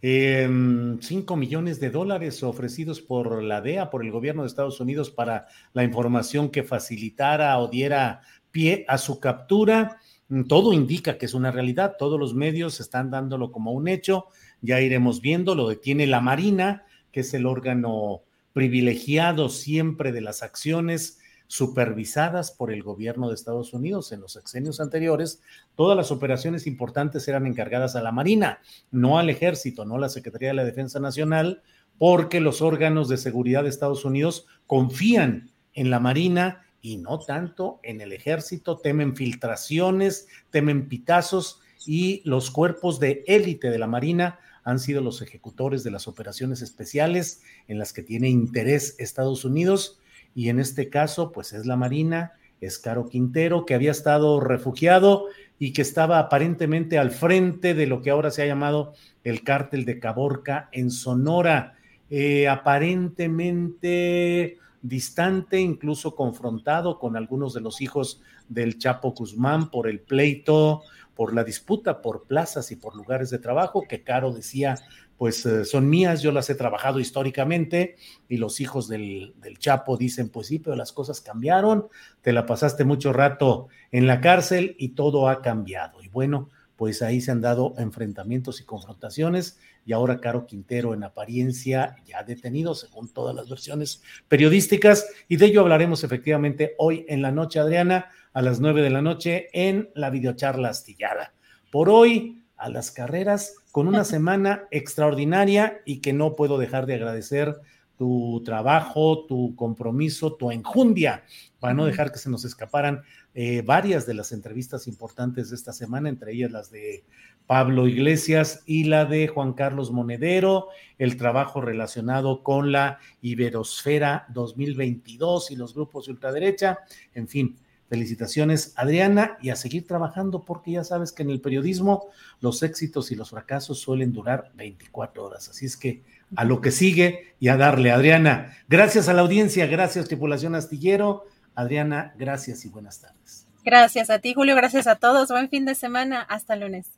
Eh, em, 5 millones de dólares ofrecidos por la DEA, por el gobierno de Estados Unidos, para la información que facilitara o diera pie a su captura. Todo indica que es una realidad, todos los medios están dándolo como un hecho ya iremos viendo, lo detiene la Marina, que es el órgano privilegiado siempre de las acciones supervisadas por el gobierno de Estados Unidos en los sexenios anteriores, todas las operaciones importantes eran encargadas a la Marina, no al ejército, no a la Secretaría de la Defensa Nacional, porque los órganos de seguridad de Estados Unidos confían en la Marina y no tanto en el ejército. Temen filtraciones, temen pitazos y los cuerpos de élite de la Marina han sido los ejecutores de las operaciones especiales en las que tiene interés Estados Unidos y en este caso pues es la Marina, es Caro Quintero que había estado refugiado y que estaba aparentemente al frente de lo que ahora se ha llamado el cártel de Caborca en Sonora. Eh, aparentemente distante, incluso confrontado con algunos de los hijos del Chapo Guzmán por el pleito, por la disputa por plazas y por lugares de trabajo, que Caro decía, pues eh, son mías, yo las he trabajado históricamente, y los hijos del, del, Chapo dicen, pues sí, pero las cosas cambiaron, te la pasaste mucho rato en la cárcel y todo ha cambiado. Y bueno, pues ahí se han dado enfrentamientos y confrontaciones y ahora Caro Quintero en apariencia ya detenido, según todas las versiones periodísticas, y de ello hablaremos efectivamente hoy en la noche, Adriana, a las nueve de la noche en la videocharla astillada. Por hoy, a las carreras, con una semana extraordinaria y que no puedo dejar de agradecer tu trabajo, tu compromiso, tu enjundia, para no dejar que se nos escaparan eh, varias de las entrevistas importantes de esta semana, entre ellas las de Pablo Iglesias y la de Juan Carlos Monedero, el trabajo relacionado con la Iberosfera 2022 y los grupos de ultraderecha, en fin. Felicitaciones, Adriana, y a seguir trabajando porque ya sabes que en el periodismo los éxitos y los fracasos suelen durar 24 horas. Así es que a lo que sigue y a darle, Adriana. Gracias a la audiencia, gracias, tripulación astillero. Adriana, gracias y buenas tardes. Gracias a ti, Julio, gracias a todos. Buen fin de semana. Hasta lunes.